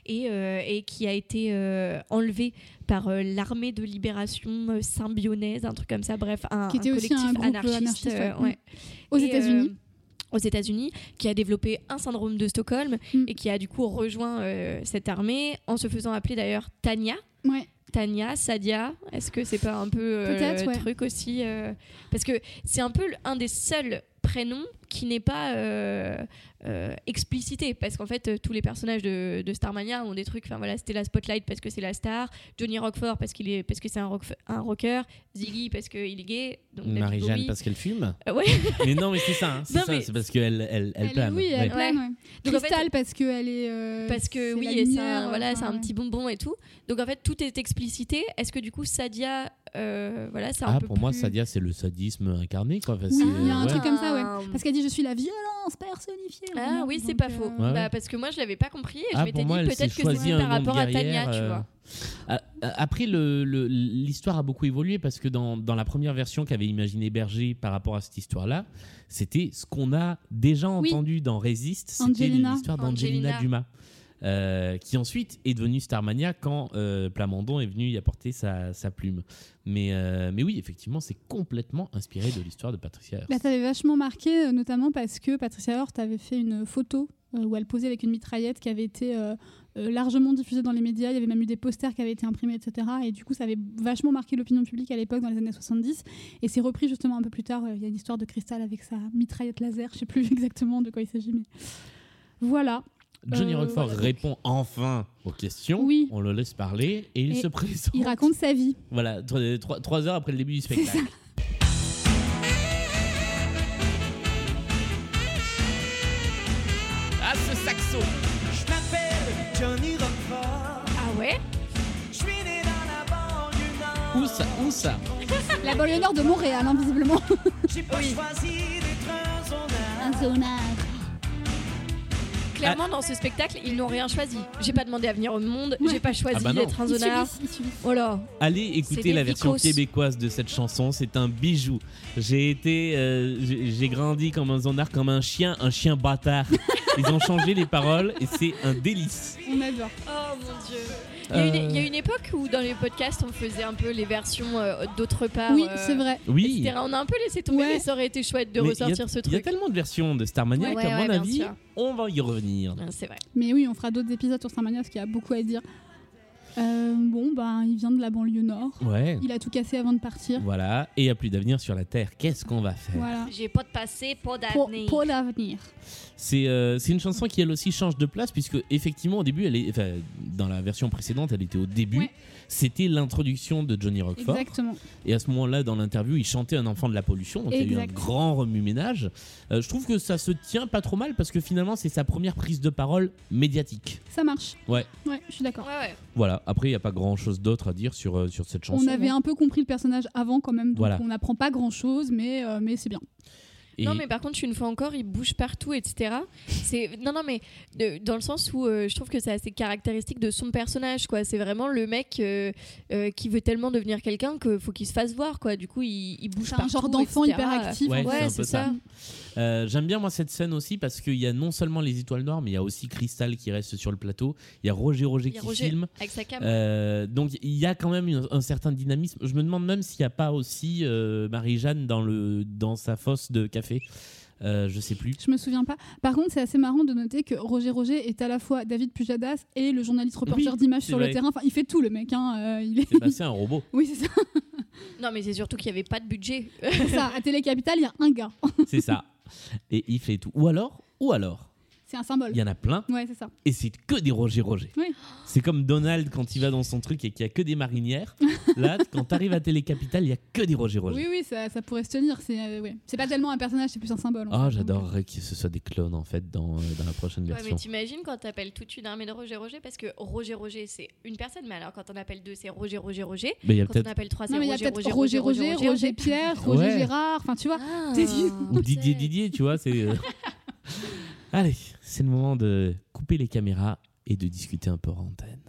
et, euh, et qui a été euh, enlevée par euh, l'armée de libération euh, symbionnaise un truc comme ça bref un, Qui était un aussi collectif un groupe anarchiste, anarchiste, euh, ouais. ouais. Aux États-Unis. aux États-Unis, qui a développé un syndrome de Stockholm Mm. et qui a du coup rejoint euh, cette armée en se faisant appeler d'ailleurs Tania. Ouais. Tania, Sadia, est-ce que c'est pas un peu euh, le ouais. truc aussi euh, Parce que c'est un peu un des seuls prénoms qui n'est pas euh, euh, explicité parce qu'en fait euh, tous les personnages de, de Starmania ont des trucs enfin voilà c'était la Spotlight parce que c'est la star Johnny Rockford parce qu'il est parce que c'est un, rock- un rocker Ziggy parce qu'il est gay donc Marie-Jeanne parce qu'elle fume. Euh, ouais mais non, mais c'est ça. hein, c'est parce qu'elle elle, elle, Elle, plane. oui, elle Ouais. plane, ouais. Donc, en fait- Crystal parce qu'elle est. euh, parce que c'est oui c'est un, voilà enfin, c'est un ouais. petit bonbon et tout donc en fait tout est explicité est-ce que du coup Sadia euh, voilà c'est un Ah, peu pour moi, Sadia, c'est le sadisme incarné. Quoi. Enfin, Oui, c'est- il y a un ouais. truc comme ça, ouais. Parce qu'elle dit je suis la violence personnifiée. ah oui c'est pas euh, faux Ouais, ouais. Bah, parce que moi je l'avais pas compris et je Ah, m'étais pour dit moi, elle s'est peut-être que un par rapport à Tania tu euh, vois ah, Après, le- le- l'histoire a beaucoup évolué parce que dans, dans la première version qu'avait imaginé Berger par rapport à cette histoire-là, c'était ce qu'on a déjà Oui. entendu dans Resist, c'était l'histoire d'Angelina Angelina. Dumas. Euh, qui ensuite est devenue Starmania quand euh, Plamondon est venu y apporter sa, plume. Mais, euh, mais oui, effectivement, c'est complètement inspiré de l'histoire de Patricia Hearst. Bah, ça avait vachement marqué, euh, notamment parce que Patricia Hort avait fait une photo où elle posait avec une mitraillette qui avait été largement diffusée dans les médias. Il y avait même eu des posters qui avaient été imprimés, etc. Et du coup, ça avait vachement marqué l'opinion publique à l'époque, dans les années 70. Et c'est repris justement un peu plus tard. Il y a une histoire de Cristal avec sa mitraillette laser. Je sais plus exactement de quoi il s'agit, mais voilà. Johnny Euh, Rockford voilà, répond enfin aux questions. Oui. On le laisse parler et il Et se présente. Il raconte sa vie. Voilà, trois, heures après le début du spectacle. Ah, ce saxo Je m'appelle Johnny Rockford. ah ouais? Je suis né dans la banlieue nord. Où ça Où ça? La banlieue nord de Montréal, hein, visiblement. J'ai pas choisi d'être un zonard. Un zonard. Clairement dans ce spectacle ils n'ont rien choisi j'ai pas demandé à venir au monde Ouais. j'ai pas choisi Ah bah d'être un zonard subissent. oh là Allez écouter la version québécoise de cette chanson, c'est un bijou. J'ai été, euh, j'ai j'ai grandi comme un zonard, comme un chien, un chien bâtard. Ils ont changé les paroles et c'est un délice. On adore. Oh mon dieu. Il y, a une, Euh. il y a une époque où dans les podcasts on faisait un peu les versions euh, d'autre part. Oui, euh, c'est vrai. Oui. etc. On a un peu laissé tomber, Ouais. mais ça aurait été chouette de Mais ressortir a- ce Il y a truc. tellement de versions de Starmania Ouais, qu'à ouais, mon avis, sûr. on va y revenir. C'est vrai. Mais oui, on fera d'autres épisodes sur Starmania parce qu'il y a beaucoup à dire. Euh, bon, ben, il vient de la banlieue nord. Ouais. Il a tout cassé avant de partir. Voilà. Et il n'y a plus d'avenir sur la Terre. Qu'est-ce qu'on va faire Voilà. J'ai pas de passé, pas d'avenir. C'est euh, c'est une chanson qui elle aussi change de place puisque effectivement au début elle est enfin, dans la version précédente elle était au début Ouais. C'était l'introduction de Johnny Rockford Exactement. et à ce moment-là dans l'interview il chantait un enfant de la pollution donc il y a eu un grand remue-ménage Euh, je trouve que ça se tient pas trop mal parce que finalement c'est sa première prise de parole médiatique Ça marche. Ouais. Ouais, je suis d'accord. Ouais, ouais. voilà après il n'y a pas grand chose d'autre à dire sur, euh, sur cette chanson On avait un peu compris le personnage avant quand même, donc Voilà. on n'apprend pas grand chose, mais, euh, mais c'est bien. Et- Non, mais par contre, une fois encore, il bouge partout, etc. C'est non, non, mais de- dans le sens où euh, je trouve que c'est assez caractéristique de son personnage, quoi. C'est vraiment le mec euh, euh, qui veut tellement devenir quelqu'un qu'il faut qu'il se fasse voir, quoi. Du coup, il, il bouge C'est un partout. genre d'enfant hyperactif. Ouais, c'est Ouais, c'est ça. Euh, J'aime bien moi cette scène aussi parce qu'il y a non seulement les étoiles noires mais il y a aussi Crystal qui reste sur le plateau il y a Roger Roger Il y a qui Roger filme avec sa cam. Euh, donc il y a quand même une- un certain dynamisme. Je me demande même s'il n'y a pas aussi euh, Marie-Jeanne dans, le, dans sa fosse de café. Euh, je sais plus. Je me souviens pas. Par contre, c'est assez marrant de noter que Roger Roger est à la fois David Pujadas et le journaliste reporter Oui, d'image sur vrai. le terrain. Enfin, il fait tout le mec. Hein. euh, il est... C'est passé un robot. oui, c'est ça. Non, mais c'est surtout qu'il n'y avait pas de budget. C'est ça. À Télé Capital, il y a un gars. C'est ça. Et il fait tout. Ou alors, ou alors, C'est un symbole. il y en a plein Ouais, c'est ça. et c'est que des Roger Roger. Oui. C'est comme Donald quand il va dans son truc et qu'il y a que des marinières. Là, quand t'arrives à Télé Capitale, il y a que des Roger Roger. Oui, oui, ça, ça pourrait se tenir. C'est euh, ouais. C'est pas tellement un personnage, c'est plus un symbole. Ah, j'adorerais que ce soit des clones en fait dans, euh, dans la prochaine Ouais, version. mais t'imagines quand t'appelles toute une armée de Roger Roger parce que Roger Roger c'est une personne, mais alors quand on appelle deux c'est Roger Roger Roger. Mais il y a Quand on peut-être appelle trois c'est Non, mais il y a Roger peut-être Roger Roger Roger, Roger, Pierre, Roger Ouais. Gérard. Enfin, tu vois. Ah, ou Didier. Didier, tu vois, c'est. euh, Allez, c'est le moment de couper les caméras et de discuter un peu en antenne.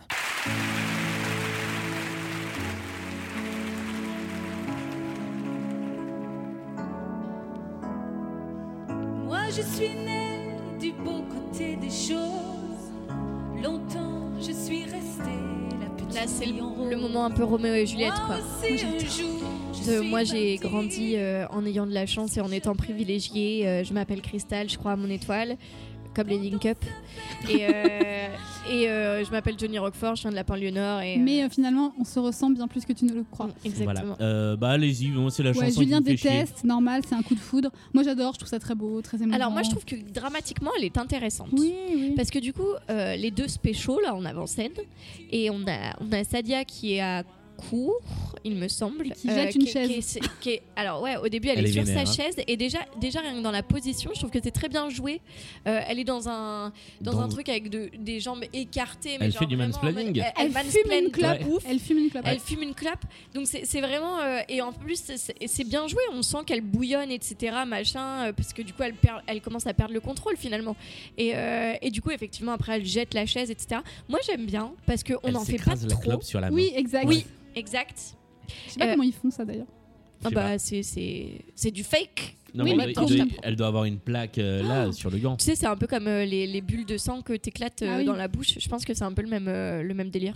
Moi, je suis née du beau côté des choses. Longtemps, je suis restée la petite. Là, c'est le, moment un peu Roméo et Juliette, quoi. Moi, j'ai grandi euh, en ayant de la chance et en étant privilégiée. Euh, je m'appelle Cristal, je crois à mon étoile comme les Link Up. Et, euh, et euh, je m'appelle Johnny Roquefort, je viens de la banlieue nord. Et, Mais euh, finalement, on se ressemble bien plus que tu ne le crois. Mm, Exactement. Voilà. Euh, bah allez-y, moi c'est la Ouais, chanson Julien qui me fait chier. déteste, normal, c'est un coup de foudre. Moi j'adore, je trouve ça très beau, très émouvant. Alors, moi, je trouve que dramatiquement, elle est intéressante. Oui, oui. Parce que du coup, euh, les deux spéciaux, là, on avant-scène. Et on a, on a Sadia qui est à court, il me semble. Qui jette une est- chaise. est- qui est- alors, ouais, au début, elle, Elle est, est sur vénère, sa hein. chaise. Et déjà, déjà, rien que dans la position, je trouve que c'est très bien joué. Euh, elle est dans un, dans, Dans- un truc avec de- des jambes écartées. Mais Elle genre fait du mansplaining. Elle, Elle elle fume une de ouf. Elle fume une clope. Elle fume une clope, donc c'est c'est vraiment euh, et en plus c'est- bien joué. On sent qu'elle bouillonne, etc. Machin, euh, parce que du coup elle perd, elle commence à perdre le contrôle finalement. Et, euh, et du coup effectivement après elle jette la chaise, etc. Moi j'aime bien parce que on Elle n'en fait pas la trop. clope sur la main. Oui, exact. Oui, exact. Je sais pas Euh, comment ils font ça d'ailleurs. Ah bah c'est c'est c'est du fake. Non, Oui, mais mais il quand doit- je elle doit avoir une plaque euh, là sur le gant. Tu sais c'est un peu comme euh, les, les bulles de sang que t'éclates euh, Ah oui. dans la bouche. Je pense que c'est un peu le même euh, le même délire.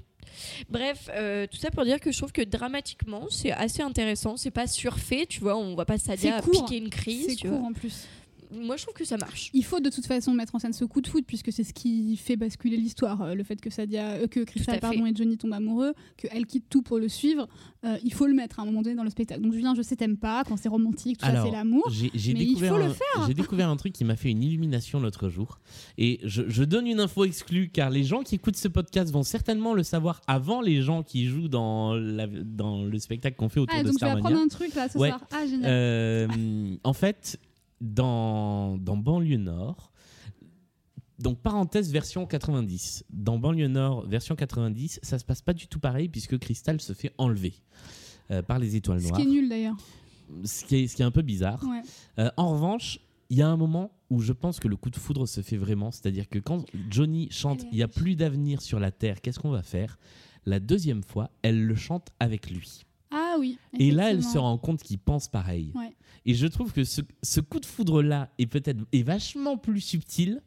Bref, euh, tout ça pour dire que je trouve que dramatiquement c'est assez intéressant. C'est pas surfait, tu vois. On voit pas Sadia court. piquer une crise. C'est court vois. en plus. Moi je trouve que ça marche. Il faut de toute façon mettre en scène ce coup de foot puisque c'est ce qui fait basculer l'histoire. Euh, le fait que Sadia, euh, que fait. pardon, et Johnny tombent amoureux, qu'elle quitte tout pour le suivre, euh, il faut le mettre à un moment donné dans le spectacle. Donc Julien, je sais t'aimes pas quand c'est romantique, tout ça Alors, c'est l'amour. Mais il faut le faire. j'ai découvert un truc qui m'a fait une illumination l'autre jour. Et je, je donne une info exclue car les gens qui écoutent ce podcast vont certainement le savoir avant les gens qui jouent dans, la- dans le spectacle qu'on fait autour Ah de donc je vais Starmania. apprendre un truc là ce Ouais. soir. Ah génial. Euh, en fait, dans, dans Banlieue Nord, donc parenthèse version 90. Dans Banlieue Nord, version 90, ça se passe pas du tout pareil puisque Crystal se fait enlever euh, par les étoiles Ce noires. qui est nul d'ailleurs. Ce qui est, ce qui est un peu bizarre. Ouais. Euh, en revanche, il y a un moment où je pense que le coup de foudre se fait vraiment. C'est-à-dire que quand Johnny chante Il n'y a plus d'avenir sur la Terre, qu'est-ce qu'on va faire? La deuxième fois, elle le chante avec lui. Ah oui. Et là, elle se rend compte qu'il pense pareil. Ouais. Et je trouve que ce, ce coup de foudre-là est peut-être est vachement plus subtil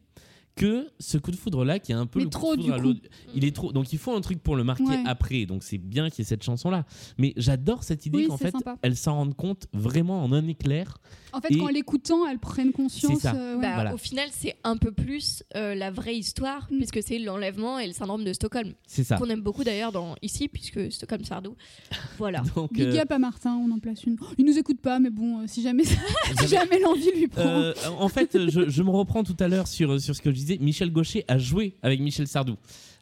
que ce coup de foudre-là qui est un peu Mais le coup trop, de du foudre à coup. l'autre. Il est trop. Donc il faut un truc pour le marquer Ouais. après. Donc c'est bien qu'il y ait cette chanson-là. Mais j'adore cette idée Oui, qu'en fait, sympa. elle s'en rende compte vraiment en un éclair. En fait, qu'en l'écoutant, elles prennent conscience. ça. euh, ouais. Bah, Voilà. Au final, c'est un peu plus euh, la vraie histoire, Mm. puisque c'est l'enlèvement et le syndrome de Stockholm, C'est ça. qu'on aime beaucoup d'ailleurs dans ici, puisque Stockholm Sardou. Voilà. Donc, Big euh, up à Martin, on en place une. Il nous écoute pas, mais bon, euh, si jamais, si jamais l'envie lui prend. Euh, en fait, je, je me reprends tout à l'heure sur, sur ce que je disais. Michel Gaucher a joué avec Michel Sardou.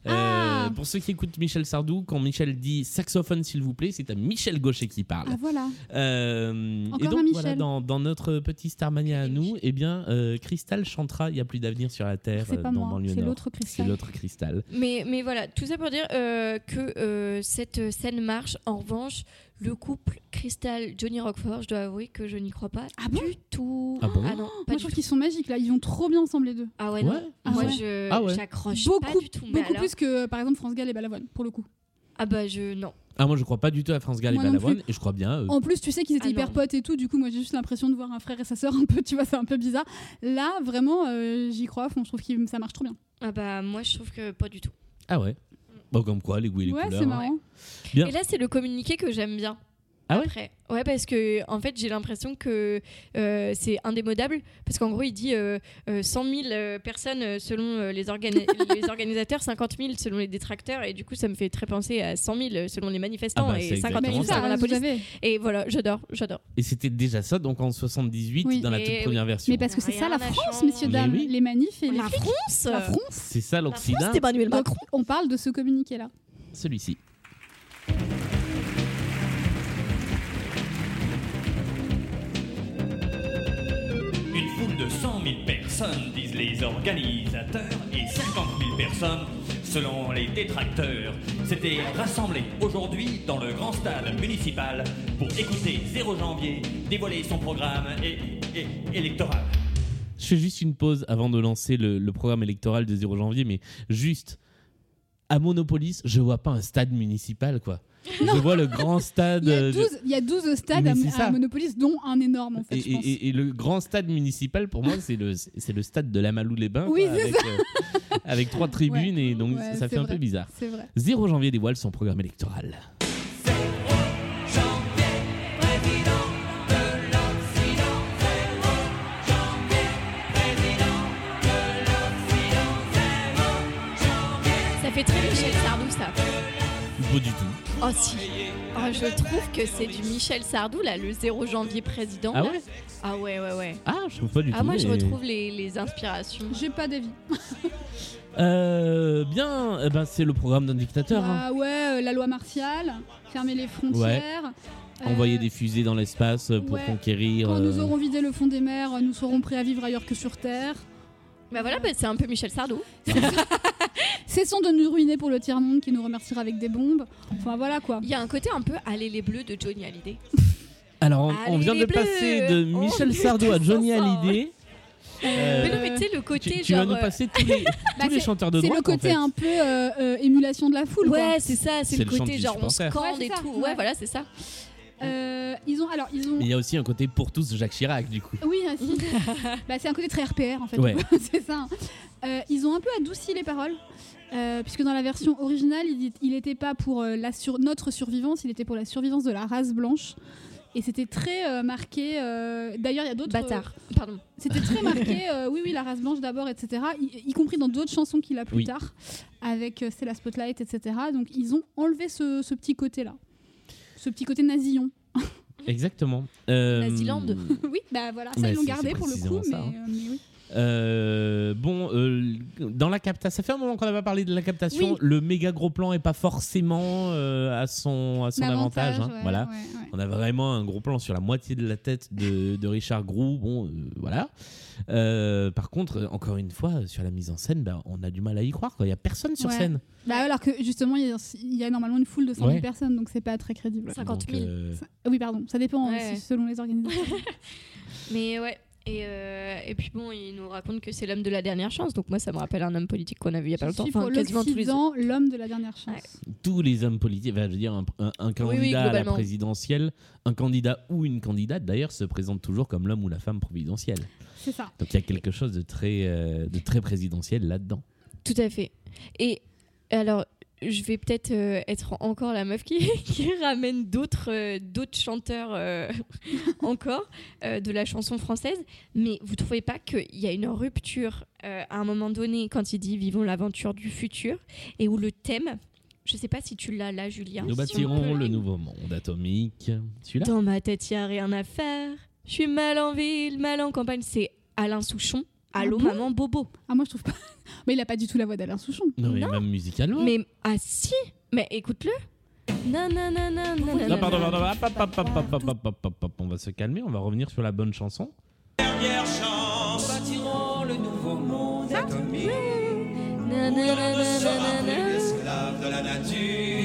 Euh, Ah. Pour ceux qui écoutent Michel Sardou, quand Michel dit saxophone s'il vous plaît, c'est à Michel Gaucher qui parle. Ah voilà. Euh, Encore et un donc voilà, dans, dans notre petit Starmania à nous, eh bien, euh, Cristal chantera Il n'y a plus d'avenir sur la terre C'est euh, pas dans moi, c'est l'autre C'est cristal. l'autre Cristal. Mais, mais voilà, tout ça pour dire euh, que euh, cette scène marche. En revanche, le couple Crystal Johnny Roquefort, je dois avouer que je n'y crois pas Ah bon du tout. Ah bon non, pas Moi, je trouve qu'ils sont magiques là, ils vont trop bien ensemble les deux. Ah ouais, Ouais. non. Ah Moi, ouais. je Ah ouais. j'accroche beaucoup pas du tout. Mais beaucoup alors- plus que par exemple France Gall et Balavoine pour le coup. Ah bah je non. Ah, moi, je crois pas du tout à France Gall et Balavoine, et je crois bien. euh, En plus, tu sais qu'ils étaient Ah hyper non. potes et tout, du coup, moi j'ai juste l'impression de voir un frère et sa sœur un peu, tu vois, c'est un peu bizarre. Là, vraiment, euh, j'y crois à fond, je trouve que ça marche trop bien. Ah bah moi je trouve que pas du tout. Ah ouais. Bon, comme quoi, les goûts et les ouais, couleurs. c'est marrant. Bien. Et là c'est le communiqué que j'aime bien. Ah ouais Après. Ouais, parce que en fait, j'ai l'impression que euh, c'est indémodable. Parce qu'en gros, il dit euh, euh, 100 000 euh, personnes euh, selon les, organi- les organisateurs, 50 000 selon les détracteurs. Et du coup, ça me fait très penser à 100 000 selon les manifestants Ah bah, et c'est 50 000 exactement ça. selon la vous police. Et voilà, j'adore, j'adore. Et c'était déjà ça, donc en 78, Oui. dans la Et toute oui. première version. Mais parce que c'est ça la France, messieurs, dames. Oui. Les manifs et les La. France La France. C'est ça l'Occident, c'est Emmanuel Donc, Macron. on parle de ce communiqué-là. celui-ci. Une foule de 100 000 personnes, disent les organisateurs, et 50 000 personnes, selon les détracteurs, s'étaient rassemblées aujourd'hui dans le grand stade municipal pour écouter 0 janvier dévoiler son programme électoral. Je fais juste une pause avant de lancer le, le programme électoral de 0 janvier, mais juste à Monopolis, je vois pas un stade municipal, quoi. Je vois le grand stade. Il y a euh, 12, il y a 12 stades à, à Monopolis, dont un énorme en fait, Et, je pense. et- et- et le grand stade municipal, pour moi, c'est le, c'est le stade de la Malou-les-Bains. Oui, quoi, c'est avec, euh, avec trois tribunes, et donc Ouais, ça fait un vrai. peu bizarre. C'est vrai. 0 janvier dévoile son programme électoral. Ça fait très Michel Sardou, ça. Pas du tout. Oh si. Oh, je trouve que c'est du Michel Sardou, là, le 0 janvier président. Ah là. ouais Ah ouais, ouais, ouais. Ah, je trouve pas du Ah, tout. moi, je retrouve les, les inspirations. J'ai pas d'avis. Euh, bien, eh ben, c'est le programme d'un dictateur. hein. Bah ouais, euh, la loi martiale, fermer les frontières. euh, Envoyer des fusées dans l'espace pour ouais. conquérir. Quand nous euh, aurons vidé le fond des mers, nous serons prêts à vivre ailleurs que sur Terre. Bah voilà, bah, c'est un peu Michel Sardou. Cessons de nous ruiner pour le tiers-monde qui nous remerciera avec des bombes. Enfin voilà quoi. Il y a un côté un peu Allez les Bleus de Johnny Hallyday. Alors, on, vient de bleus passer de On Michel est Sardou à Johnny. Hallyday. Euh, Mais non, mais tu sais, le tu, côté tu vas genre. nous euh, passer tous les, Bah, tous les c'est- chanteurs de C'est droite. le côté en fait. un peu euh, euh, émulation de la foule. Ouais, c'est ça, c'est C'est le côté genre on scande Ouais, et c'est ça, tout. ouais. Ouais, voilà, c'est ça. Euh, ils ont alors ils ont. Mais il y a aussi un côté pour tous Jacques Chirac, du coup. Oui, ah, bah, c'est un côté très RPR en fait. Ouais. c'est ça. Euh, ils ont un peu adouci les paroles. Euh, puisque dans la version originale, il, dit- il était pas pour euh, la sur- notre survivance, il était pour la survivance de la race blanche. Et c'était très euh, marqué. euh, D'ailleurs, il y a d'autres. Bâtard. Pardon. C'était très marqué, euh, oui, oui, la race blanche d'abord, etc. Y, y compris dans d'autres chansons qu'il a plus Oui. tard, avec euh, C'est la Spotlight, etc. Donc ils ont enlevé ce, ce petit côté-là. Ce petit côté nasillon. Exactement. Euh, Naziland. oui, bah voilà, ça Bah, ils l'ont gardé pour le coup, mais, ça, hein. euh, mais oui. Euh, bon, euh, dans la captation, ça fait un moment qu'on n'a pas parlé de la captation. Oui. Le méga gros plan est pas forcément euh, à son, à son avantage. hein, ouais, voilà. ouais, ouais. On a vraiment un gros plan sur la moitié de la tête de, de Richard Groux. Bon, euh, voilà. Euh, par contre, encore une fois, sur la mise en scène, bah, on a du mal à y croire. Il y a personne sur Ouais. scène. Bah, alors que justement, il y, a- il y a normalement une foule de 100 000 Ouais. personnes, donc c'est pas très crédible. 50 000. Donc, euh, Ça- Oui, pardon, ça dépend Ouais. aussi selon les organisations. Mais ouais. Et, euh, et puis bon, il nous raconte que c'est l'homme de la dernière chance. Donc moi, ça me rappelle un homme politique qu'on a vu il y a pas longtemps. suis pour quasiment tous les l'Occident, l'homme de la dernière chance. tous les hommes politiques, enfin, je veux dire, un, un- un candidat oui, à la présidentielle, un candidat ou une candidate d'ailleurs se présente toujours comme l'homme ou la femme providentielle. C'est ça. Donc il y a quelque chose de très, euh, de très présidentiel là-dedans. Tout à fait. Et alors, je vais peut-être euh, être encore la meuf qui, qui ramène d'autres euh, d'autres chanteurs euh, encore de la chanson française. Mais vous trouvez pas qu'il y a une rupture à un moment donné quand il dit Vivons l'aventure du futur et où le thème, je sais pas si tu l'as là, Julien. Nous si bâtirons peut- le nouveau monde atomique. Celui-là? Dans ma tête, y a rien à faire. Je suis mal en ville, mal en campagne. C'est Alain Souchon. Ah ah Allô, maman, bobo. Ah, moi, je trouve pas. Mais il a pas du tout la voix d'Alain Souchon. Non, mais même musicalement. Mais, ah si Mais écoute-le. Non, non, non, non, On va se calmer, on va revenir sur la bonne chanson. Dernière. Bâtirons le nouveau monde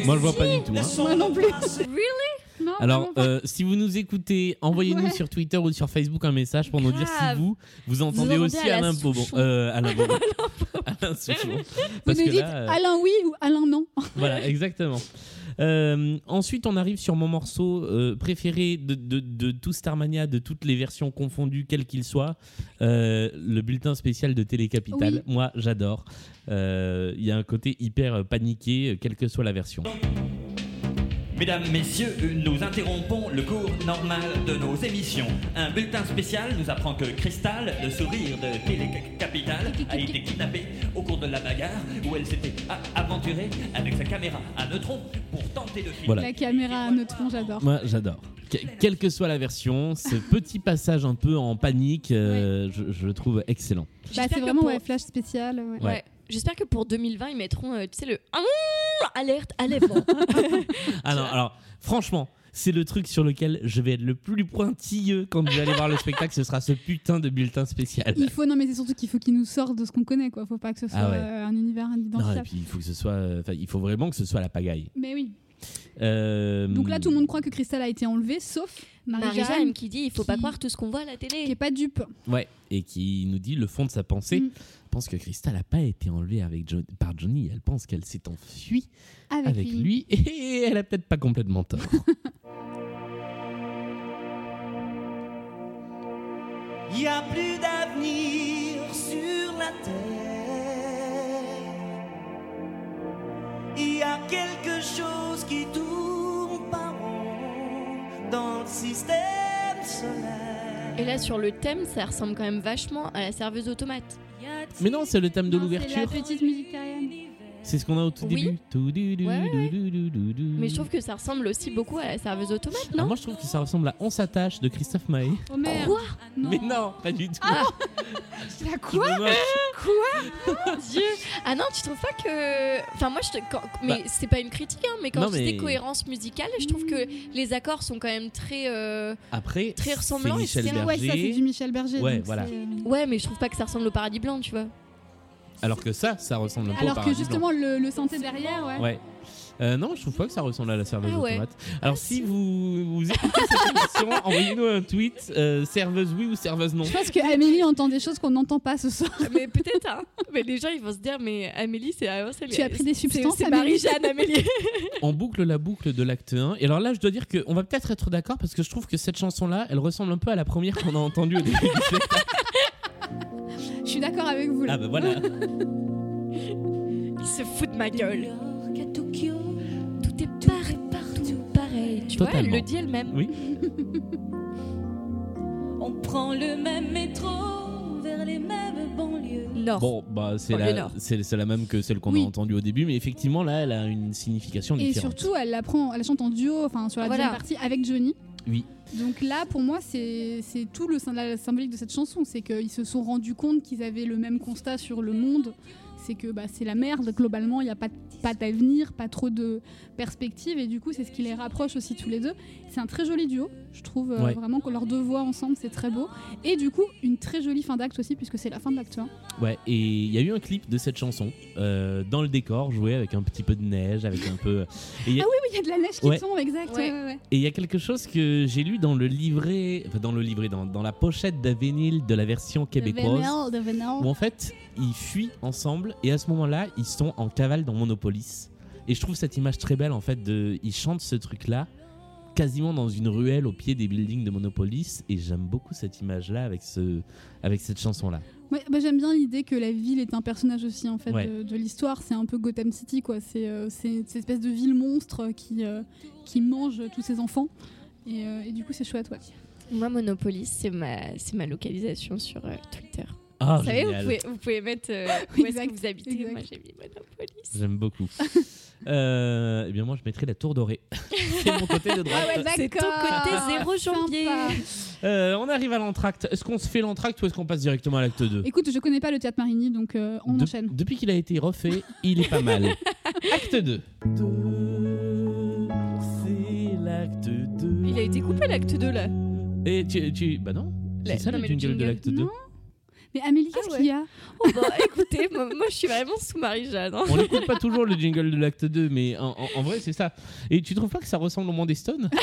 Moi, je vois pas du tout. Hein. Non plus. Really? Non, Alors, euh, si vous nous écoutez, envoyez-nous Ouais. sur Twitter ou sur Facebook un message pour nous dire si vous, vous entendez aussi Alain Alain Bobon. Euh, Alain Bobon. Alain Souchon. vous nous que dites là, euh, Alain oui ou Alain non. Voilà, exactement. Euh, ensuite, on arrive sur mon morceau euh, préféré de, de, de tout Starmania, de toutes les versions confondues, quel qu'il soit, euh, le bulletin spécial de Télécapital. Oui. Moi, j'adore. Euh, Il y a un côté hyper euh, paniqué, euh, quelle que soit la version. Mesdames, Messieurs, nous interrompons le cours normal de nos émissions. Un bulletin spécial nous apprend que Cristal, le sourire de Télécapital, a été kidnappée au cours de la bagarre où elle s'était aventurée avec sa caméra à neutrons pour tenter de filmer. Voilà. La caméra à neutron, j'adore. Moi, j'adore. Que- quelle que soit la version, ce petit passage un peu en panique, euh, je, je le trouve excellent. Bah, c'est vraiment pour- ouais, flash spécial. ouais. Ouais. J'espère que pour 2020 ils mettront, euh, tu sais le alerte, enlèvement. Ah non, alors, franchement, c'est le truc sur lequel je vais être le plus pointilleux quand je vais aller voir le spectacle, ce sera ce putain de bulletin spécial. Il faut, non mais c'est surtout qu'il faut qu'il nous sorte de ce qu'on connaît quoi. Faut pas que ce soit Ah ouais. euh, un univers Non, et identifiable. puis il faut que ce soit, enfin, il faut vraiment que ce soit la pagaille. Mais oui. Euh, Donc là, tout le monde croit que Crystal a été enlevée, sauf Marie-Jeanne, qui dit il faut pas qui- croire tout ce qu'on voit à la qui télé. est pas dupe. Ouais, et qui nous dit le fond de sa pensée. Mm. Pense que Crystal n'a pas été enlevée avec Jo- par Johnny. Elle pense qu'elle s'est enfuie Avec, avec lui. Et elle a peut-être pas complètement tort. Il n'y a plus d'avenir sur la terre. Il y a quelque chose qui tourne par rond dans le système solaire. Et là, sur le thème, ça ressemble quand même vachement à la serveuse automate. Mais non, c'est le thème de Non, C'est la l'ouverture. petite musique terrienne. C'est ce qu'on a au tout Oui. début. Ouais, ouais. Mais je trouve que ça ressemble aussi beaucoup à la serveuse automate, non moi, je trouve que ça ressemble à On s'attache de Christophe Maé. Oh merde. Quoi Mais non, pas du tout. La Je quoi. Mon Dieu Ah non, tu trouves pas que. Enfin, moi, je te... quand- Mais c'est pas une critique, hein, mais quand Non, je dis mais- cohérence musicale, je trouve que les accords sont quand même très. euh, Après, Très c'est ressemblant, Michel. Ouais, ça c'est Berger. du Michel Berger. Ouais, voilà. euh, Ouais, mais je trouve pas que ça ressemble au paradis blanc, tu vois. Alors que ça, ça ressemble un peu au Alors que justement le, le synthé derrière, ouais. Ouais. Euh, non, je trouve pas que ça ressemble à la serveuse Ah ouais. automate. Alors si vous, vous écoutez cette émission, envoyez-nous un tweet, euh, serveuse oui ou serveuse non. Je pense que Amélie entend des choses qu'on n'entend pas ce soir. mais peut-être, hein. Mais les gens, ils vont se dire, mais Amélie, c'est. ah, c'est- Tu as pris des substances, C'est Marie-Jeanne, Amélie. On boucle la boucle de l'acte 1. Et alors là, je dois dire qu'on va peut-être être d'accord parce que je trouve que cette chanson-là, elle ressemble un peu à la première qu'on a entendue au début du spectacle. Je suis d'accord avec vous là. Ah bah voilà. Il se fout de ma gueule. À Tokyo, Tout est pareil, partout pareil. Tu vois, elle Totalement. le dit elle-même. Oui. on prend le même métro vers les mêmes banlieues. Nord. Bon, bah c'est la, Nord. c'est, c'est la même que celle qu'on Oui. a entendue au début, mais effectivement là, elle a une signification Et différente. surtout, elle la prend, elle chante en duo, enfin sur la Voilà. deuxième partie avec Johnny. Donc là, pour moi, c'est tout le la symbolique de cette chanson, c'est qu'ils se sont rendus compte qu'ils avaient le même constat sur le monde. C'est que bah, c'est la merde, globalement, il n'y a pas, pas d'avenir, pas trop de perspectives, et du coup, c'est ce qui les rapproche aussi tous les deux. C'est un très joli duo, je trouve euh, Ouais. vraiment que leurs deux voix ensemble, c'est très beau. Et du coup, une très jolie fin d'acte aussi, puisque c'est la fin de l'acte 1. Ouais, et il y a eu un clip de cette chanson euh, dans le décor, joué avec un petit peu de neige, avec un peu. Et il y a- Ah oui, oui, il y a de la neige qui Ouais. tombe, exact. Ouais. ouais, ouais, ouais. Et il y a quelque chose que j'ai lu dans le livret, enfin dans le livret, dans, dans la pochette de vinyle de la version québécoise, De Venel, de où en fait ils fuient ensemble et à ce moment-là ils sont en cavale dans Monopolis. Et je trouve cette image très belle en fait de, ils chantent ce truc-là quasiment dans une ruelle au pied des buildings de Monopolis et j'aime beaucoup cette image-là avec ce, avec cette chanson-là. Ouais, bah, j'aime bien l'idée que la ville est un personnage aussi en fait Ouais. de, de l'histoire. C'est un peu Gotham City quoi. C'est euh, c'est cette espèce de ville monstre qui euh, qui mange tous ses enfants. Et, euh, et du coup c'est chouette ouais. Moi, Monopolis, c'est ma, c'est ma localisation sur euh, Twitter. Ah vous savez, vous pouvez, vous pouvez mettre euh, où est-ce que vous habitez. exact. Moi, j'ai mis Monopolis. J'aime beaucoup. euh, eh bien moi je mettrais la tour dorée. C'est mon côté de droite. C'est ton côté zéro janvier. Sympa. Euh, on arrive à l'entracte. Est-ce qu'on se fait l'entracte ou est-ce qu'on passe directement à l'acte 2 Écoute, je connais pas le théâtre Marigny donc euh, on De- enchaîne. Depuis qu'il a été refait, il est pas mal. acte 2. C'est l'acte 2. Il a été coupé l'acte 2 là. Et tu, tu- Bah non. C'est ça non, le jingle de l'acte 2. Mais Amélie, qu'est-ce Ah ouais. qu'il y a Oh bah écoutez, moi, moi, je suis vraiment sous Marie-Jeanne. hein. On n'écoute pas toujours le jingle de l'acte 2, mais en, en- en vrai, c'est ça. Et tu trouves pas que ça ressemble au monde des Stones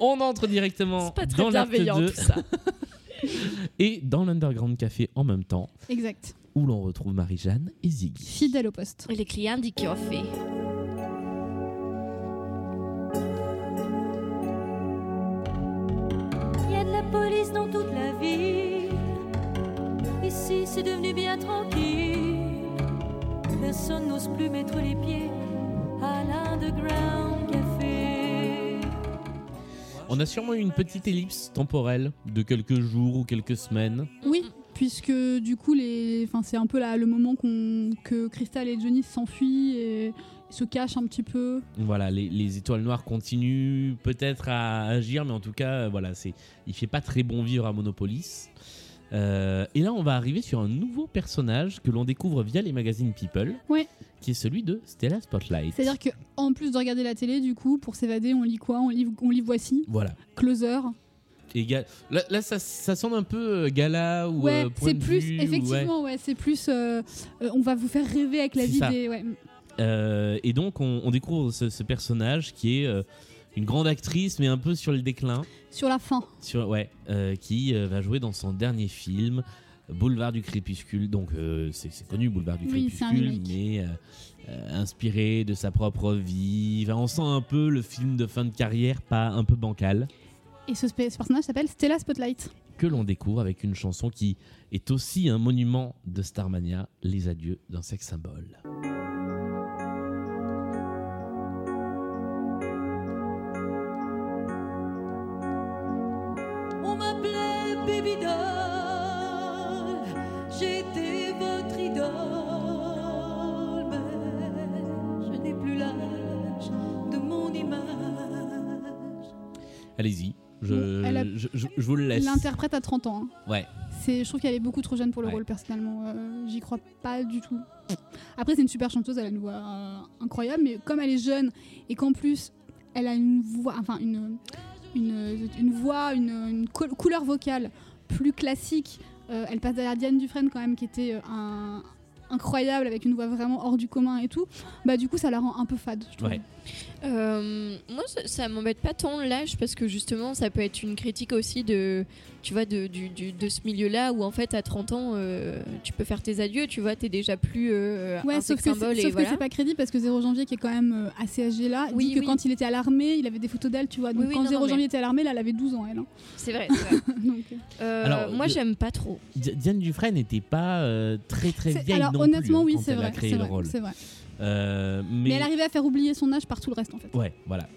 On entre directement C'est pas très dans l'acte bienveillant 2 tout ça. et dans l'Underground Café en même temps, Exact. où l'on retrouve Marie-Jeanne et Ziggy. Fidèle au poste. Les clients du café. Plus mettre les pieds à l'Underground Café. On a sûrement eu une petite ellipse temporelle de quelques jours ou quelques semaines. Oui, puisque du coup, les... enfin, c'est un peu là, le moment qu'on... que Crystal et Johnny s'enfuient et se cachent un petit peu. Voilà, les, les étoiles noires continuent peut-être à agir, mais en tout cas, euh, voilà, c'est, il fait pas très bon vivre à Monopolis. Euh, et là, on va arriver sur un nouveau personnage que l'on découvre via les magazines People, Ouais. qui est celui de Stella Spotlight. C'est-à-dire que en plus de regarder la télé, du coup, pour s'évader, on lit quoi? On lit, on lit Voici, Voilà. Closer? Et ga- là, là, ça, ça sonne un peu euh, gala ou Ouais, euh, c'est plus, vue, ou- ouais. effectivement, ouais, c'est plus, euh, on va vous faire rêver avec la vie des. Ouais. Et donc, on, on découvre ce, ce personnage qui est une grande actrice, mais un peu sur le déclin. Sur la fin. Sur, ouais, euh, qui euh, va jouer dans son dernier film, Boulevard du Crépuscule. Donc, euh, c'est connu, Boulevard du Oui, Crépuscule, mais inspiré de sa propre vie. Enfin, on sent un peu le film de fin de carrière, pas un peu bancal. Et ce, personnage s'appelle Stella Spotlight. que l'on découvre avec une chanson qui est aussi un monument de Starmania, Les Adieux d'un sexe symbole. Allez-y, je, a- je, je- je vous le laisse. L'interprète à 30 ans. hein. Ouais, C'est, je trouve qu'elle est beaucoup trop jeune pour le Ouais. rôle personnellement. Euh, J'y crois pas du tout. Après, c'est une super chanteuse, elle a une voix euh, incroyable, mais comme elle est jeune et qu'en plus elle a une voix, enfin une, une, une voix, une, une cou- couleur vocale plus classique. euh, elle passe derrière Diane Dufresne quand même, qui était un- incroyable avec une voix vraiment hors du commun et tout. Bah du coup, ça la rend un peu fade. Je trouve. ouais. Euh, moi, ça, ça m'embête pas tant l'âge parce que justement, ça peut être une critique aussi de, tu vois, de, du- du- de ce milieu-là où en fait, à 30 ans, euh, tu peux faire tes adieux, tu vois, t'es déjà plus euh, Ouais, un sauf sex que, symbole c'est, et sauf que voilà. c'est pas crédible parce que 0 janvier, qui est quand même euh, assez âgé là, Oui, dit que oui. quand il était à l'armée, il avait des photos d'elle, tu vois. Donc Oui, oui, quand non, 0 non, janvier mais- était à l'armée, là, elle avait 12 ans, elle. hein. C'est vrai. c'est vrai. Donc, euh, Alors, moi, j'aime pas trop. Di- Diane Dufresne n'était pas euh, très très vieille alors non honnêtement, plus hein, oui, c'est elle vrai. a créé c'est le vrai, rôle. c'est vrai. Euh, mais, Mais elle arrivait à faire oublier son âge par tout le reste en fait. Ouais, voilà.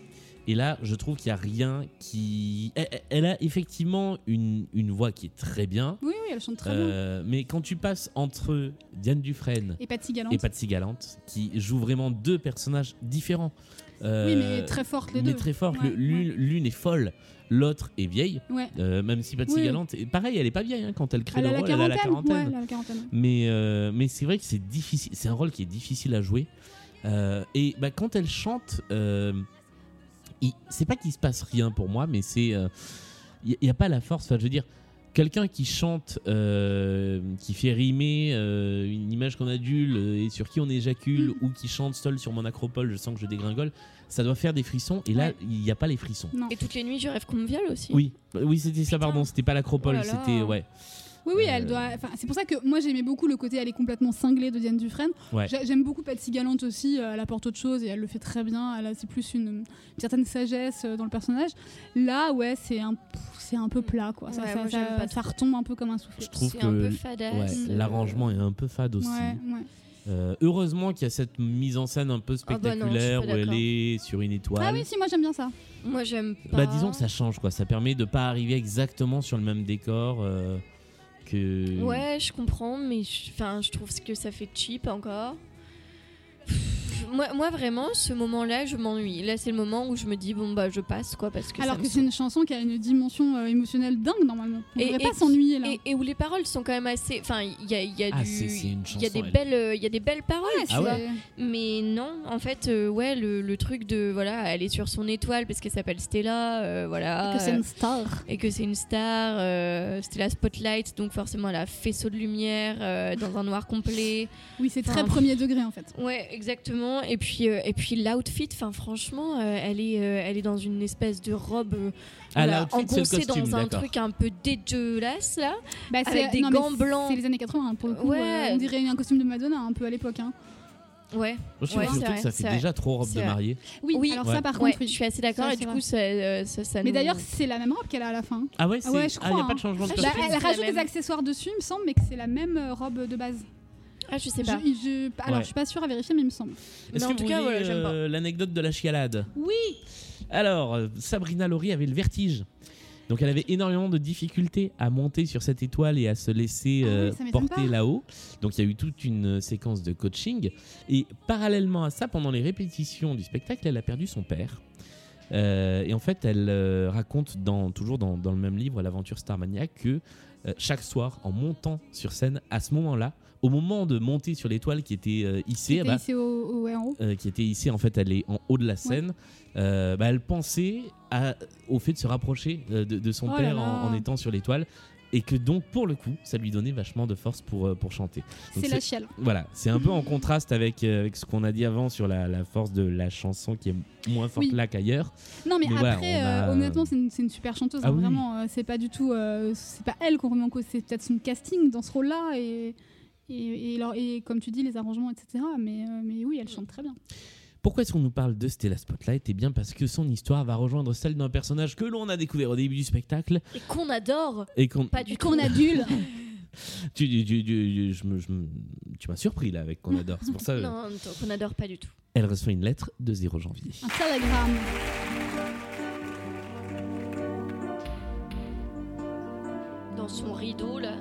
Et là, je trouve qu'il n'y a rien qui. Elle, elle a effectivement une, une voix qui est très bien. Oui, oui, elle chante très bien. Euh, mais quand tu passes entre Diane Dufresne Et Patsy Galante. et Patsy Galante, qui jouent vraiment deux personnages différents. euh, Oui, mais très fortes les mais deux. très fortes. Ouais, L'une est folle, l'autre est vieille. Ouais. Euh, même si Patsy Oui. Galante, pareil, elle est pas vieille hein, quand elle crée Elle le rôle, elle a la quarantaine. elle a la quarantaine. Mais, euh, mais c'est vrai que c'est difficile. C'est un rôle qui est difficile à jouer. Euh, et bah, quand elle chante, euh, c'est pas qu'il se passe rien pour moi, mais c'est. Il n'y a, pas la force. Enfin, je veux dire, quelqu'un qui chante, euh, qui fait rimer euh, une image qu'on adule euh, et sur qui on éjacule, Mm. ou qui chante seul sur mon acropole, je sens que je dégringole, ça doit faire des frissons. Et là, Ouais. il n'y a pas les frissons. Non. Et toutes les nuits, je rêve qu'on me viole aussi. Oui, oui c'était ça, pardon. C'était pas l'acropole, Oh c'était. Ouais. Oui, oui, Euh, elle doit. enfin, C'est pour ça que moi j'aimais beaucoup le côté elle est complètement cinglée de Diane Dufresne. Ouais. J'aime beaucoup Patsy Galante aussi. euh, Elle apporte autre chose et elle le fait très bien. Elle a c'est plus une, une certaine sagesse euh, dans le personnage. Là, ouais, c'est un, c'est un peu plat quoi. Ça, Ouais, ça, moi, j'aime ça- pas ça retombe un peu comme un souffle. Je trouve C'est que un peu ouais, euh, l'arrangement est un peu fade aussi. Ouais, ouais. Euh, heureusement qu'il y a cette mise en scène un peu Ah bah non, spectaculaire où elle est sur une étoile. Ah oui, si, moi j'aime bien ça. Moi, j'aime pas. Bah disons que ça change quoi, ça permet de pas arriver exactement sur le même décor euh, Ouais, je comprends, mais je, je trouve que ça fait cheap encore. Moi, moi, vraiment, ce moment-là, je m'ennuie. Là, c'est le moment où je me dis, bon, bah, je passe, quoi, parce que Alors que c'est une chanson qui a une dimension euh, émotionnelle dingue normalement. On Et- devrait et- pas s'ennuyer là. Et, et où les paroles sont quand même assez. Enfin, il y a, il y a Ah, du. c'est- c'est une Il y a des elle. belles, euh, il y a des belles paroles, tu Ah ouais. vois. Mais non, en fait, euh, ouais, le, le truc de voilà, elle est sur son étoile parce qu'elle s'appelle Stella, euh, voilà. que c'est une star. et que c'est une star, euh, Stella Spotlight, donc forcément elle a faisceau de lumière euh, dans un noir complet. Oui, c'est très premier degré en fait. Ouais, exactement. Et puis, euh, et puis l'outfit, enfin franchement, euh, elle est, euh, elle est dans une espèce de robe euh, Ah, engoncée costume, dans un truc un peu dégueulasse là. Bah, Avec c'est- des non, gants blancs. C'est les années 80 hein, pour le coup. Ouais. euh, on dirait un costume de Madonna un peu à l'époque. hein. Ouais. Je trouve Ouais, surtout c'est que vrai, ça fait vrai. déjà trop robe de mariée. Oui, Oui. alors Ouais. ça par contre, oui. je suis assez d'accord. Ça, Et c'est du vrai. coup, ça, euh, ça, ça Mais nous- d'ailleurs, c'est la même robe qu'elle a à la fin. Ah ouais, c'est ouais, je ah, a crois, pas de hein. changement de Ah, Bah, elle rajoute des accessoires dessus, il me semble, mais que c'est la même robe de base. Ah, je sais pas. je- alors, Ouais. je suis pas sûre à vérifier, mais il me semble. Est-ce que en tout vous cas, voulez euh, l'anecdote de la chialade? Oui, Alors, euh, Sabrina Laurie avait le vertige. Donc, elle avait énormément de difficultés à monter sur cette étoile et à se laisser Ah euh, porter là-haut. Donc, il y a eu toute une séquence de coaching. Et parallèlement à ça, pendant les répétitions du spectacle, elle a perdu son père. Euh, et en fait, elle euh, raconte dans, toujours dans, dans le même livre, L'aventure Starmania, que euh, chaque soir, en montant sur scène, à ce moment-là, au moment de monter sur l'étoile qui était euh, hissée, c'était bah, ici au, au- ouais, en haut. euh, qui était ici, en fait, elle est en haut de la scène. euh, bah, elle pensait à- au fait de se rapprocher euh, de, de son Oh père là. en, en étant sur l'étoile. et que donc pour le coup, ça lui donnait vachement de force pour, euh, pour chanter. C'est la chiale. Voilà, c'est un peu en contraste avec, avec ce qu'on a dit avant sur la, la force de la chanson qui est moins forte Oui. là qu'ailleurs. Non, mais, après, a- honnêtement, c'est une, super chanteuse. Ah hein, oui, vraiment, c'est pas du tout. c'est pas elle qu'on remet en cause, c'est peut-être son casting dans ce rôle-là et. Et, et, alors- et comme tu dis, les arrangements, etc. Mais, euh, mais oui, elle chante très bien. Pourquoi est-ce qu'on nous parle de Stella Spotlight? Eh bien parce que son histoire va rejoindre celle d'un personnage que l'on a découvert au début du spectacle Et qu'on adore. et qu'on Pas du tout. Qu'on adule. tu, tu- tu- tu- je me- je me- tu m'as surpris là avec qu'on adore. C'est pour ça euh, Non, qu'on adore pas du tout. elle reçoit une lettre de 0 janvier. Un télégramme. Dans son rideau, là.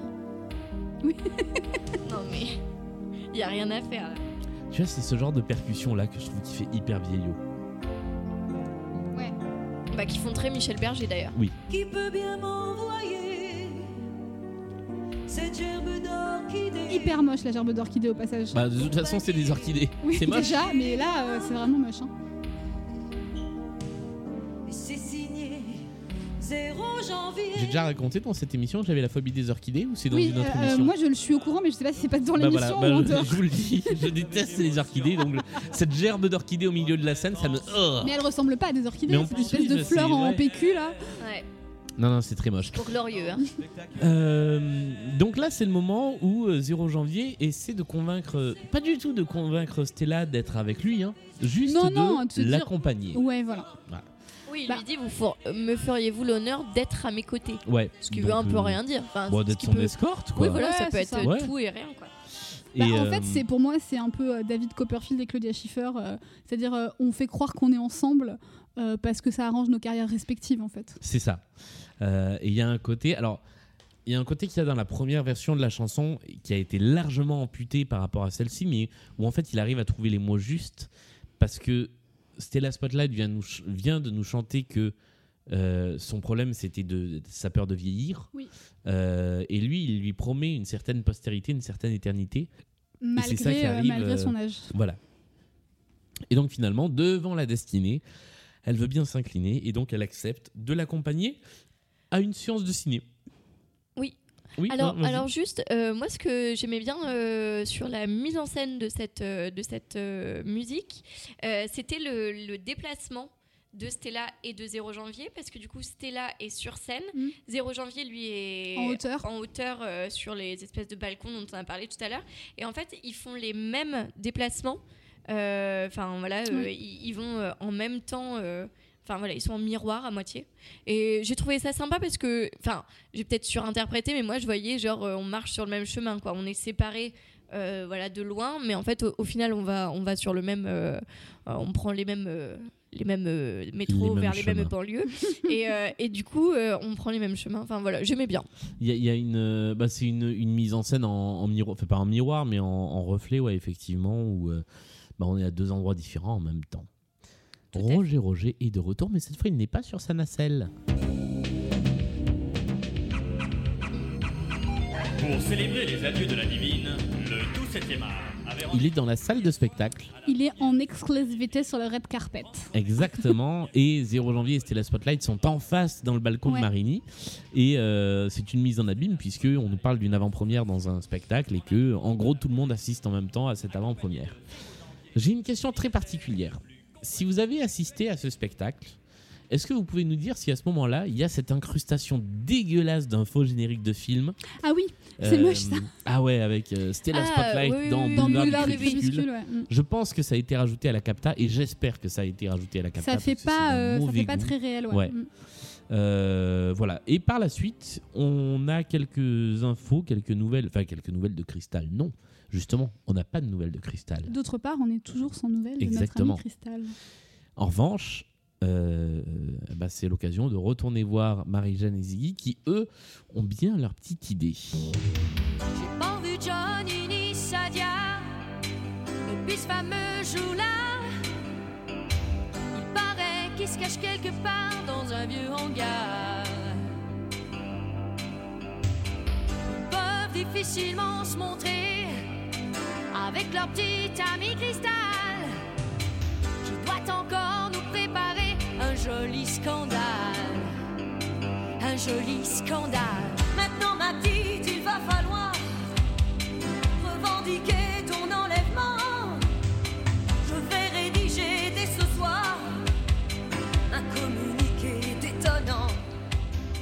Oui. non, mais. Il y a rien à faire. là. Tu vois, c'est ce genre de percussion là que je trouve qui fait hyper vieillot. Ouais. Bah, qui font très Michel Berger d'ailleurs. Qui peut bien m'envoyer cette gerbe d'orchidée Hyper moche la gerbe d'orchidée au passage. Bah, de toute façon, c'est des orchidées. oui, c'est moche. déjà, mais là, euh, c'est vraiment moche. hein. J'ai déjà raconté dans cette émission que j'avais la phobie des orchidées ou c'est dans Oui, une autre euh, euh, émission moi je le suis au courant, mais je sais pas si c'est pas dans Bah l'émission voilà, bah, ou en je, je vous le dis, je déteste les orchidées. Donc, le- cette gerbe d'orchidées au milieu de la scène, ça me. Oh Mais elle ressemble pas à des orchidées, Mais en c'est plus, une espèce oui, de sais, en ouais. PQ là. Ouais. Non, non, c'est très moche. Pour glorieux, hein. Euh, donc là, c'est le moment où euh, 0 janvier essaie de convaincre, euh, pas du tout de convaincre Stella d'être avec lui, hein, juste Non, de dire- l'accompagner. Ouais, voilà. Oui, il Bah. lui dit vous for- euh, me feriez-vous l'honneur d'être à mes côtés Ouais. Ce qui veut un peu euh, rien dire. Enfin, Bon, d'être son peut- escorte, quoi. Oui, voilà, ça peut être ça. euh, Ouais. tout et rien, quoi. Bah, Et, en euh, fait, c'est pour moi, c'est un peu euh, David Copperfield et Claudia Schiffer. euh, C'est-à-dire, euh, on fait croire qu'on est ensemble euh, parce que ça arrange nos carrières respectives, en fait. C'est ça. Euh, et il y a un côté. Alors, il y a un côté qu'il y a dans la première version de la chanson qui a été largement amputé par rapport à celle-ci, mais où en fait il arrive à trouver les mots justes parce que Stella Spotlight vient, nous vient de nous chanter que euh, son problème c'était de, de sa peur de vieillir. Oui. Euh, et lui, il lui promet une certaine postérité, une certaine éternité. Malgré, ça qui euh, malgré son âge. Voilà. Et donc finalement, devant la destinée, elle veut bien s'incliner et donc elle accepte de l'accompagner à une séance de ciné. Oui. Alors, non, alors juste, euh, moi, ce que j'aimais bien euh, sur la mise en scène de cette, euh, de cette euh, musique, euh, c'était le, le déplacement de Stella et de 0 janvier, parce que du coup, Stella est sur scène, Mhm. 0 janvier, lui, est En hauteur. en hauteur euh, sur les espèces de balcons dont on a parlé tout à l'heure. Et en fait, ils font les mêmes déplacements. Euh, Enfin, voilà, euh, ils, ils vont euh, en même temps. Enfin voilà, ils sont en miroir à moitié. Et j'ai trouvé ça sympa parce que, enfin, j'ai peut-être surinterprété, mais moi je voyais genre euh, on marche sur le même chemin, quoi. On est séparés, euh, voilà, de loin, mais en fait au, au final on va, on va sur le même, euh, on prend les mêmes, euh, les mêmes métros Les mêmes vers les mêmes banlieues, et, et du coup on prend les mêmes chemins. Enfin voilà, j'aimais bien. Il y a, il y a une, bah, c'est une, une mise en scène en, en miroir, enfin pas en miroir, mais en, en reflet, ouais, effectivement, où bah, on est à deux endroits différents en même temps. Roger Roger est de retour, mais cette fois il n'est pas sur sa nacelle. Pour célébrer les adieux de la divine, le tout 7e art avait Il est dans la salle de spectacle, Il est en exclusivité sur le red carpet. exactement, et 0 janvier et Stella Spotlight sont en face dans le balcon Ouais. de Marigny, et euh, c'est une mise en abîme puisque on nous parle d'une avant-première dans un spectacle et que, en gros, tout le monde assiste en même temps à cette avant-première. J'ai une question très particulière. Si vous avez assisté à ce spectacle, est-ce que vous pouvez nous dire si à ce moment-là, il y a cette incrustation dégueulasse d'un faux générique de film Ah oui, C'est moche, ça. Ah ouais, avec euh, Stella Ah, Spotlight oui, oui, dans oui. dans Boulevard, Boulevard du du Crépuscule. Crépuscule, ouais. Mm. Je pense que ça a été rajouté à la capta et j'espère que ça a été rajouté à la capta. Ça fait pas, euh, ça fait pas très réel, ouais. Ouais. Mm. Euh, voilà. Et par la suite, on a quelques infos, quelques nouvelles, enfin quelques nouvelles de Cristal. Non, justement, on n'a pas de nouvelles de Cristal. D'autre part, on est toujours sans nouvelles de notre Exactement. ami Cristal. En revanche, euh, bah, c'est l'occasion de retourner voir Marie-Jeanne et Ziggy qui, eux, ont bien leur petite idée. J'ai pas vu Johnny ni Sadia depuis ce fameux jour-là. Il paraît qu'ils se cachent quelque part dans un vieux hangar. Ils peuvent difficilement se montrer avec leur petit ami cristal. Je dois encore nous préparer un joli scandale. Un joli scandale. maintenant, ma petite, il va falloir revendiquer ton enlèvement. Je vais rédiger dès ce soir un communiqué détonnant.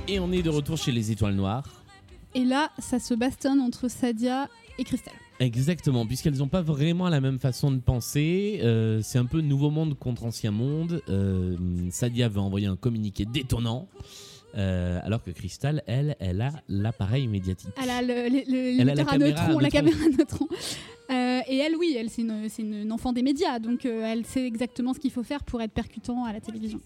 Et on est de retour chez les Étoiles Noires. Et là, ça se bastonne entre Sadia et Christelle. Exactement, puisqu'elles n'ont pas vraiment la même façon de penser. Euh, c'est un peu nouveau monde contre ancien monde. Euh, Sadia veut envoyer un communiqué détonnant. euh, alors que Crystal, elle, elle a l'appareil médiatique. Elle a le, le- le Elle a la caméra à neutrons, la caméra. Euh, et elle, oui, elle, c'est une, enfant des médias, donc euh, elle sait exactement ce qu'il faut faire pour être percutant à la télévision.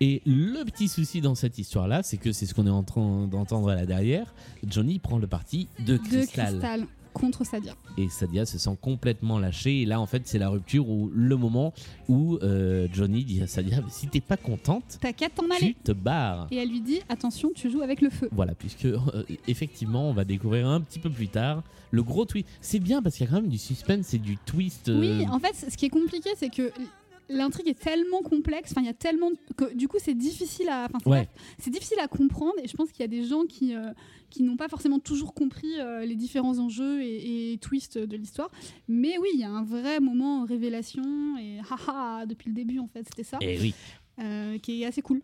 Et le petit souci dans cette histoire-là, c'est que c'est ce qu'on est en train d'entendre là derrière. Johnny prend le parti de De Crystal. Contre Sadia. Et Sadia se sent complètement lâchée. Et là, en fait, c'est la rupture ou le moment où euh, Johnny dit à Sadia si t'es pas contente, T'as qu'à t'en tu aller. te barres. Et elle lui dit attention, tu joues avec le feu. Voilà, puisque euh, effectivement, on va découvrir un petit peu plus tard le gros twist. C'est bien parce qu'il y a quand même du suspense et du twist. euh, Oui, en fait, ce qui est compliqué, c'est que l'intrigue est tellement complexe, enfin il y a tellement de- que du coup c'est difficile à enfin, c'est Ouais. difficile à comprendre et je pense qu'il y a des gens qui euh, qui n'ont pas forcément toujours compris euh, les différents enjeux et, et twists de l'histoire. Mais oui, il y a un vrai moment révélation et haha depuis le début en fait, c'était ça Eh oui. Euh, qui est assez cool.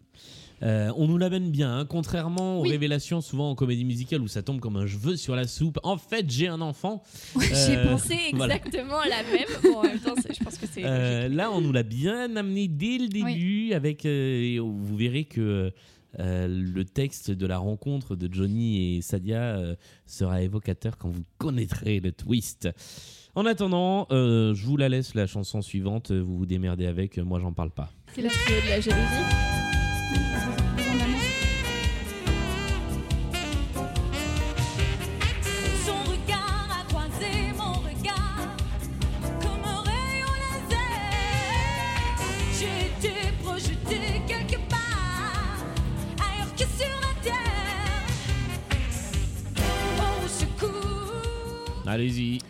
Euh, on nous l'amène bien, hein. contrairement aux Oui. révélations souvent en comédie musicale où ça tombe comme un cheveu sur la soupe. En fait, j'ai un enfant. J'ai Euh, pensé voilà. exactement la même. Bon, en même temps, je pense que c'est. Là, on nous l'a bien amené dès le début, avec. et vous verrez que euh, le texte de la rencontre de Johnny et Sadia euh, sera évocateur quand vous connaîtrez le twist. En attendant, euh, je vous la laisse la chanson suivante. Vous vous démerdez avec. Moi, j'en parle pas. C'est la de la jalousie. Son regard a croisé mon regard comme un rayon laser. J'ai été projeté quelque part ailleurs que sur la terre. Au secours. Allez-y.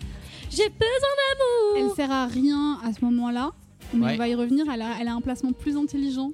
J'ai besoin d'amour. Elle sert à rien à ce moment-là, on va y revenir. Elle a un placement plus intelligent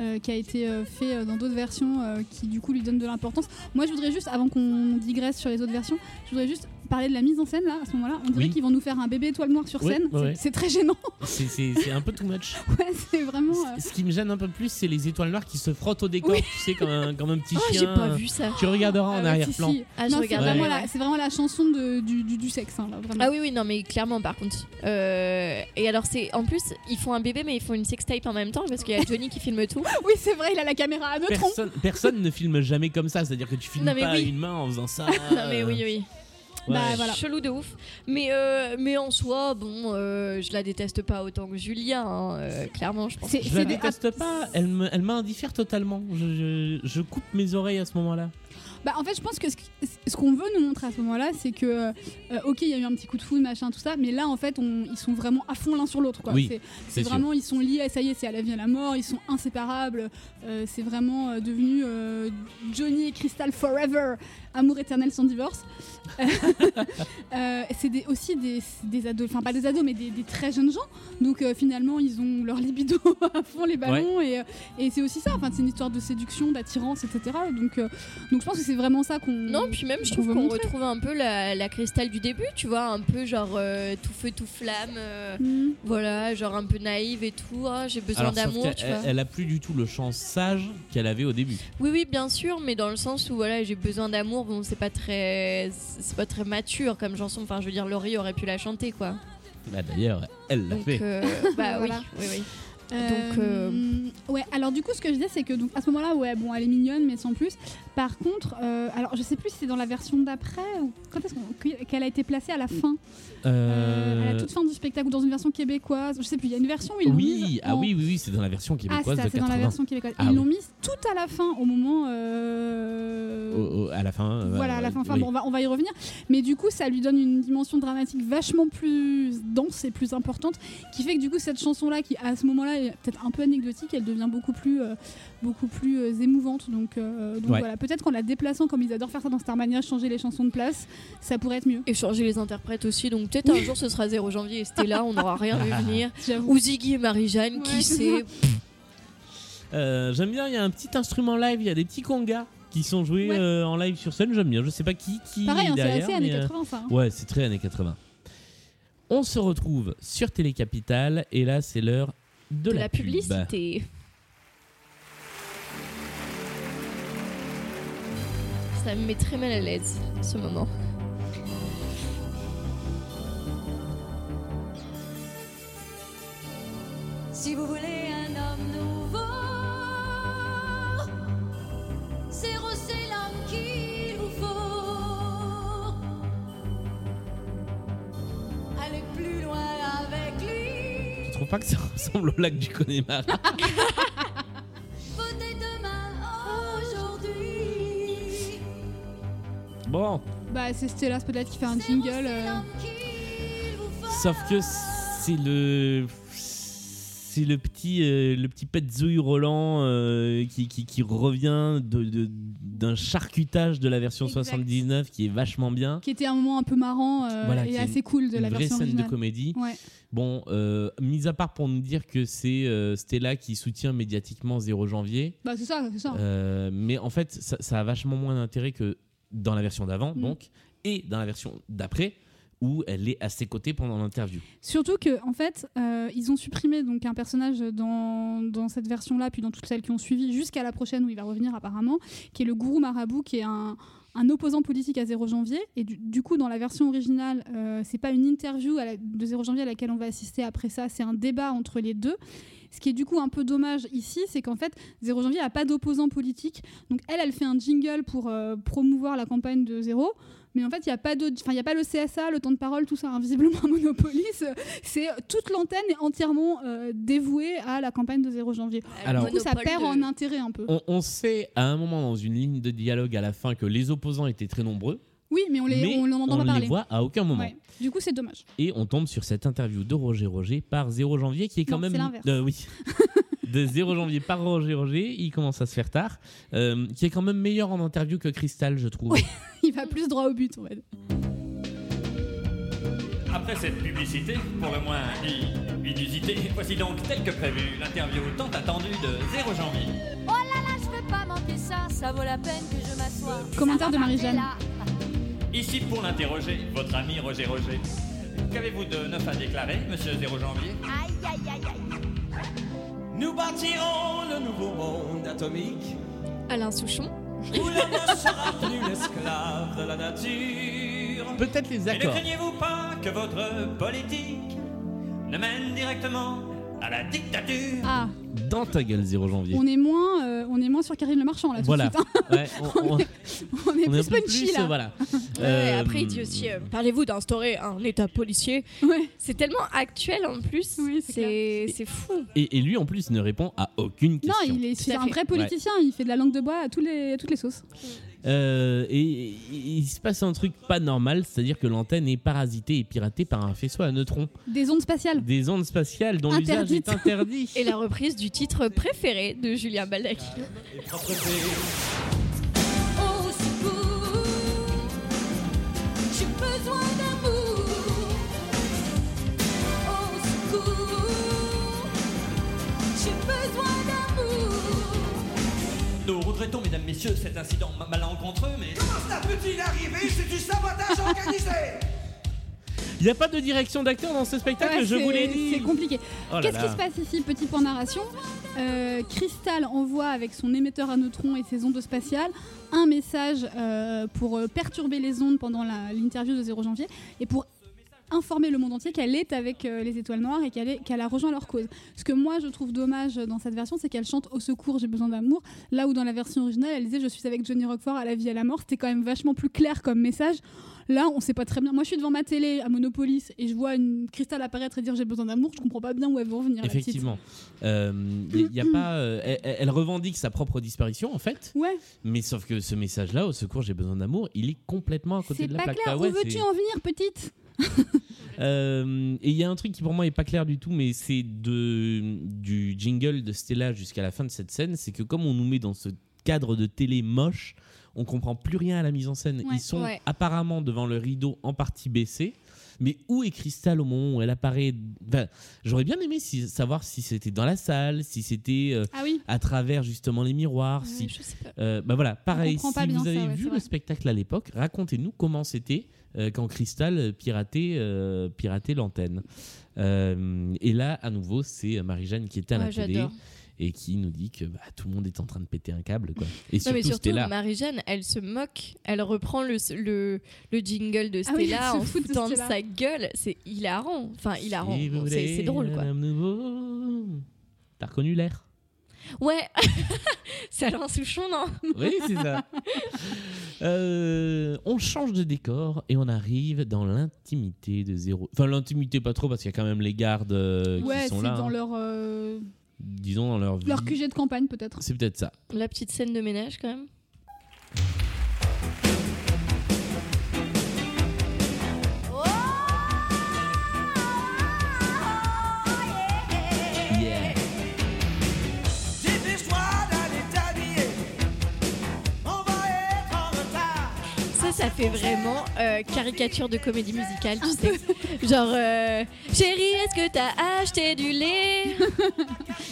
euh, qui a été euh, fait euh, dans d'autres versions euh, qui du coup lui donne de l'importance. Moi je voudrais juste, avant qu'on digresse sur les autres versions, je voudrais juste parler de la mise en scène là à ce moment-là. On dirait Oui. qu'ils vont nous faire un bébé étoile noire sur scène. ouais, C'est- ouais. C'est très gênant. C'est- un peu too much. ouais, c'est vraiment. euh, Ce qui me gêne un peu plus, c'est les étoiles noires qui se frottent au décor, tu sais, comme un, comme un petit Oh, chien. j'ai pas vu ça. Tu regarderas en ah arrière-plan. si, si. Ah, c'est vraiment, ouais. la- c'est vraiment la chanson de- du, du, du sexe. hein, là, vraiment. Ah oui, oui, non, mais clairement, par contre. Euh, et alors, c'est en plus, ils font un bébé, mais ils font une sextape en même temps parce qu'il y a Johnny qui filme tout. Oui, c'est vrai, il a la caméra à neutron. Personne, personne ne filme jamais comme ça, c'est-à-dire que tu filmes Non, mais pas oui. une main en faisant ça. non, mais oui, oui. Ouais. Bah, voilà. Chelou de ouf. Mais, euh, mais en soi, bon, euh, je la déteste pas autant que Julien, hein, euh, clairement, je pense. C'est- Je c'est la des- déteste pas, elle me- elle m'indiffère totalement. Je, je- je coupe mes oreilles à ce moment-là. Bah, en fait, je pense que ce, qu'on veut nous montrer à ce moment-là, c'est que, euh, ok, il y a eu un petit coup de foudre, machin, tout ça, mais là, en fait, on- ils sont vraiment à fond l'un sur l'autre. quoi. Oui, c'est vraiment, ils sont liés, ça y est, c'est à la vie, à la mort, ils sont inséparables. euh, c'est vraiment euh, devenu euh, Johnny et Crystal forever, amour éternel sans divorce. Euh, c'est des- aussi des, des ados, enfin pas des ados, mais des, des très jeunes gens. Donc euh, finalement, ils ont leur libido à fond les ballons et, euh, et c'est aussi ça. Enfin, c'est une histoire de séduction, d'attirance, etc. Donc, euh, donc je pense que c'est vraiment ça qu'on. Non, puis même, je trouve qu'on montrer. retrouve un peu la, la cristal du début, tu vois, un peu genre euh, tout feu, tout flamme, euh, Mhm. voilà, genre un peu naïve et tout. ah, J'ai besoin d'amour, elle, elle a plus du tout le chant sage qu'elle avait au début. Oui, oui, bien sûr, mais dans le sens où voilà, j'ai besoin d'amour, bon, c'est pas très, c'est pas très mature comme chanson. Enfin, je veux dire, Laurie aurait pu la chanter, quoi. Bah, D'ailleurs, elle l'a fait. euh, bah Voilà. oui, oui, oui. Euh, Donc, euh, ouais. Alors du coup, ce que je disais, c'est que donc à ce moment-là, ouais, bon, elle est mignonne, mais sans plus. Par contre, euh, alors je sais plus si c'est dans la version d'après ou quand est-ce qu'on- qu'elle a été placée à la fin, euh, à la toute fin du spectacle ou dans une version québécoise. Je sais plus. Il y a une version où ils l'ont mise Oui, ah en- oui, oui, oui, c'est dans la version Ah, c'est québécoise ça, de c'est dans 80. la version québécoise. Ah ils oui. l'ont mise tout à la fin, au moment. euh, Au- au- à la fin. euh, voilà, à la euh, fin, enfin, oui. bon, on, va, on va y revenir. Mais du coup, ça lui donne une dimension dramatique vachement plus dense et plus importante, qui fait que du coup, cette chanson-là, qui à ce moment-là est peut-être un peu anecdotique, elle devient beaucoup plus, euh, beaucoup plus euh, émouvante. Donc, euh, donc Ouais. voilà, peut-être qu'en la déplaçant, comme ils adorent faire ça dans Starmania, changer les chansons de place, ça pourrait être mieux. Et changer les interprètes aussi, donc peut-être un jour ce sera 0 janvier et Stella, on n'aura rien vu venir. Ou Ziggy et Marie-Jeanne, Ouais, qui c'est sait Euh, J'aime bien, il y a un petit instrument live, il y a des petits congas. qui sont joués Ouais. euh, en live sur scène. J'aime bien. Je sais pas qui qui Pareil, hein, c'est assez années mais, euh, 80 ça. hein. Ouais, c'est très années 80. On se retrouve sur Télé Capitale et là c'est l'heure de, De la pub. publicité. Ça me met très mal à l'aise, ce moment. Si vous voulez pas que ça ressemble au lac du Connemara Votez demain, aujourd'hui. Bon, Bah, c'est Stella peut-être qui fait un jingle. euh, sauf que c'est le c'est le petit euh, le petit Petzouille Roland euh, qui, qui, qui revient de- de- d'un charcutage de la version Exact. 79 qui est vachement bien. qui était un moment un peu marrant euh, Voilà, et assez cool de la vraie version scène originale. de comédie. Ouais. Bon, euh, mis à part pour nous dire que c'est Stella qui soutient médiatiquement 0 janvier, Bah, c'est ça, c'est ça. mais en fait, ça, ça a vachement moins d'intérêt que dans la version d'avant, Mm. donc, et dans la version d'après, où elle est à ses côtés pendant l'interview. Surtout que en fait, euh, ils ont supprimé donc un personnage dans, dans cette version-là, puis dans toutes celles qui ont suivi, jusqu'à la prochaine où il va revenir apparemment, qui est le gourou marabout, qui est un, un opposant politique à 0 janvier. Et du, coup, dans la version originale, euh, c'est pas une interview à la- de 0 janvier à laquelle on va assister après ça, c'est un débat entre les deux. Ce qui est du coup un peu dommage ici, c'est qu'en fait, 0 janvier n'a pas d'opposant politique. Donc elle, elle fait un jingle pour euh, promouvoir la campagne de 0. Mais en fait, il n'y a, pas de- enfin, il y a pas le CSA, le temps de parole, tout ça. hein. Visiblement, Monopolis, euh, c'est toute l'antenne est entièrement euh, dévouée à la campagne de 0 janvier. Alors- du coup, ça perd de- en intérêt un peu. On, on sait à un moment dans une ligne de dialogue à la fin que les opposants étaient très nombreux, Oui, mais on les, mais on entend on pas les voit à aucun moment. Ouais. Du coup, c'est dommage. Et on tombe sur cette interview de Roger Roger par 0 janvier qui est quand Non, même. c'est l'inverse. Euh, oui. de 0 janvier par Roger Roger, il commence à se faire tard, euh, qui est quand même meilleur en interview que Crystal, je trouve. Il va plus droit au but, on va dire. Après cette publicité, pour le moins inusitée, voici donc tel que prévu l'interview tant attendue de 0 janvier. Oh là là, je peux pas manquer ça, ça vaut la peine que je m'assoie. Commentaire de Marie-Jeanne. Ici pour l'interroger, votre ami Roger Roger. Qu'avez-vous de neuf à déclarer, monsieur 0 janvier? Aïe, aïe, aïe, aïe. Nous bâtirons le nouveau monde atomique Alain Souchon. où l'homme ne sera plus l'esclave de la nature. Peut-être les Et ne accords. craignez-vous pas que votre politique ne mène directement à la dictature? Ah, Dans ta gueule, 0 janvier. on est moins, euh, on est moins sur Karine Le Marchand là. tout de Voilà. suite, hein. Ouais, on, est on est un plus peu punchy plus, là. euh, voilà. Ouais, Euh, après, il dit aussi euh, Parlez-vous d'instaurer un état policier. Ouais. C'est tellement actuel en plus. Oui, c'est fou. Et, et lui, en plus, ne répond à aucune Non, question. il est c'est un vrai politicien. Il fait de la langue de bois à tous les, à toutes les sauces. Euh, et, et il se passe un truc pas normal, c'est-à-dire que l'antenne est parasitée et piratée par un faisceau à neutrons. Des ondes spatiales. Des ondes spatiales dont l'usage est interdit. Et la reprise du titre préféré de Julien Baldacci. Nous regrettons, mesdames, messieurs, cet incident ma- malencontreux, mais Comment cela peut-il arriver? C'est du sabotage organisé Il n'y a pas de direction d'acteur dans ce spectacle, Ouais, je vous l'ai dit. C'est compliqué. Oh Qu'est-ce qui se passe ici? Petit point narration. Euh, Crystal envoie avec son émetteur à neutrons et ses ondes spatiales un message euh, pour euh, perturber les ondes pendant l'interview de 0 janvier et pour informer le monde entier qu'elle est avec euh, les étoiles noires et qu'elle a rejoint leur cause. Ce que moi je trouve dommage dans cette version, c'est qu'elle chante au secours, j'ai besoin d'amour. Là où dans la version originale, elle disait je suis avec Johnny Roquefort à la vie et à la mort. C'était quand même vachement plus clair comme message. Là, on sait pas très bien. Moi, je suis devant ma télé à Monopolis et je vois une cristal apparaître et dire j'ai besoin d'amour. Je comprends pas bien où elle veut en venir. la petite. Effectivement. Euh, Il y a pas, euh, elle, elle revendique sa propre disparition, en fait. Ouais, Mais sauf que ce message-là, au secours, j'ai besoin d'amour, il est complètement à côté c'est de la pas plaque. clair. Ah ouais, où veux-tu c'est- en venir, petite? Euh, et il y a un truc qui pour moi est pas clair du tout, mais c'est de du jingle de Stella jusqu'à la fin de cette scène, c'est que comme on nous met dans ce cadre de télé moche. On comprend plus rien à la mise en scène. Ouais. Ils sont Ouais. apparemment devant le rideau en partie baissé. Mais où est Crystal au moment où elle apparaît? Enfin, J'aurais bien aimé si- savoir si c'était dans la salle, si c'était euh, Ah oui, à travers justement les miroirs. Ouais, si... je sais pas. Euh, bah voilà, pareil, si vous avez vu le spectacle à l'époque, racontez-nous comment c'était euh, quand Crystal piratait, euh, piratait l'antenne. Euh, et là, à nouveau, c'est Marie-Jeanne qui était à la Ouais, télé j'adore. et qui nous dit que bah, tout le monde est en train de péter un câble. Quoi. Et Non, mais surtout, surtout, Stella. Marie-Jeanne, elle se moque. Elle reprend le, le, le jingle de Ah oui, Stella en foutant de Stella. sa gueule. C'est hilarant. Enfin, hilarant. Si Bon, c'est drôle, quoi. un nouveau- T'as reconnu l'air Ouais. c'est Alain Souchon, non? Oui, c'est ça. Euh, on change de décor et on arrive dans l'intimité de zéro. Enfin, l'intimité pas trop parce qu'il y a quand même les gardes euh, ouais, qui c'est sont là. dans hein. leur, euh, Disons dans leur vie. leur QG de campagne peut-être. C'est peut-être ça. La petite scène de ménage, quand même. Ça, fait vraiment euh, caricature de comédie musicale, tu sais. Genre, euh, chérie, est-ce que t'as acheté du lait?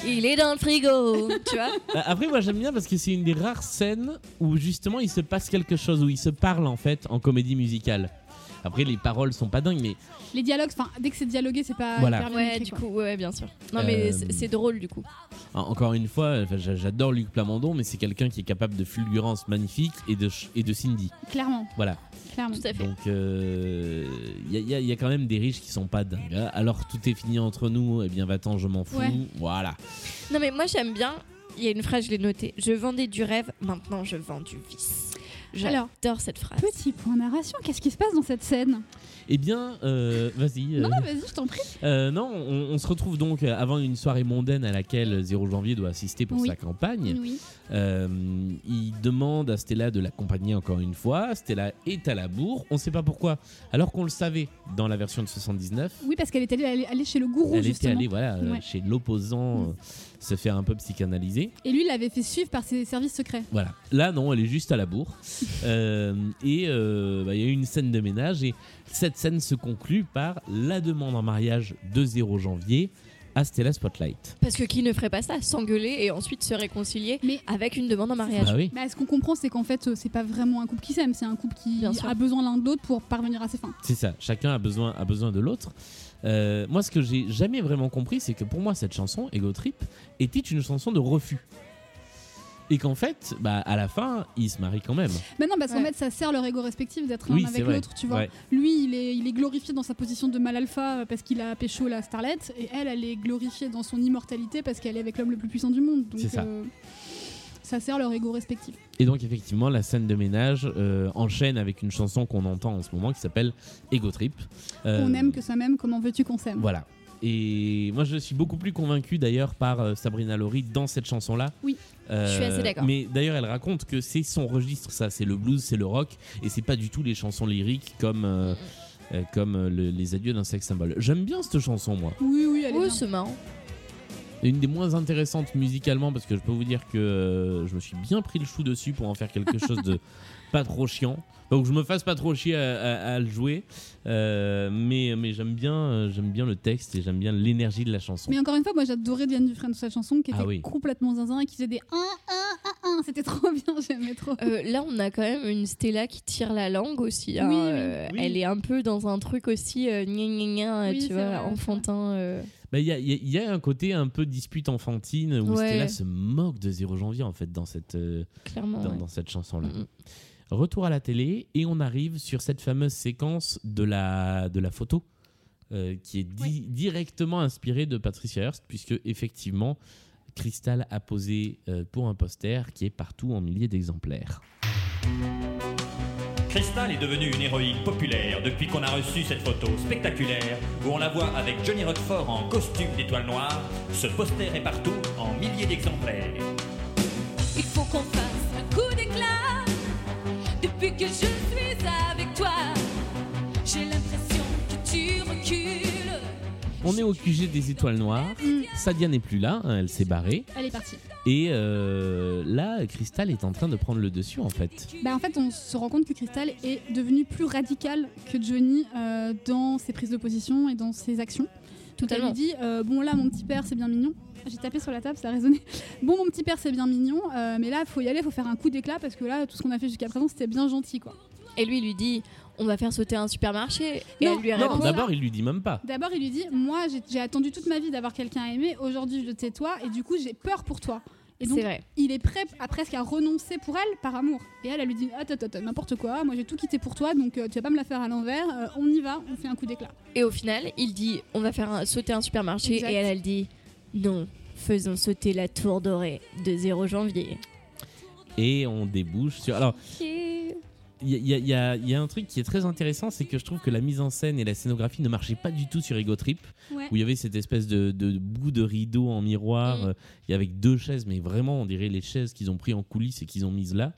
Il est dans le frigo, tu vois Euh, Après, moi j'aime bien parce que c'est une des rares scènes où justement il se passe quelque chose, où ils se parlent en fait en comédie musicale. Après, les paroles sont pas dingues, mais Les dialogues, enfin, dès que c'est dialogué, c'est pas Voilà. hyper Ouais, du quoi. coup, ouais, bien sûr. Non, mais Euh, c'est- drôle, du coup. en- encore une fois, j'adore Luc Plamondon, mais c'est quelqu'un qui est capable de fulgurance magnifique et de, et de Cindy. Clairement, Voilà. clairement. Tout à fait. Donc, il y, a- y a- y a quand même des riches qui sont pas dingues. hein. Alors, tout est fini entre nous, et bien va-t'en, je m'en fous. Ouais. Voilà. Non, mais moi, j'aime bien. Il y a une phrase, je l'ai notée. Je vendais du rêve, maintenant je vends du vice. J'adore cette phrase. Petit point narration, qu'est-ce qui se passe dans cette scène? Eh bien, euh, vas-y. euh, Non, vas-y, je t'en prie. Euh, non, on, on se retrouve donc avant une soirée mondaine à laquelle 0 janvier doit assister pour Oui. sa campagne. Oui. Euh, il demande à Stella de l'accompagner encore une fois. Stella est à la bourre. On ne sait pas pourquoi, alors qu'on le savait dans la version de 79. Oui, parce qu'elle est allée, allée- allée chez le gourou, Elle était justement. allée voilà, euh, Ouais. chez l'opposant se faire un peu psychanalyser. Et lui, il l'avait fait suivre par ses services secrets. Voilà. Là, non, elle est juste à la bourre. Et bah, il y a eu une scène de ménage. Et cette scène se conclut par la demande en mariage de 0 janvier à Stella Spotlight. Parce que qui ne ferait pas ça S'engueuler et ensuite se réconcilier Mais- avec une demande en mariage. Bah oui. Bah, ce qu'on comprend, c'est qu'en fait, euh, c'est pas vraiment un couple qui s'aime, c'est un couple qui Bien a besoin l'un de l'autre pour parvenir à ses fins. C'est ça, chacun a besoin, a besoin de l'autre. Euh, moi, ce que j'ai jamais vraiment compris, c'est que pour moi, cette chanson, Ego Trip, était une chanson de refus. Et qu'en fait, bah, à la fin, ils se marient quand même. Mais non, parce qu'en Ouais. fait, ça sert leur ego respectif d'être Oui, l'un avec vrai. l'autre, tu vois. Ouais. Lui, il est, il est glorifié dans sa position de mal alpha euh, parce qu'il a pécho la starlette, et elle, elle est glorifiée dans son immortalité parce qu'elle est avec l'homme le plus puissant du monde. Donc, C'est ça. euh, ça sert leur ego respectif. Et donc, effectivement, la scène de ménage euh, enchaîne avec une chanson qu'on entend en ce moment qui s'appelle Ego Trip. Euh, On aime que ça m'aime, comment veux-tu qu'on s'aime? Voilà. Et moi, je suis beaucoup plus convaincu d'ailleurs par euh, Sabrina Laurie dans cette chanson-là. Oui. Euh, Je suis assez d'accord. Mais d'ailleurs, elle raconte que c'est son registre, ça. C'est le blues, c'est le rock, et c'est pas du tout les chansons lyriques comme, euh, euh, comme euh, le- les adieux d'un sexe symbole. J'aime bien cette chanson, moi. Oui, oui, elle est Oui, bien. c'est marrant. Une des moins intéressantes musicalement parce que je peux vous dire que euh, je me suis bien pris le chou dessus pour en faire quelque chose de pas trop chiant. Donc je me fasse pas trop chier à, à- à le jouer, Euh, mais, mais j'aime bien, euh, j'aime bien le texte et j'aime bien l'énergie de la chanson. Mais encore une fois, moi j'adorais Diane Dufresne sur cette chanson qui Ah était oui. complètement zinzin et qui faisait des 1, 1, 1, 1. C'était trop bien, j'aimais trop. Euh, là, on a quand même une Stella qui tire la langue aussi. hein. Oui, oui. Euh, Oui. Elle est un peu dans un truc aussi, euh, gna gna gna, Oui, tu c'est vois, vrai, enfantin. euh. Bah, Il y, a, il y a- il y a un côté un peu dispute enfantine où Ouais. Stella se moque de 0 janvier en fait dans cette, euh, Clairement. dans, ouais. dans cette chanson-là. Mm, mm. Retour à la télé et on arrive sur cette fameuse séquence de la, de la photo euh, qui est di- directement inspirée de Patricia Hearst puisque effectivement Crystal a posé euh, pour un poster qui est partout en milliers d'exemplaires. Crystal est devenue une héroïne populaire depuis qu'on a reçu cette photo spectaculaire où on la voit avec Johnny Roquefort en costume d'étoile noire. Ce poster est partout en milliers d'exemplaires. Il faut qu'on fasse un coup d'éclat. Depuis que je suis avec toi, j'ai l'impression que tu recules. on est au QG des étoiles noires. Mm. Sadia n'est plus là, hein, elle s'est barrée. Elle est partie. Et euh, là, Crystal est en train de prendre le dessus en fait. Bah, en fait, on se rend compte que Crystal est devenue plus radicale que Johnny euh, dans ses prises de position et dans ses actions. Donc, elle Totalement. lui dit euh, Bon, là, mon petit père, c'est bien mignon. J'ai tapé sur la table, ça a résonné. Bon, mon petit père, c'est bien mignon, euh, mais là, faut y aller, faut faire un coup d'éclat parce que là, tout ce qu'on a fait jusqu'à présent, c'était bien gentil, quoi. Et lui, il lui dit on va faire sauter un supermarché. Et Non, elle lui Non, répond d'abord, il lui dit même pas. D'abord, il lui dit Moi, j'ai- j'ai attendu toute ma vie d'avoir quelqu'un à aimer. Aujourd'hui, je t'ai toi, et du coup, j'ai peur pour toi. Et donc, C'est vrai. il est prêt à presque à renoncer pour elle par amour. Et elle, elle lui dit Attends, attends, attends, n'importe quoi, moi j'ai tout quitté pour toi, donc euh, tu vas pas me la faire à l'envers, euh, on y va, on fait un coup d'éclat. Et au final, il dit on va faire un- sauter un supermarché. Exact. Et elle, elle dit non, faisons sauter la tour dorée de 0 janvier. Et on débouche sur. Alors, il y, a- y y y un truc qui est très intéressant, c'est que je trouve que la mise en scène et la scénographie ne marchaient pas du tout sur Ego Trip, Ouais. où il y avait cette espèce de, de bout de rideau en miroir, Mm. euh, et avec deux chaises, mais vraiment, on dirait les chaises qu'ils ont pris en coulisses et qu'ils ont mises là.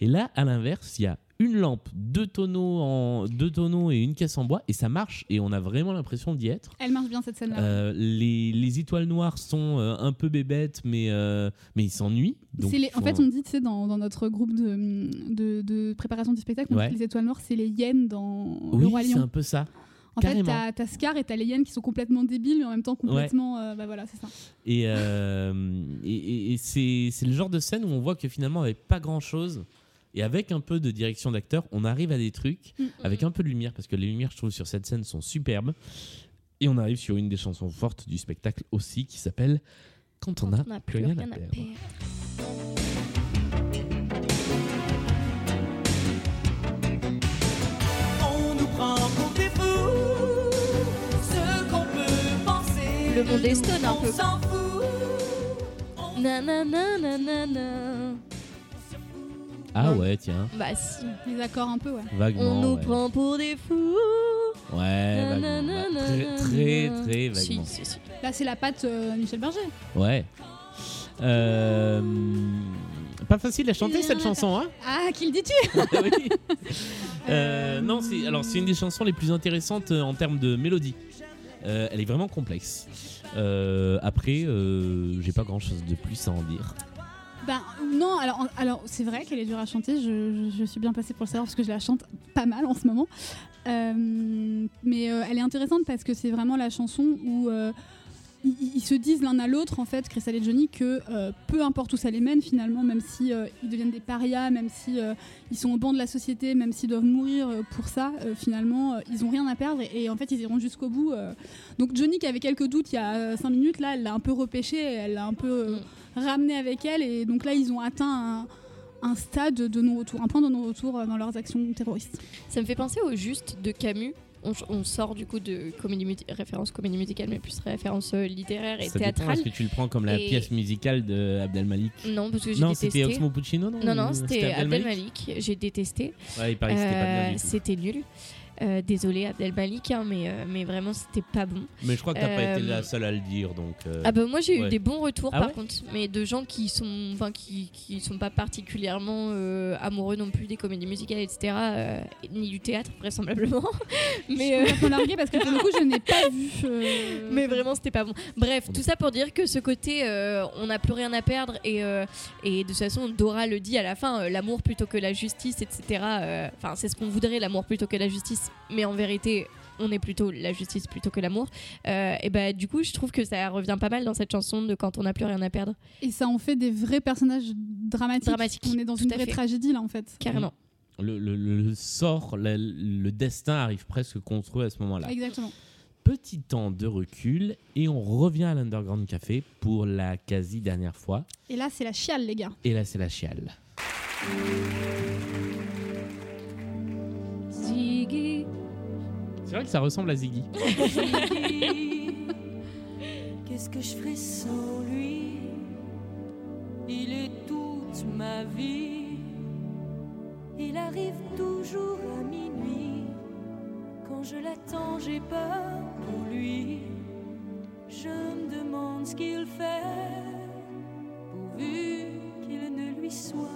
Et là, à l'inverse, il y a une lampe, deux tonneaux, en, deux tonneaux et une caisse en bois, et ça marche, et on a vraiment l'impression d'y être. Elle marche bien cette scène-là. Euh, les, les étoiles noires sont euh, un peu bébêtes, mais, euh, mais ils s'ennuient. C'est les- En fait, on dit, tu sais, dans, dans notre groupe de, de, de préparation du spectacle, on dit que les étoiles noires, c'est les hyènes dans Le Oui, Roi c'est Lion. un peu ça. En fait, carrément. t'as t'as Scar et t'as les hyènes qui sont complètement débiles, mais en même temps complètement. euh, bah voilà, c'est ça. Et, euh, et, et- c'est c'est le genre de scène où on voit que finalement, avec pas grand chose, et avec un peu de direction d'acteur, on arrive à des trucs, Mm. avec un peu de lumière, parce que les lumières, je trouve, sur cette scène sont superbes. Et on arrive sur une des chansons fortes du spectacle aussi, qui s'appelle Quand on n'a plus rien à perdre. On nous prend pour des fous. Ce qu'on peut penser. Le monde est stone un on s'en fout. Nanana, nanana. Ah Ouais. ouais, tiens, Bah si. Les accords un peu, ouais. vaguement. On nous ouais. prend pour des fous. Ouais, vaguement. Nanana, Très, très, très vaguement. si, si. Là, c'est la patte euh, Michel Berger. Ouais. Euh, Pas facile à chanter cette chanson, hein Ah, qui le dis-tu Oui. Euh, non, c'est alors c'est une des chansons les plus intéressantes euh, en termes de mélodie. Euh, elle est vraiment complexe. Euh, après, euh, j'ai pas grand chose de plus à en dire. Ben non, alors, c'est vrai qu'elle est dure à chanter, je suis bien passée pour le savoir parce que je la chante pas mal en ce moment. Euh, mais euh, elle est intéressante parce que c'est vraiment la chanson où euh, ils, ils se disent l'un à l'autre, en fait, Crystal et Johnny, que euh, peu importe où ça les mène finalement, même si euh, ils deviennent des parias, même si euh, ils sont au banc de la société, même s'ils doivent mourir pour ça, finalement, ils ont rien à perdre et, et en fait ils iront jusqu'au bout. Donc Johnny qui avait quelques doutes il y a 5 minutes, là, elle l'a un peu repêché, elle l'a un peu euh, ramené avec elle et donc là ils ont atteint un, un stade de non-retour, un point de non-retour dans leurs actions terroristes. Ça me fait penser au juste de Camus. On, on sort du coup de comédie référence comédie musicale, mais plus référence euh, littéraire et Ça théâtrale. Est-ce que tu le prends comme la Et- pièce musicale de Abdel Malik? Non, parce que j'ai Non, détesté. c'était Oxmo Puccino, non? Non, non, c'était Abdel Malik? J'ai détesté. Ouais, il paraît que c'était pas bien Euh. C'était nul. Euh, désolé Abdel Malik, hein, mais, euh, mais vraiment c'était pas bon. Mais je crois que t'as pas été Euh, la seule à le dire, donc. euh, Ah bah moi j'ai ouais. eu des bons retours Ah par ouais contre, mais de gens qui sont, enfin qui, qui sont pas particulièrement euh, amoureux non plus des comédies musicales etc. euh, ni du théâtre vraisemblablement. mais euh, complètement larguée parce que pour le coup je n'ai pas vu. euh, mais vraiment c'était pas bon. Bref, tout ça pour dire que ce côté euh, on n'a plus rien à perdre et, euh, et de toute façon Dora le dit à la fin, euh, l'amour plutôt que la justice etc. euh, Enfin c'est ce qu'on voudrait l'amour plutôt que la justice, mais en vérité on est plutôt la justice plutôt que l'amour. Euh, et bah du coup je trouve que ça revient pas mal dans cette chanson de quand on n'a plus rien à perdre. Et ça en fait des vrais personnages dramatiques. Dramatiques, On est dans une vraie fait. tragédie là en fait. Carrément. le, le- le- le sort, le destin arrive presque contre eux à ce moment-là. Exactement. Petit temps de recul et on revient à l'Underground Café pour la quasi dernière fois. Et là c'est la chiale les gars. Et là, c'est la chiale. Ziggy, C'est vrai que ça ressemble à Ziggy. qu'est-ce que je ferais sans lui? Il est toute ma vie. Il arrive toujours à minuit. Quand je l'attends, j'ai peur pour lui. Je me demande ce qu'il fait, pourvu qu'il ne lui soit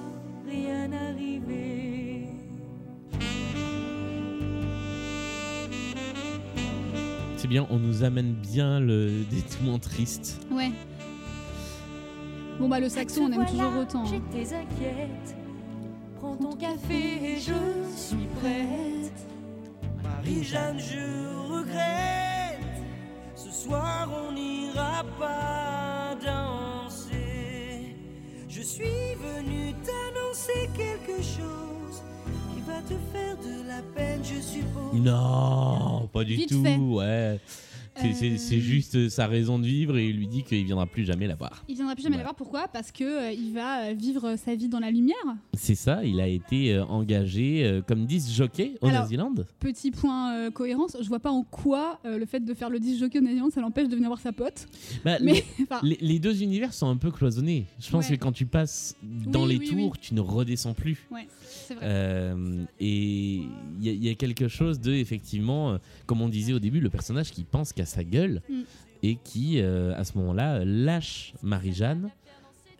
rien arrivé. C'est bien, on nous amène bien le dénouement triste. Ouais. Bon bah le saxon, on aime toujours autant. hein. J'étais inquiète. Prends ton café et je suis prête. Marie-Jeanne, je regrette. Ce soir, on n'ira pas danser. Je suis venu t'annoncer quelque chose va te faire de la peine, je suppose. Non, pas du Vite tout, fait. ouais. C'est Euh, juste sa raison de vivre et il lui dit qu'il viendra plus jamais la voir. Il viendra plus jamais Ouais. la voir. Pourquoi? Parce que euh, il va euh, vivre sa vie dans la lumière. C'est ça, il a été euh, engagé euh, comme disque jockey au New-Zealand. Petit point euh, cohérence, je vois pas en quoi euh, le fait de faire le disc jockey au New-Zealand, ça l'empêche de venir voir sa pote. Bah, Mais les, les deux univers sont un peu cloisonnés. Je pense Ouais. que quand tu passes dans Oui, les oui, tours, oui. tu ne redescends plus. ouais, c'est vrai. Euh, et il y, a- il y a quelque chose de, effectivement, euh, comme on disait au début, le personnage qui pense qu'à sa gueule Mm. et qui, euh, à ce moment-là, lâche Marie-Jeanne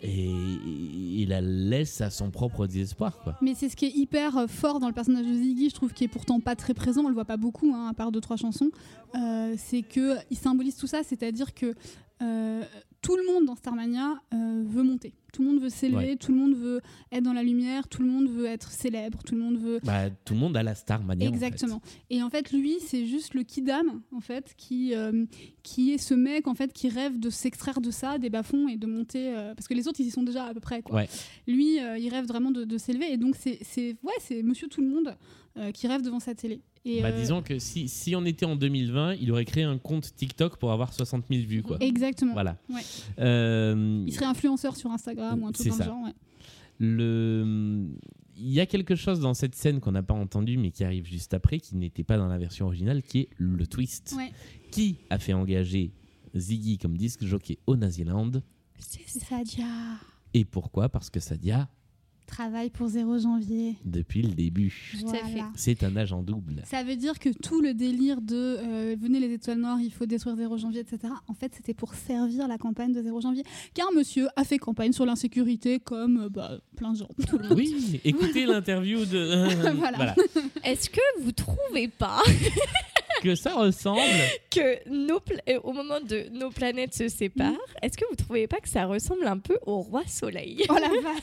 et il la laisse à son propre désespoir. Quoi. Mais c'est ce qui est hyper euh, fort dans le personnage de Ziggy, je trouve, qui est pourtant pas très présent, on le voit pas beaucoup, hein, à part deux trois chansons. Euh, c'est que il symbolise tout ça, c'est-à-dire que euh, tout le monde dans Starmania euh, veut monter, tout le monde veut s'élever, Ouais. tout le monde veut être dans la lumière, tout le monde veut être célèbre, tout le monde veut Bah, tout le monde a la star mania. en fait. Exactement. Et en fait, lui, c'est juste le kidam, en fait, qui, euh, qui est ce mec, en fait, qui rêve de s'extraire de ça, des bas-fonds, et de monter. euh, parce que les autres, ils y sont déjà à peu près, quoi. Ouais. Lui, euh, il rêve vraiment de, de s'élever. Et donc, c'est ouais, c'est monsieur tout le monde qui rêve devant sa télé. Et, Bah, euh, disons que si, si on était en 2020, il aurait créé un compte TikTok pour avoir 60 000 vues. Quoi. Exactement. Voilà. Ouais. Euh, Il serait influenceur sur Instagram ou un truc dans ça. le genre. ouais. le... Il y a quelque chose dans cette scène qu'on n'a pas entendu, mais qui arrive juste après, qui n'était pas dans la version originale, qui est le twist. Ouais. Qui a fait engager Ziggy comme disque jockey au Naziland C'est Sadia. Et pourquoi? Parce que Sadia, Travaille pour 0 janvier. depuis le début, Tout à fait. C'est un agent double. Ça veut dire que tout le délire de euh, venez les étoiles noires, il faut détruire 0 janvier, etc. En fait, c'était pour servir la campagne de 0 janvier. Car monsieur a fait campagne sur l'insécurité comme euh, bah, plein de gens. Tout le monde. Oui, écoutez l'interview de... Voilà. Est-ce que vous trouvez pas Que ça ressemble que nos pla- euh, au moment de nos planètes se séparent, est-ce que vous trouvez pas que ça ressemble un peu au roi soleil? Oh la vache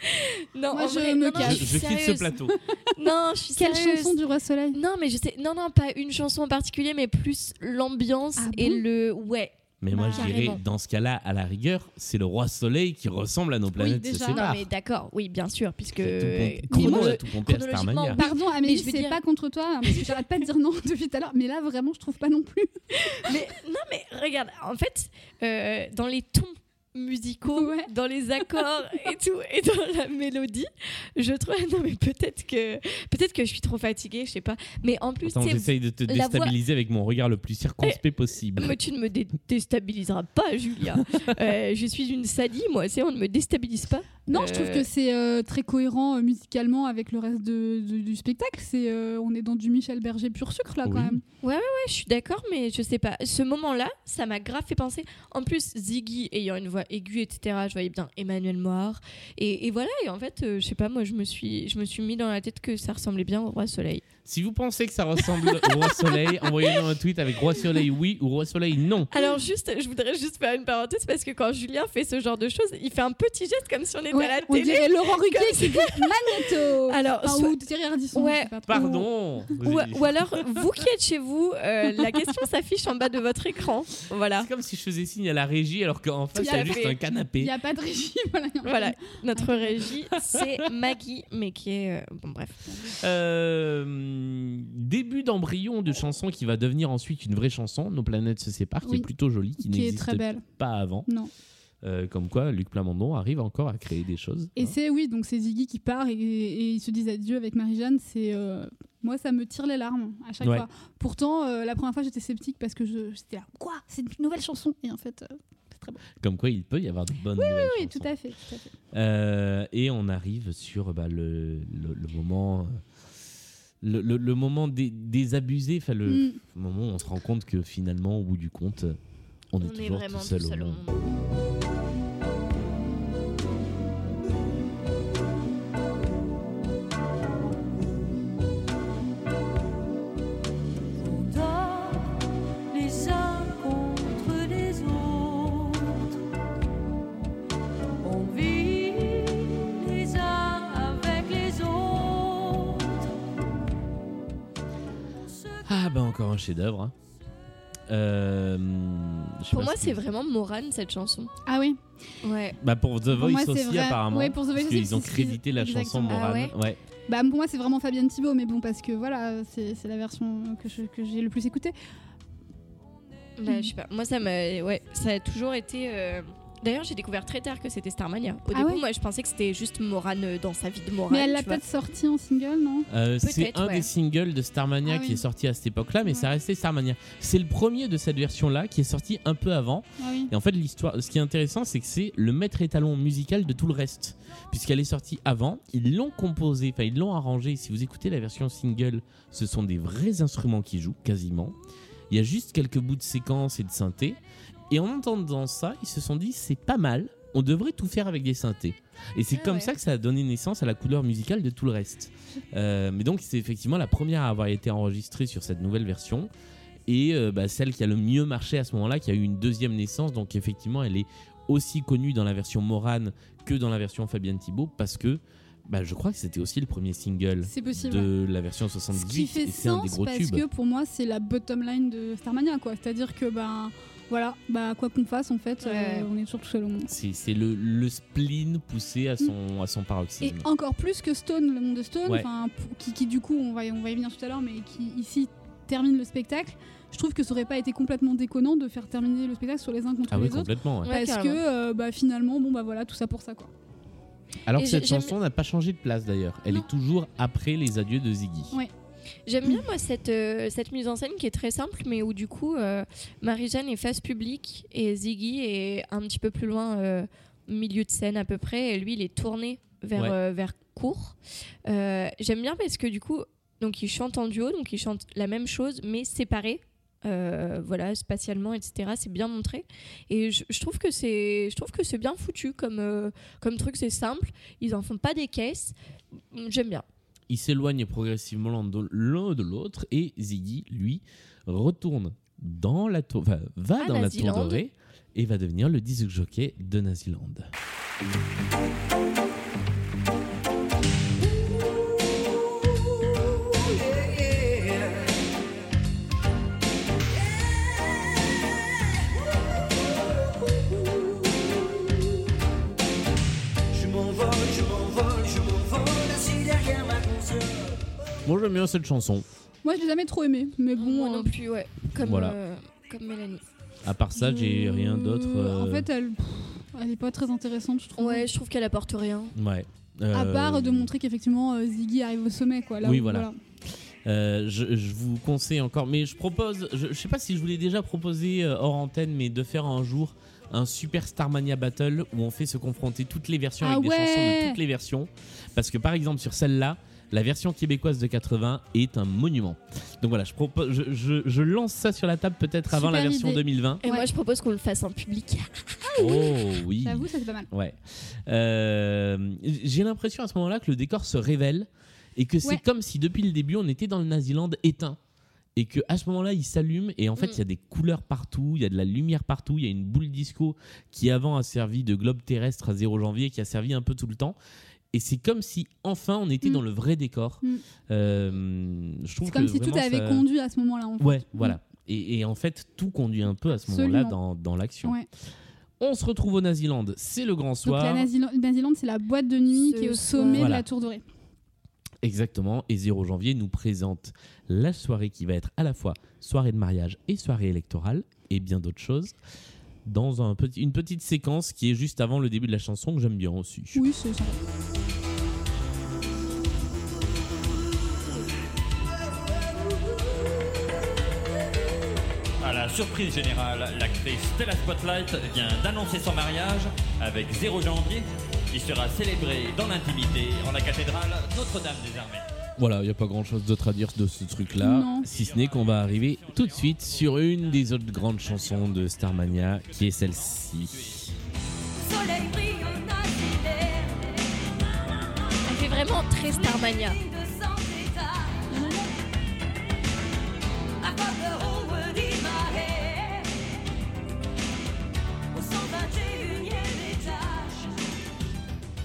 Non, Moi, je vrai, me non, cache. Je, suis je quitte ce plateau. Non, je suis Quelle sérieuse. chanson du Roi Soleil? Non, mais je sais. Non, non, pas une chanson en particulier, mais plus l'ambiance Ah et bon? le. Ouais. Mais moi, je dirais, dans ce cas-là, à la rigueur, c'est le roi soleil qui ressemble à nos planètes déjà. se Non, mais d'accord, oui, bien sûr, puisque. Moi, chrono- je- tout pompé à Starmania. Pardon, Amélie, c'est dire- pas contre toi, hein, parce que j'arrête pas de dire non depuis tout à l'heure. Mais là, vraiment, je trouve pas non plus. mais non, mais regarde, en fait, euh, dans les tons musicaux, Ouais. dans les accords et tout, et dans la mélodie, je trouve. Non, mais peut-être que peut-être que je suis trop fatiguée, je sais pas. Mais en plus, j'essaye de te voix- Eh, déstabiliser avec mon regard le plus circonspect possible. Mais tu ne me dé- déstabiliseras pas, Julia. Euh, je suis une sadie, moi. C'est on ne me déstabilise pas. Non, je trouve Euh, que c'est euh, très cohérent euh, musicalement avec le reste de- de- du spectacle. C'est, euh, on est dans du Michel Berger pur sucre là Oui. quand même. Ouais, je suis d'accord, mais je sais pas. Ce moment-là, ça m'a grave fait penser. En plus, Ziggy ayant une voix aiguë, etc., je voyais bien Emmanuel Moir. Et, et voilà, et en fait, euh, je sais pas, moi, je me, suis, je me suis mis dans la tête que ça ressemblait bien au Roi Soleil. Si vous pensez que ça ressemble au roi soleil, envoyez-nous un tweet avec roi soleil oui ou roi soleil non. Alors, juste, je voudrais juste faire une parenthèse parce que quand Julien fait ce genre de choses, il fait un petit geste comme si on était Ouais, à la on télé. dirait Laurent Ruquier qui dit Magneto. Alors, Enfin, soit- ou Thierry Ardisson. Ouais. pas. Pardon. Ou, ou alors, vous qui êtes chez vous, euh, la question s'affiche en bas de votre écran. Voilà. C'est comme si je faisais signe à la régie alors qu'en face, il y a juste un Il canapé. n'y a pas de régie. voilà, il Voilà, notre régie, c'est Maggie, mais qui est. euh, bon, bref. Euh, début d'embryon de chanson qui va devenir ensuite une vraie chanson, Nos planètes se séparent, qui Oui. est plutôt jolie, qui, qui n'existe très belle. pas avant. Non. Euh, comme quoi, Luc Plamondon arrive encore à créer des choses. Et hein. c'est oui, donc c'est Ziggy qui part et, et ils se disent adieu avec Marie-Jeanne. C'est euh, moi, ça me tire les larmes à chaque Ouais. fois. Pourtant, euh, la première fois, j'étais sceptique parce que je j'étais là, quoi C'est une nouvelle chanson Et en fait, euh, c'est très bon. Comme quoi, il peut y avoir de bonnes nouvelles Oui, chansons. tout à fait, tout à fait. Euh, et on arrive sur bah, le, le, le moment. Le, le- le moment dé- désabusé, enfin le Mm. moment où on se rend compte que finalement, au bout du compte, on, est On est toujours tout seul, tout seul au au monde. Un chef-d'œuvre. hein. Euh, Pour moi, ce c'est vraiment Morane cette chanson. Ah oui. Ouais. Bah pour The Voice moi, c'est aussi vrai. apparemment. Ouais, pour The Voice parce aussi, qu'ils ont crédité la chanson. Ah Morane. ouais. Bah pour moi c'est vraiment Fabienne Thibault, mais bon parce que voilà c'est la version que j'ai le plus écoutée. Bah, je sais pas. Moi, ça m'a. Ouais, ça a toujours été. euh, D'ailleurs, j'ai découvert très tard que c'était Starmania. Au Ah début, ouais moi, je pensais que c'était juste Morane dans sa vie de Morane. mais elle l'a peut-être sorti en single, non Euh, c'est un ouais. des singles de Starmania Ah qui oui. est sorti à cette époque-là, mais Ouais. ça restait Starmania. C'est le premier de cette version-là qui est sorti un peu avant. Ah oui. Et en fait, l'histoire, ce qui est intéressant, c'est que c'est le maître étalon musical de tout le reste, puisqu'elle est sortie avant. Ils l'ont composée, enfin ils l'ont arrangée. Si vous écoutez la version single, ce sont des vrais instruments qui jouent quasiment. Il y a juste quelques bouts de séquences et de synthé. Et en entendant ça, ils se sont dit c'est pas mal. On devrait tout faire avec des synthés. Et c'est Ah comme ouais. ça que ça a donné naissance à la couleur musicale de tout le reste. Euh, mais donc c'est effectivement la première à avoir été enregistrée sur cette nouvelle version et euh, bah, celle qui a le mieux marché à ce moment-là, qui a eu une deuxième naissance. Donc effectivement, elle est aussi connue dans la version Morane que dans la version Fabienne Thibault parce que bah, je crois que c'était aussi le premier single de la version Ce 78 qui fait et un des sens gros parce tubes. que pour moi c'est la bottom line de Starmania quoi. C'est-à-dire que ben voilà, bah quoi qu'on fasse en fait, euh, Ouais. on est toujours tout seul au monde. C'est c'est le, le spleen poussé à son, à son Et paroxysme. encore plus que Stone, le monde de Stone, Ouais. qui, qui, du coup, on va, y- on va y venir tout à l'heure, mais qui ici termine le spectacle. Je trouve que ça aurait pas été complètement déconnant de faire terminer le spectacle sur les uns contre Ah oui, les autres. complètement. ouais. Ouais, Parce que carrément. euh, bah, finalement, bon bah voilà, tout ça pour ça quoi. Alors Et que cette chanson n'a pas changé de place d'ailleurs. Elle Non. est toujours après les adieux de Ziggy. Ouais. J'aime bien, moi, cette, euh, cette mise en scène qui est très simple, mais où, du coup, euh, Marie-Jeanne est face publique et Ziggy est un petit peu plus loin, euh, milieu de scène à peu près, et lui, il est tourné vers, Ouais. euh, vers court. Euh, J'aime bien parce que, du coup, donc ils chantent en duo, donc ils chantent la même chose, mais séparés. Voilà spatialement etc c'est bien montré et je, je trouve que c'est je trouve que c'est bien foutu comme comme truc c'est simple ils en font pas des caisses j'aime bien Ils s'éloignent progressivement l'un de l'un de l'autre et Ziggy, lui, retourne dans la tour, enfin, va À dans la tour dorée et va devenir le disque jockey de Naziland. Moi j'aime bien cette chanson. Moi, je l'ai jamais trop aimé, mais bon. moi euh, non plus ouais comme Voilà. euh, comme Mélanie À part ça, j'ai euh, rien d'autre. euh, En fait, elle, pff, elle est pas très intéressante, je trouve. ouais je trouve qu'elle apporte rien ouais. À Euh, part de montrer qu'effectivement euh, Ziggy arrive au sommet, quoi. Là Oui, où- voilà. Euh, je, je vous conseille encore, mais je propose, je, je sais pas si je vous l'ai déjà proposé euh, hors antenne, mais de faire un jour un Super Starmania Battle où on fait se confronter toutes les versions Ah avec des chansons de toutes les versions. Parce que par exemple sur celle-là, la version québécoise de 80 est un monument. Donc voilà, je, propose, je, je- je lance ça sur la table peut-être avant la version idée. 2020. et Ouais. moi je propose qu'on le fasse en public Oh oui. J'avoue, ça c'est pas mal. Ouais. Euh, J'ai l'impression à ce moment-là que le décor se révèle et que c'est Ouais. comme si depuis le début on était dans le Naziland éteint. Et que à ce moment-là, il s'allume et en fait, Mm. il y a des couleurs partout, il y a de la lumière partout, il y a une boule disco qui avant a servi de globe terrestre à 0 janvier, qui a servi un peu tout le temps. Et c'est comme si enfin on était Mm. dans le vrai décor. Mm. Euh, je trouve C'est comme que si tout avait ça- conduit à ce moment-là. En fait. Ouais, voilà. Et, et en fait, tout conduit un peu à ce moment-là dans, dans l'action. Ouais. On se retrouve au Naziland, c'est le grand Donc soir. la Naziland, Naziland, c'est la boîte de nuit Ce qui est au sommet Voilà. de la tour dorée. Exactement, et 0 janvier nous présente la soirée qui va être à la fois soirée de mariage et soirée électorale, et bien d'autres choses, dans un petit, une petite séquence qui est juste avant le début de la chanson que j'aime bien aussi. Oui, c'est sympa. Surprise générale, l'actrice Stella Spotlight vient d'annoncer son mariage avec 0 janvier, qui sera célébré dans l'intimité en la cathédrale Notre-Dame des Armées. Voilà, il n'y a pas grand chose d'autre à dire de ce truc-là, si ce n'est qu'on va arriver tout de suite sur une des autres grandes chansons de Starmania, qui est celle-ci. Elle fait vraiment très Starmania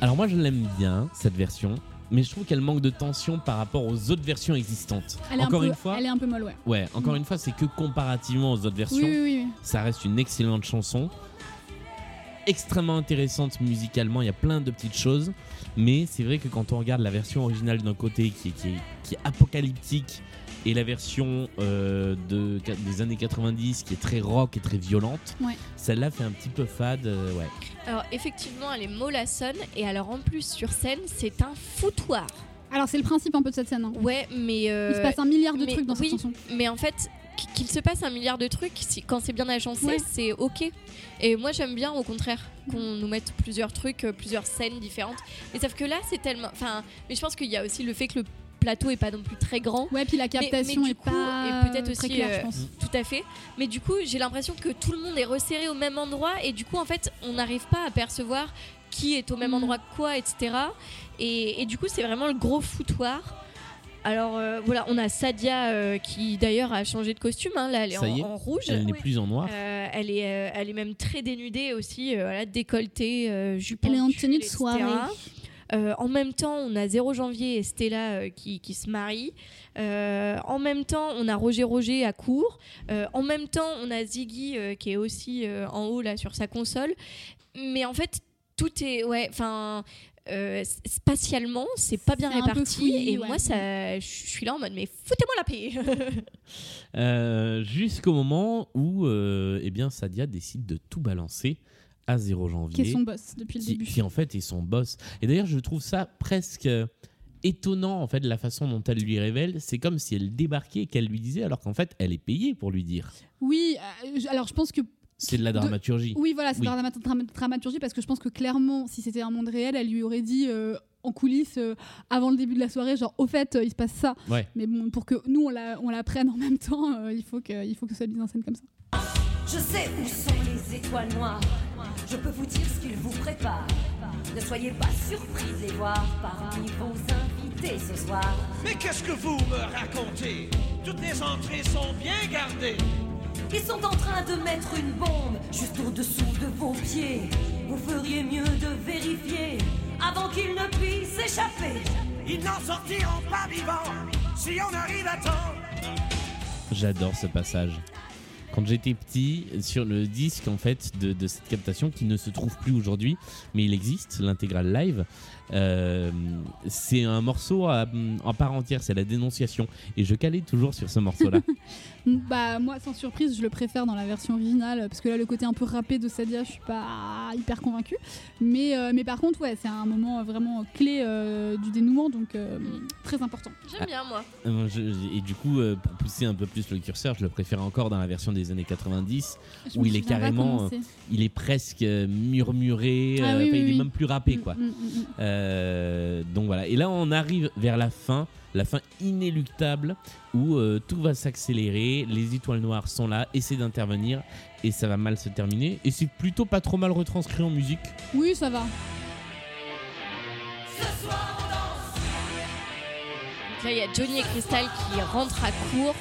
Alors moi je l'aime bien, cette version, mais je trouve qu'elle manque de tension par rapport aux autres versions existantes. Elle est Encore un peu, une fois, Elle est un peu molle, ouais. ouais, encore une fois, c'est que comparativement aux autres versions, Oui, oui, oui. ça reste une excellente chanson. Extrêmement intéressante musicalement, il y a plein de petites choses. Mais c'est vrai que quand on regarde la version originale d'un côté qui est, qui est- qui est apocalyptique et la version euh, de, des années 90 qui est très rock et très violente, Ouais. celle-là fait un petit peu fade. euh, ouais. Alors effectivement, elle est mollassonne et alors en plus sur scène, c'est un foutoir. Alors, c'est le principe un peu de cette scène. hein. Ouais, mais euh, Il se passe un milliard de mais trucs dans oui, cette chanson. Mais en fait, qu- qu'il se passe un milliard de trucs, si, quand c'est bien agencé, Ouais. c'est ok. Et moi, j'aime bien, au contraire, qu'on nous mette plusieurs trucs, euh, plusieurs scènes différentes. Mais sauf que là, c'est tellement. Enfin, mais je pense qu'il y a aussi le fait que le plateau est pas non plus très grand. Ouais, puis la Mais- captation mais du est coup, pas et peut-être aussi, euh, je pense. Tout à fait. Mais du coup, j'ai l'impression que tout le monde est resserré au même endroit et du coup, en fait, on n'arrive pas à percevoir qui est au même Mhm. endroit que quoi, etc. Et, et du coup, c'est vraiment le gros foutoir. Alors euh, voilà, on a Sadia euh, qui d'ailleurs a changé de costume. hein. Là, elle est, Ça en, y est, en rouge. Elle n'est plus en noir. Euh, elle, est, euh, elle est même très dénudée aussi, euh, voilà, décolletée, euh, jupe Elle est en tenue de etc. soirée. Euh, en même temps, on a 0 janvier et Stella euh, qui, qui se marient. Euh, en même temps, on a Roger Roger à court. Euh, en même temps, on a Ziggy euh, qui est aussi euh, en haut là sur sa console. Mais en fait, tout est ouais, enfin. euh, spatialement, c'est pas bien réparti et ouais. moi ça, je suis là en mode mais foutez-moi la paix. Euh, Jusqu'au moment où euh, eh bien, Sadia décide de tout balancer à 0 janvier. Qui est son boss depuis le qui, début. qui, en fait est son boss. Et d'ailleurs, je trouve ça presque euh, étonnant en fait la façon dont elle lui révèle. C'est comme si elle débarquait et qu'elle lui disait, alors qu'en fait, elle est payée pour lui dire. Oui, euh, alors je pense que. C'est de la De- dramaturgie. Oui, voilà, c'est Oui. de la drama- drama- dramaturgie parce que je pense que clairement, si c'était un monde réel, elle lui aurait dit euh, en coulisses euh, avant le début de la soirée, genre au fait, euh, il se passe ça. Ouais. Mais bon, pour que nous on la, on la prenne en même temps, euh, il faut que, il faut que ce soit mis en scène comme ça. Je sais où sont les étoiles noires. Je peux vous dire ce qu'ils vous préparent. Ne soyez pas surpris de les voir parmi vos invités ce soir. Mais qu'est-ce que vous me racontez? Toutes les entrées sont bien gardées. Ils sont en train de mettre une bombe juste au-dessous de vos pieds. Vous feriez mieux de vérifier avant qu'ils ne puissent échapper. Ils n'en sortiront pas vivants si on arrive à temps. J'adore ce passage. Quand j'étais petit, sur le disque en fait de, cette captation qui ne se trouve plus aujourd'hui, mais il existe, l'intégrale live, euh, c'est un morceau à- en part entière, c'est la dénonciation. Et je calais toujours sur ce morceau-là. Bah moi, sans surprise, je le préfère dans la version originale parce que là, le côté un peu rappé de Sadia, je suis pas hyper convaincue. Mais, euh, mais par contre, ouais, c'est un moment vraiment clé euh, du dénouement, donc euh, très important. J'aime bien moi. Je- et du coup, pour pousser un peu plus le curseur, je le préfère encore dans la version des années 90, Je où il est carrément, il est presque murmuré, Ah euh, oui, enfin, oui, il est oui. même plus rappé quoi. Mm, mm, mm. Euh, donc voilà. Et là, on arrive vers la fin, la fin inéluctable où euh, tout va s'accélérer, les étoiles noires sont là, essaient d'intervenir et ça va mal se terminer. Et c'est plutôt pas trop mal retranscrit en musique. Oui, ça va. Donc là, il y a Johnny et Crystal qui rentrent à court.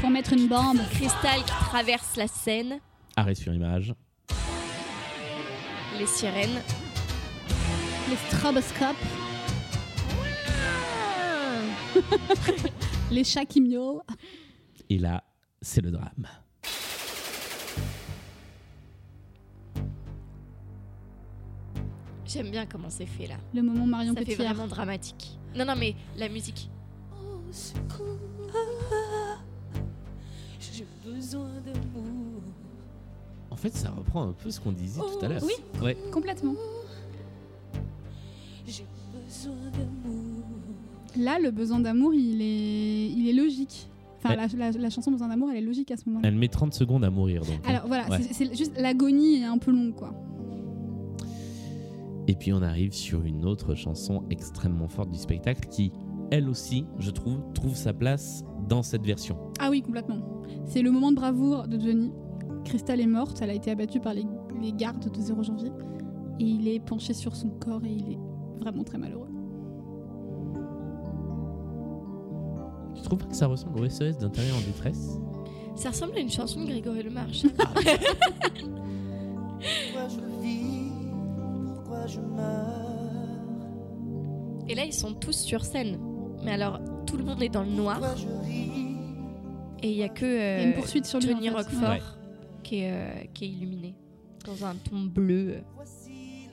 Pour mettre une bombe. Crystal qui traverse la scène. Arrêt sur image. Les sirènes. Les stroboscopes. les chats qui miaulent. Et là, c'est le drame. J'aime bien comment c'est fait là. Le moment Marion Ça fait vraiment dramatique. Non, non, mais la musique. J'ai besoin d'amour. En fait, ça reprend un peu ce qu'on disait tout à l'heure. Oui. Ouais. Complètement. Là, le besoin d'amour, il est, il est logique. Enfin, Ouais. la, la- la chanson Besoin d'amour, elle est logique à ce moment-là. Elle met 30 secondes à mourir donc. hein. Alors voilà, Ouais. c'est c'est juste l'agonie est un peu longue, quoi. Et puis on arrive sur une autre chanson extrêmement forte du spectacle qui, elle aussi, je trouve, trouve sa place dans cette version. Ah oui, complètement. C'est le moment de bravoure de Johnny. Crystal est morte, elle a été abattue par les, les gardes de 0 janvier. Et il est penché sur son corps et il est vraiment très malheureux. Tu trouves pas que ça ressemble au SOS d'intérieur en détresse? Ça ressemble à une chanson de Grégory Lemarche. Pourquoi je vis? Pourquoi je meurs? Et là, ils sont tous sur scène. Mais alors, tout le monde est dans le noir. Et il y a que y a euh, une poursuite sur. Johnny. Roquefort Ouais. qui, est, euh, qui est illuminé dans un ton bleu.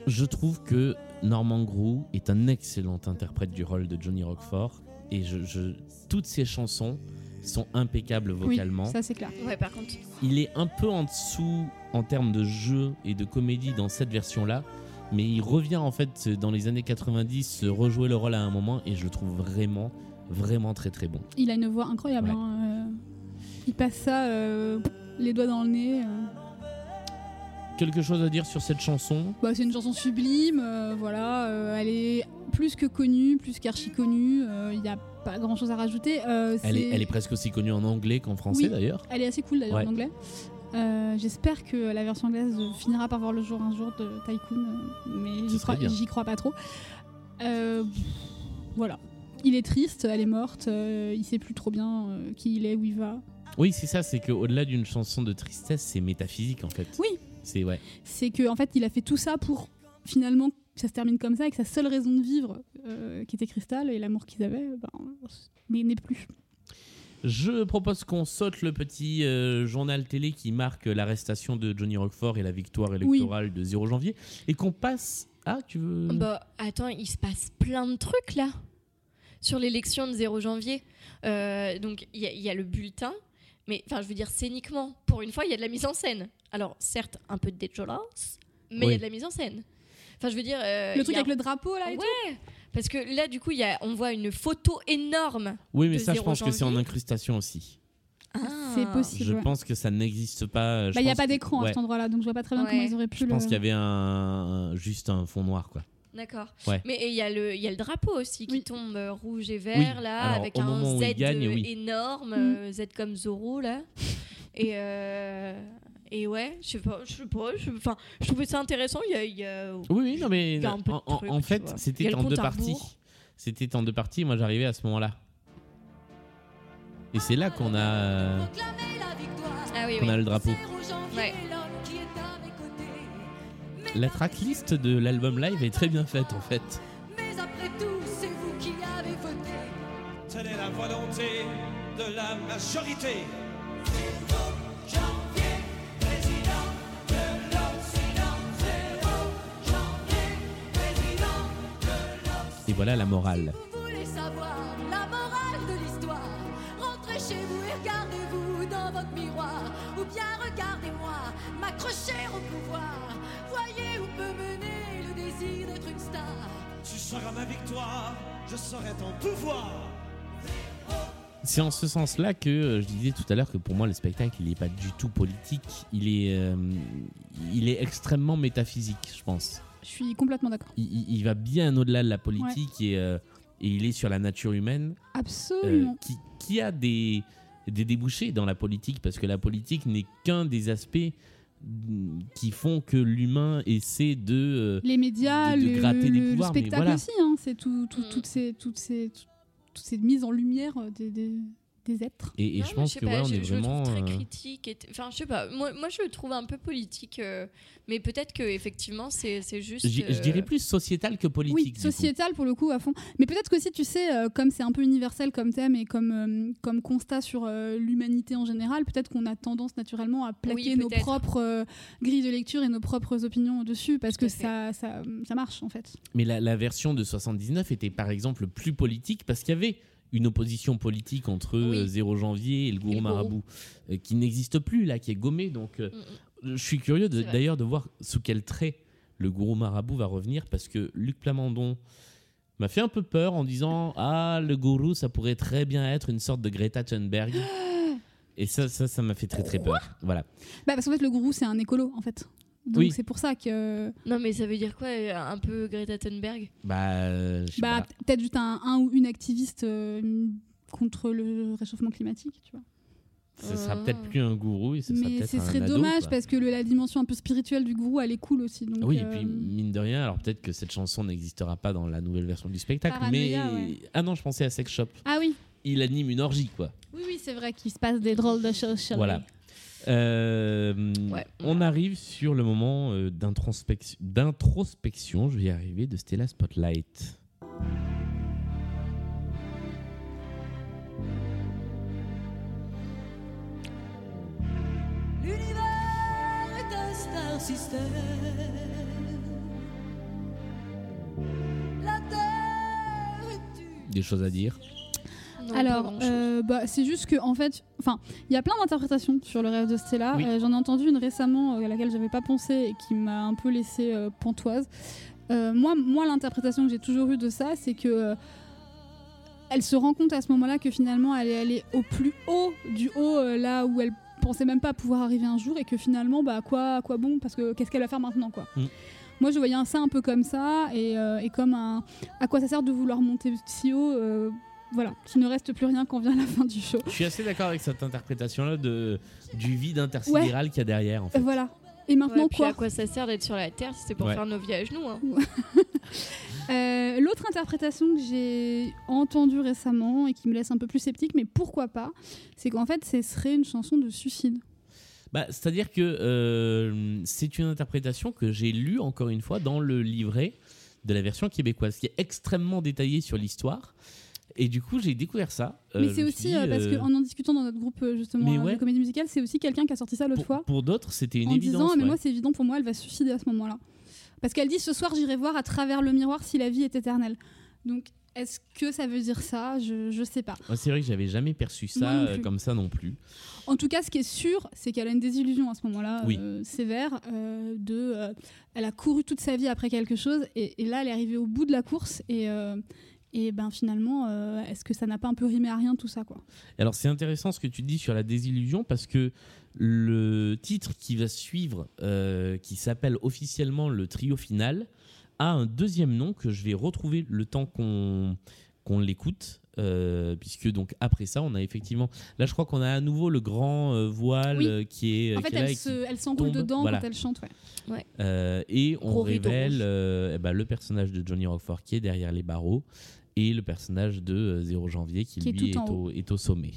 Je trouve que Norman Grou est un excellent interprète du rôle de Johnny Roquefort et je, je- toutes ses chansons sont impeccables Oui, vocalement. ça c'est clair. Ouais, par contre, Il est un peu en dessous en termes de jeu et de comédie dans cette version-là, mais il revient en fait dans les années 90 se rejouer le rôle à un moment et je le trouve vraiment, vraiment très très bon. Il a une voix incroyable. Ouais. hein, euh, Il passe ça euh, les doigts dans le nez. euh. Quelque chose à dire sur cette chanson Bah, c'est une chanson sublime, euh, voilà, euh, elle est plus que connue, plus qu'archi connue, euh, il n'y a pas grand chose à rajouter. elle est, c'est- elle est presque aussi connue en anglais qu'en français Oui. d'ailleurs. elle est assez cool d'ailleurs Ouais. en anglais. J'espère que la version anglaise finira par voir le jour un jour de Tycoon, mais j'y crois, crois pas trop. Voilà. Il est triste, elle est morte, il sait plus trop bien qui il est, où il va. Oui, c'est ça, c'est qu'au-delà d'une chanson de tristesse, c'est métaphysique en fait. Oui. C'est ouais. c'est que en fait il a fait tout ça pour finalement que ça se termine comme ça et que sa seule raison de vivre euh, qui était Cristal et l'amour qu'ils avaient ben, mais n'est plus Je propose qu'on saute le petit euh, journal télé qui marque l'arrestation de Johnny Roquefort et la victoire électorale de 0 janvier et qu'on passe. Ah, tu veux? Bah, attends, il se passe plein de trucs là sur l'élection de 0 janvier. Euh, donc, il y, a- il y a le bulletin, mais enfin, je veux dire, scéniquement, pour une fois, il y a de la mise en scène. Alors, certes, un peu de déjolance, mais il y a de la mise en scène. Enfin, je veux dire. euh, le truc a- avec le drapeau là et Ouais, parce que là, du coup, il y a, on voit une photo énorme. oui, mais de ça, je 0 pense que c'est en incrustation aussi. tout c'est possible Je ouais. pense que ça n'existe pas. bah il y a pense pas que- d'écran à cet endroit là donc je vois pas très bien Ouais. comment ils auraient pu Je le pense qu'il y avait un- juste un fond noir quoi. D'accord. Ouais. Mais il y, a le- il y a le drapeau aussi qui Oui. tombe euh, rouge et vert, Oui. là, Alors, avec un Z gagne, oui. énorme, Mm. euh, Z comme Zoro, là. et, euh, et ouais, je sais pas, je sais pas, je, enfin, je trouvais ça intéressant. Il y a. il y a- Oui, oui, non, mais Il y a un peu de en, trucs, fait, c'était en deux parties. C'était en deux parties. Moi, j'arrivais à ce moment-là. Et c'est là qu'on a, Ah oui, qu'on oui. a le drapeau. Ouais. La tracklist de l'album live est très bien faite en fait. Mais après tout, c'est vous qui avez voté. Telle est la volonté de la majorité. Et voilà la morale. Vous voulez savoir la morale de l'histoire Rentrez chez vous et regardez-vous dans votre miroir. Ou bien regardez-moi m'accrocher au pouvoir. Peut mener le désir d'être une star. Tu seras ma victoire, je serai ton pouvoir. C'est en ce sens-là que euh, je disais tout à l'heure que pour moi le spectacle il n'est pas du tout politique, il est, euh, il est extrêmement métaphysique, je pense. je suis complètement d'accord Il, il- il va bien au-delà de la politique et, euh, et il est sur la nature humaine euh, absolument qui, qui a des, des débouchés dans la politique parce que la politique n'est qu'un des aspects qui font que l'humain essaie de euh, les médias de- de le, gratter des le pouvoirs, mais spectacle voilà. aussi hein, c'est tout, tout- toutes ces toutes ces toutes ces mises en lumière euh, des, des, des êtres et, et Non, je pense que pas, ouais, on je, est je le vraiment trouve très euh, critique. et t- Enfin, je sais pas. Moi, moi, je le trouve un peu politique, euh, mais peut-être que effectivement, c'est juste. je, je euh, dirais plus sociétal que politique. Oui, sociétal pour le coup à fond. Mais peut-être qu'aussi, tu sais, euh, comme c'est un peu universel comme thème et comme, euh, comme constat sur euh, l'humanité en général, peut-être qu'on a tendance naturellement à plaquer Oui, nos propres euh, grilles de lecture et nos propres opinions dessus parce que ça, ça, ça marche en fait. Mais la, la version de 79 était par exemple plus politique parce qu'il y avait une opposition politique entre Oui. euh, 0 janvier et le gourou marabout euh, qui n'existe plus là, qui est gommé. Donc euh, Mm, mm. je suis curieux de- d'ailleurs de voir sous quel trait le gourou marabout va revenir parce que Luc Plamondon m'a fait un peu peur en disant ah le gourou ça pourrait très bien être une sorte de Greta Thunberg. Et ça, ça, ça m'a fait très très peur. Voilà. Bah, parce qu'en fait, le gourou, c'est un écolo en fait. Donc Oui. c'est pour ça que. Non, mais ça veut dire quoi euh, Un peu Greta Thunberg? Bah, euh, je sais Bah, pas. peut-être juste un, un ou une activiste euh, contre le réchauffement climatique, tu vois. Ce sera Euh. peut-être plus un gourou et ce sera Mais ce serait dommage parce que le- la dimension un peu spirituelle du gourou, elle est cool aussi. Donc, Oui, euh, et puis mine de rien, alors peut-être que cette chanson n'existera pas dans la nouvelle version du spectacle, Paranoïa, mais ouais. ah non, je pensais à Sex Shop. Ah oui, Il anime une orgie, quoi. oui, oui, c'est vrai qu'il se passe des drôles de choses. Voilà. Euh, on arrive sur le moment euh, d'introspection, je vais y arriver, de Stella Spotlight. L'univers est un star. La Terre est une... Des choses à dire non, Alors, euh, bah, c'est juste que en fait, enfin, il y a plein d'interprétations sur le rêve de Stella. Oui. Euh, J'en ai entendu une récemment euh, à laquelle j'avais pas pensé et qui m'a un peu laissé euh, pantoise. Euh, moi, moi, l'interprétation que j'ai toujours eue de ça, c'est que euh, elle se rend compte à ce moment-là que finalement, elle est allée au plus haut du haut, euh, là où elle pensait même pas pouvoir arriver un jour, et que finalement, bah, à quoi, quoi bon Parce que qu'est-ce qu'elle va faire maintenant, quoi Mm. Moi, je voyais un- ça un peu comme ça, et, euh, et comme un. À quoi ça sert de vouloir monter si haut euh, Voilà, qu'il ne reste plus rien quand vient la fin du show. Je suis assez d'accord avec cette interprétation-là de, du vide intersidéral qu'il y a derrière. En fait. Voilà. Et maintenant Ouais, puis quoi à quoi ça sert d'être sur la Terre si c'est pour Ouais. faire nos vies à genoux hein. Euh, L'autre interprétation que j'ai entendue récemment et qui me laisse un peu plus sceptique, mais pourquoi pas, c'est qu'en fait, ce serait une chanson de suicide. Bah, C'est-à-dire que euh, c'est une interprétation que j'ai lue encore une fois dans le livret de la version québécoise, qui est extrêmement détaillé sur l'histoire. Et du coup, j'ai découvert ça. Euh, mais c'est aussi dit, euh, parce euh, qu'en en discutant dans notre groupe justement ouais. de comédie musicale, c'est aussi quelqu'un qui a sorti ça l'autre fois pour d'autres, c'était une en évidence. disant ah, mais ouais. moi c'est évident pour moi, elle va suicider à ce moment-là. Parce qu'elle dit ce soir j'irai voir à travers le miroir si la vie est éternelle. Donc est-ce que ça veut dire ça? Je je sais pas. C'est vrai que j'avais jamais perçu ça euh, comme ça non plus. En tout cas, ce qui est sûr, c'est qu'elle a une désillusion à ce moment-là, Oui. euh, sévère. euh, de, elle a couru toute sa vie après quelque chose, et, et là, elle est arrivée au bout de la course, et, et ben finalement, euh, est-ce que ça n'a pas un peu rimé à rien tout ça, quoi? Alors c'est intéressant ce que tu dis sur la désillusion parce que le titre qui va suivre, euh, qui s'appelle officiellement le trio final, a un deuxième nom que je vais retrouver le temps qu'on l'écoute. Euh, puisque donc après ça on a effectivement là je crois qu'on a à nouveau le grand euh, voile Oui. euh, qui est En qui fait, est là elle et qui- se- elle s'enroule tombe, dedans voilà. quand elle chante, ouais. Euh, et on Gros révèle euh, eh ben, le personnage de Johnny Roquefort qui est derrière les barreaux et le personnage de euh, 0 janvier qui, Qui est lui tout est en au, est au sommet.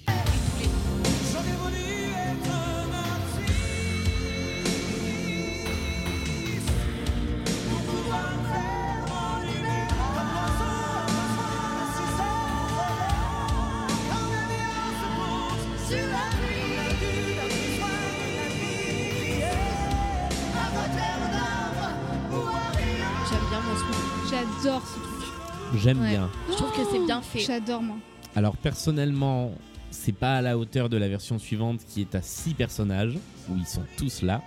J'aime Ouais. bien. Je trouve que c'est bien fait. J'adore, moi. Alors personnellement, c'est pas à la hauteur de la version suivante qui est à 6 personnages, où ils sont tous là.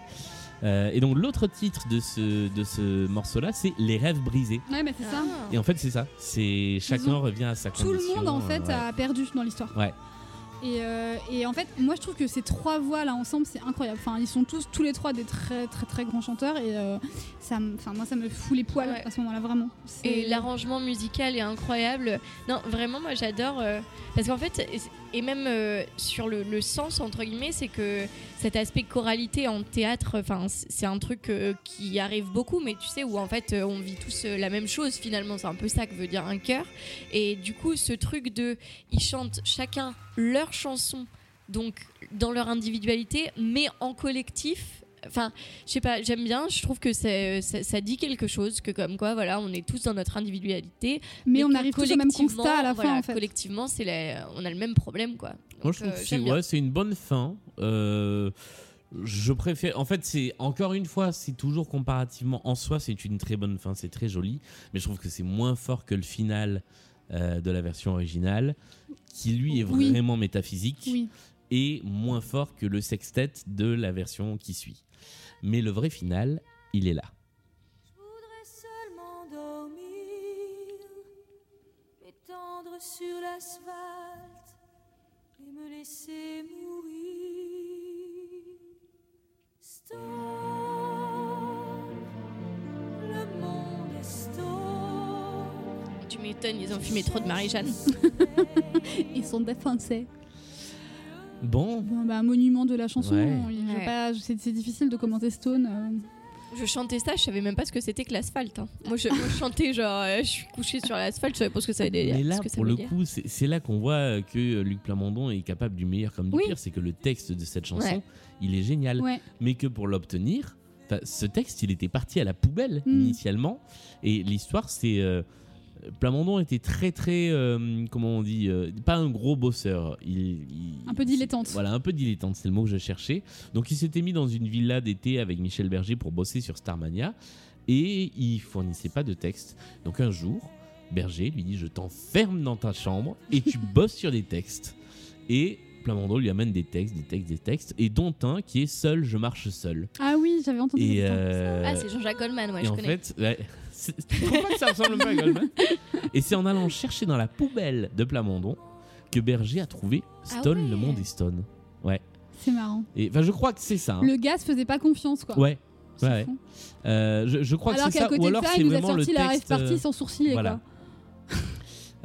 Euh, et donc l'autre titre de ce, de ce morceau-là, c'est Les rêves brisés. Ouais, mais c'est ça. Ah. Et en fait c'est ça, c'est chacun ont- revient à sa Tout condition. le monde, en euh, fait, ouais. a perdu dans l'histoire. Ouais. Et, euh, et en fait, moi, je trouve que ces trois voix là ensemble, c'est incroyable. Enfin, ils sont tous, tous les trois, des très, très, très grands chanteurs. Et euh, ça, enfin, moi, ça me fout les poils Ouais. à ce moment-là, vraiment. Et l'arrangement musical est incroyable. Non, vraiment, moi j'adore. euh, parce qu'en fait, et- même euh, sur le, sens, entre guillemets, c'est que cet aspect choralité en théâtre, enfin, c'est un truc euh, qui arrive beaucoup, mais tu sais, où en fait euh, on vit tous la même chose finalement. C'est un peu ça que veut dire un chœur. Et du coup, ce truc de. Ils chantent chacun leur chanson, donc dans leur individualité, mais en collectif. Enfin, je sais pas, j'aime bien, je trouve que ça, ça dit quelque chose, que comme quoi, voilà, on est tous dans notre individualité. mais on arrive tous au même collectivement, constat à la voilà, fin, en fait. Collectivement, c'est la- on a le même problème, quoi. Moi je trouve euh, que c'est ouais, une bonne fin. Euh, je préfère. En fait, c'est encore une fois, c'est toujours comparativement en soi, c'est une très bonne fin, c'est très joli. Mais je trouve que c'est moins fort que le final euh, de la version originale, qui lui est Oui. vraiment métaphysique. Oui. et moins fort que le sextet de la version qui suit. Mais le vrai final, il est là. Je voudrais seulement dormir, m'étendre sur l'asphalte et me laisser mourir. Stop, le monde est stop. Tu m'étonnes, ils ont fumé trop de Marie-Jeanne. Ils sont défoncés. Bon, Bon, bah, monument de la chanson. Ouais. Ouais. pas- C'est difficile de commenter Stone. euh. Je chantais ça, je savais même pas ce que c'était que l'asphalte. hein. Moi, je, moi, je chantais genre, euh, je suis couché sur l'asphalte, je savais pas ce que ça dire. mais là, ce que ça pour le dire. coup, c'est là qu'on voit que Luc Plamondon est capable du meilleur comme du Oui. pire. C'est que le texte de cette chanson, Ouais. il est génial. Ouais. Mais que pour l'obtenir, ce texte, il était parti à la poubelle Mm. initialement. Et l'histoire, c'est. euh, Plamondon était très très euh, comment on dit euh, pas un gros bosseur. Il, il- Un peu dilettante. voilà un peu dilettante c'est le mot que je cherchais. Donc il s'était mis dans une villa d'été avec Michel Berger pour bosser sur Starmania et il fournissait pas de texte. Donc un jour Berger lui dit je t'enferme dans ta chambre et tu bosses sur des textes. Et Plamondon lui amène des textes des textes des textes et dont un qui est seul je marche seul Ah oui, j'avais entendu et euh, Ah, c'est Jean-Jacques Goldman, ouais, et je en connais. fait, ouais, tu trouves pas que ça ressemble pas à Goldman Et c'est en allant chercher dans la poubelle de Plamondon que Berger a trouvé Stone, Ah ouais. le monde est Stone. Ouais. C'est marrant. Et enfin, je crois que c'est ça. hein. Le gars se faisait pas confiance, quoi. Ouais. Ouais. Euh, je, je crois Alors que c'est qu'à ça. côté Ou de alors ça, il nous a sorti la rêve texte. partie euh, sans sourciller, voilà. quoi.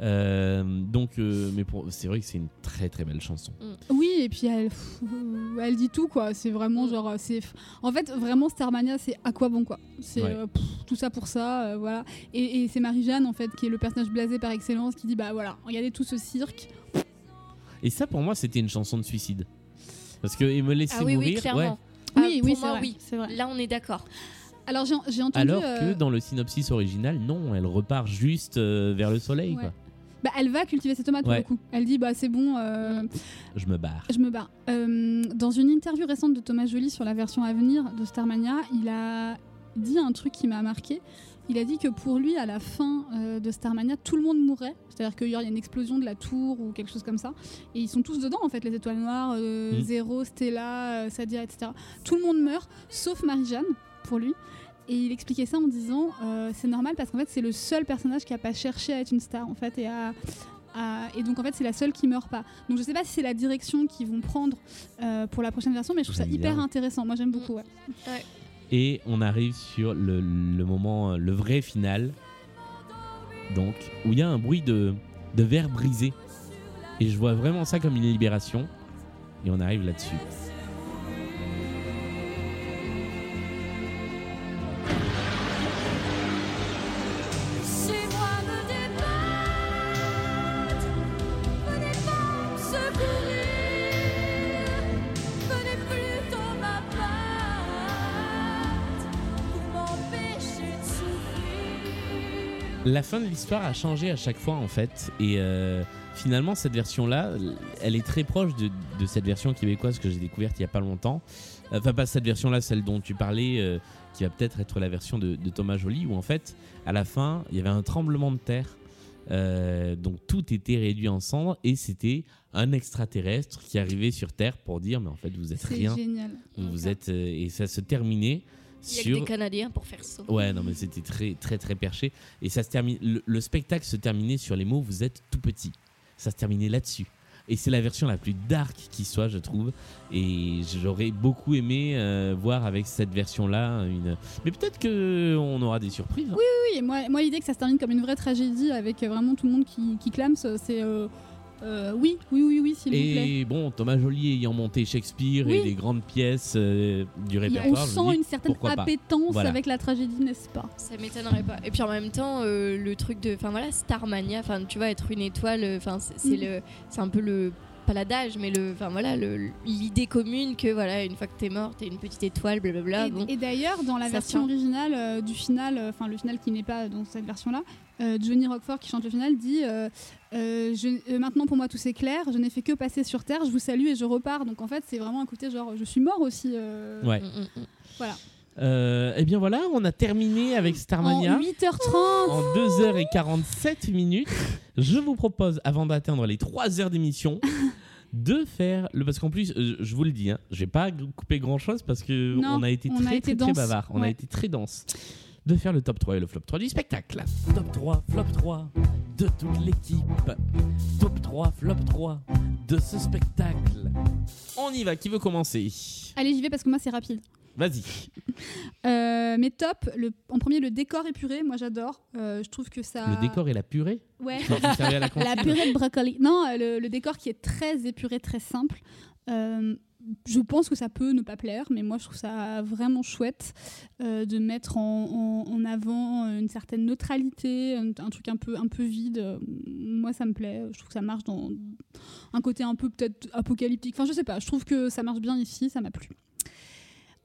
Euh, donc, euh, mais pour- c'est vrai que c'est une très très belle chanson. Oui, et puis elle, euh, elle dit tout, quoi. C'est vraiment Mm. genre, c'est, en fait, vraiment Starmania, c'est à quoi bon, quoi. C'est Ouais. euh, pff, tout ça pour ça, euh, voilà. Et, et c'est Marie-Jeanne, en fait, qui est le personnage blasé par excellence, qui dit, bah voilà, regardez tout ce cirque. Et ça, pour moi, c'était une chanson de suicide. Parce que et me laisser Ah oui, mourir. oui, clairement. ouais. Ah, oui, pour oui, moi, c'est vrai. oui. C'est vrai. Là, on est d'accord. Alors j'ai, j'ai entendu. Alors euh, que dans le synopsis original, non, elle repart juste euh, vers le soleil. Ouais. Quoi. Bah, elle va cultiver ses tomates pour Ouais. le coup. Elle dit, bah c'est bon. euh, Je me barre. Je me barre. Euh, dans une interview récente de Thomas Joly sur la version à venir de Starmania, il a dit un truc qui m'a marqué. Il a dit que pour lui, à la fin euh, de Starmania, tout le monde mourrait. C'est-à-dire qu'il y a une explosion de la tour ou quelque chose comme ça. Et ils sont tous dedans, en fait, les étoiles noires, euh, Mm. Zéro, Stella, Sadia, etc. Tout le monde meurt, sauf Marie-Jeanne, pour lui. Et il expliquait ça en disant euh, c'est normal parce qu'en fait, c'est le seul personnage qui n'a pas cherché à être une star, en fait, et à, à- et donc en fait c'est la seule qui meurt pas. Donc je sais pas si c'est la direction qu'ils vont prendre euh, pour la prochaine version, mais je trouve ça hyper bien. intéressant. Moi j'aime beaucoup. ouais. Et on arrive sur le, le moment, euh, le vrai final. Donc, où il y a un bruit de, de verre brisé. Et je vois vraiment ça comme une libération. Et on arrive là-dessus. La fin de l'histoire a changé à chaque fois en fait. Et euh, finalement, cette version-là, elle est très proche de, de cette version québécoise que j'ai découverte il y a pas longtemps. Enfin, pas cette version-là, celle dont tu parlais, euh, qui va peut-être être la version de, de Thomas Joly, où en fait, à la fin, il y avait un tremblement de terre. Euh, donc tout était réduit en cendres et c'était un extraterrestre qui arrivait sur Terre pour dire mais en fait vous êtes rien, génial. vous êtes et ça se terminait Il y a que des Canadiens pour faire ça. Ouais, non, mais c'était très, très, très perché. Et ça se termine. Le, le spectacle se terminait sur les mots Vous êtes tout petit. Ça se terminait là-dessus. Et c'est la version la plus dark qui soit, je trouve. Et j'aurais beaucoup aimé euh, voir avec cette version-là une. Mais peut-être que on aura des surprises. hein. Oui, et moi, moi l'idée que ça se termine comme une vraie tragédie avec vraiment tout le monde qui, qui clame, c'est euh, euh, oui, oui, oui, oui, s'il vous plaît. Et bon, Thomas Joly ayant monté Shakespeare et des grandes pièces euh, du répertoire, on sent dis, une certaine appétence Voilà. avec la tragédie, n'est-ce pas? Ça m'étonnerait pas. Et puis en même temps, euh, le truc de, enfin voilà, Starmania, enfin tu vois, être une étoile, enfin c'est Mm. le, c'est un peu le, pas l'adage, mais le, enfin voilà, l'idée commune que voilà, une fois que t'es mort, t'es une petite étoile, blablabla. Et, bon. et d'ailleurs, dans la version tient. originale euh, du final, euh, enfin le final qui n'est pas dans cette version-là, euh, Johnny Rockford qui chante le final dit euh, euh, je- euh, Maintenant pour moi tout c'est clair, je n'ai fait que passer sur Terre, je vous salue et je repars. Donc en fait, c'est vraiment un côté genre je suis mort aussi. euh, Ouais. Mm, mm, mm. Voilà. Euh, eh bien voilà, on a terminé avec Starmania. En 8h30 En 2h47 minutes, je vous propose, avant d'atteindre les 3 heures d'émission, de faire le parce qu'en plus je vous le dis hein, je vais pas couper grand chose parce que Non, on a été on très a été très, bavard on a été très dense de faire le top 3 et le flop 3 du spectacle Top 3, flop 3 de toute l'équipe. Top 3, flop 3 de ce spectacle. on y va qui veut commencer? Allez, j'y vais parce que moi c'est rapide. vas-y Euh, mes top, le, en premier le décor épuré, moi j'adore. Euh, je trouve que ça. le décor et la purée? Ouais. La purée de brocoli. Non, euh, le, le décor qui est très épuré, très simple. Euh, je pense que ça peut ne pas plaire, mais moi je trouve ça vraiment chouette euh, de mettre en, en- en avant une certaine neutralité, un, un truc un peu, un peu vide. Euh, Moi ça me plaît, je trouve que ça marche dans un côté un peu peut-être apocalyptique. Enfin je sais pas, je trouve que ça marche bien ici, ça m'a plu.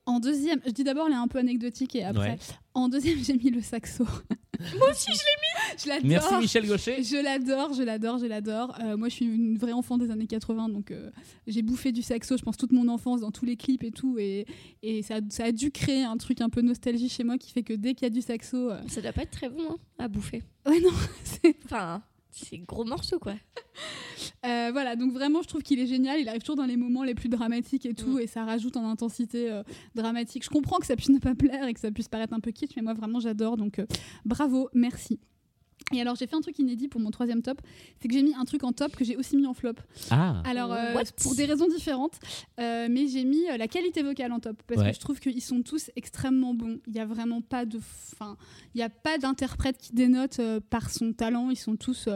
En deuxième, je dis d'abord, elle est un peu anecdotique et après. Ouais. En deuxième, j'ai mis le saxo. Moi aussi, je l'ai Je l'adore. Merci Michel Gaucher. Je l'adore, je l'adore, je l'adore. Euh, moi, je suis une vraie enfant des années 80, donc euh, j'ai bouffé du saxo, je pense, toute mon enfance dans tous les clips et tout. Et, et ça, a, ça a dû créer un truc un peu nostalgie chez moi qui fait que dès qu'il y a du saxo. euh, mis. Ça doit pas être très bon hein, à bouffer. Ouais, non, c'est. Enfin, c'est gros morceau, quoi. Euh, voilà, donc vraiment, je trouve qu'il est génial. Il arrive toujours dans les moments les plus dramatiques et tout, Mm. et ça rajoute en intensité euh, dramatique. Je comprends que ça puisse ne pas plaire et que ça puisse paraître un peu kitsch, mais moi, vraiment, j'adore. Donc, euh, bravo, merci. Et alors, j'ai fait un truc inédit pour mon troisième top, c'est que j'ai mis un truc en top que j'ai aussi mis en flop. Ah, Alors, euh, pour des raisons différentes, euh, mais j'ai mis euh, la qualité vocale en top parce Ouais. que je trouve qu'ils sont tous extrêmement bons. Il n'y a vraiment pas de, fin, il y a pas d'interprète qui dénote euh, par son talent. Ils sont tous,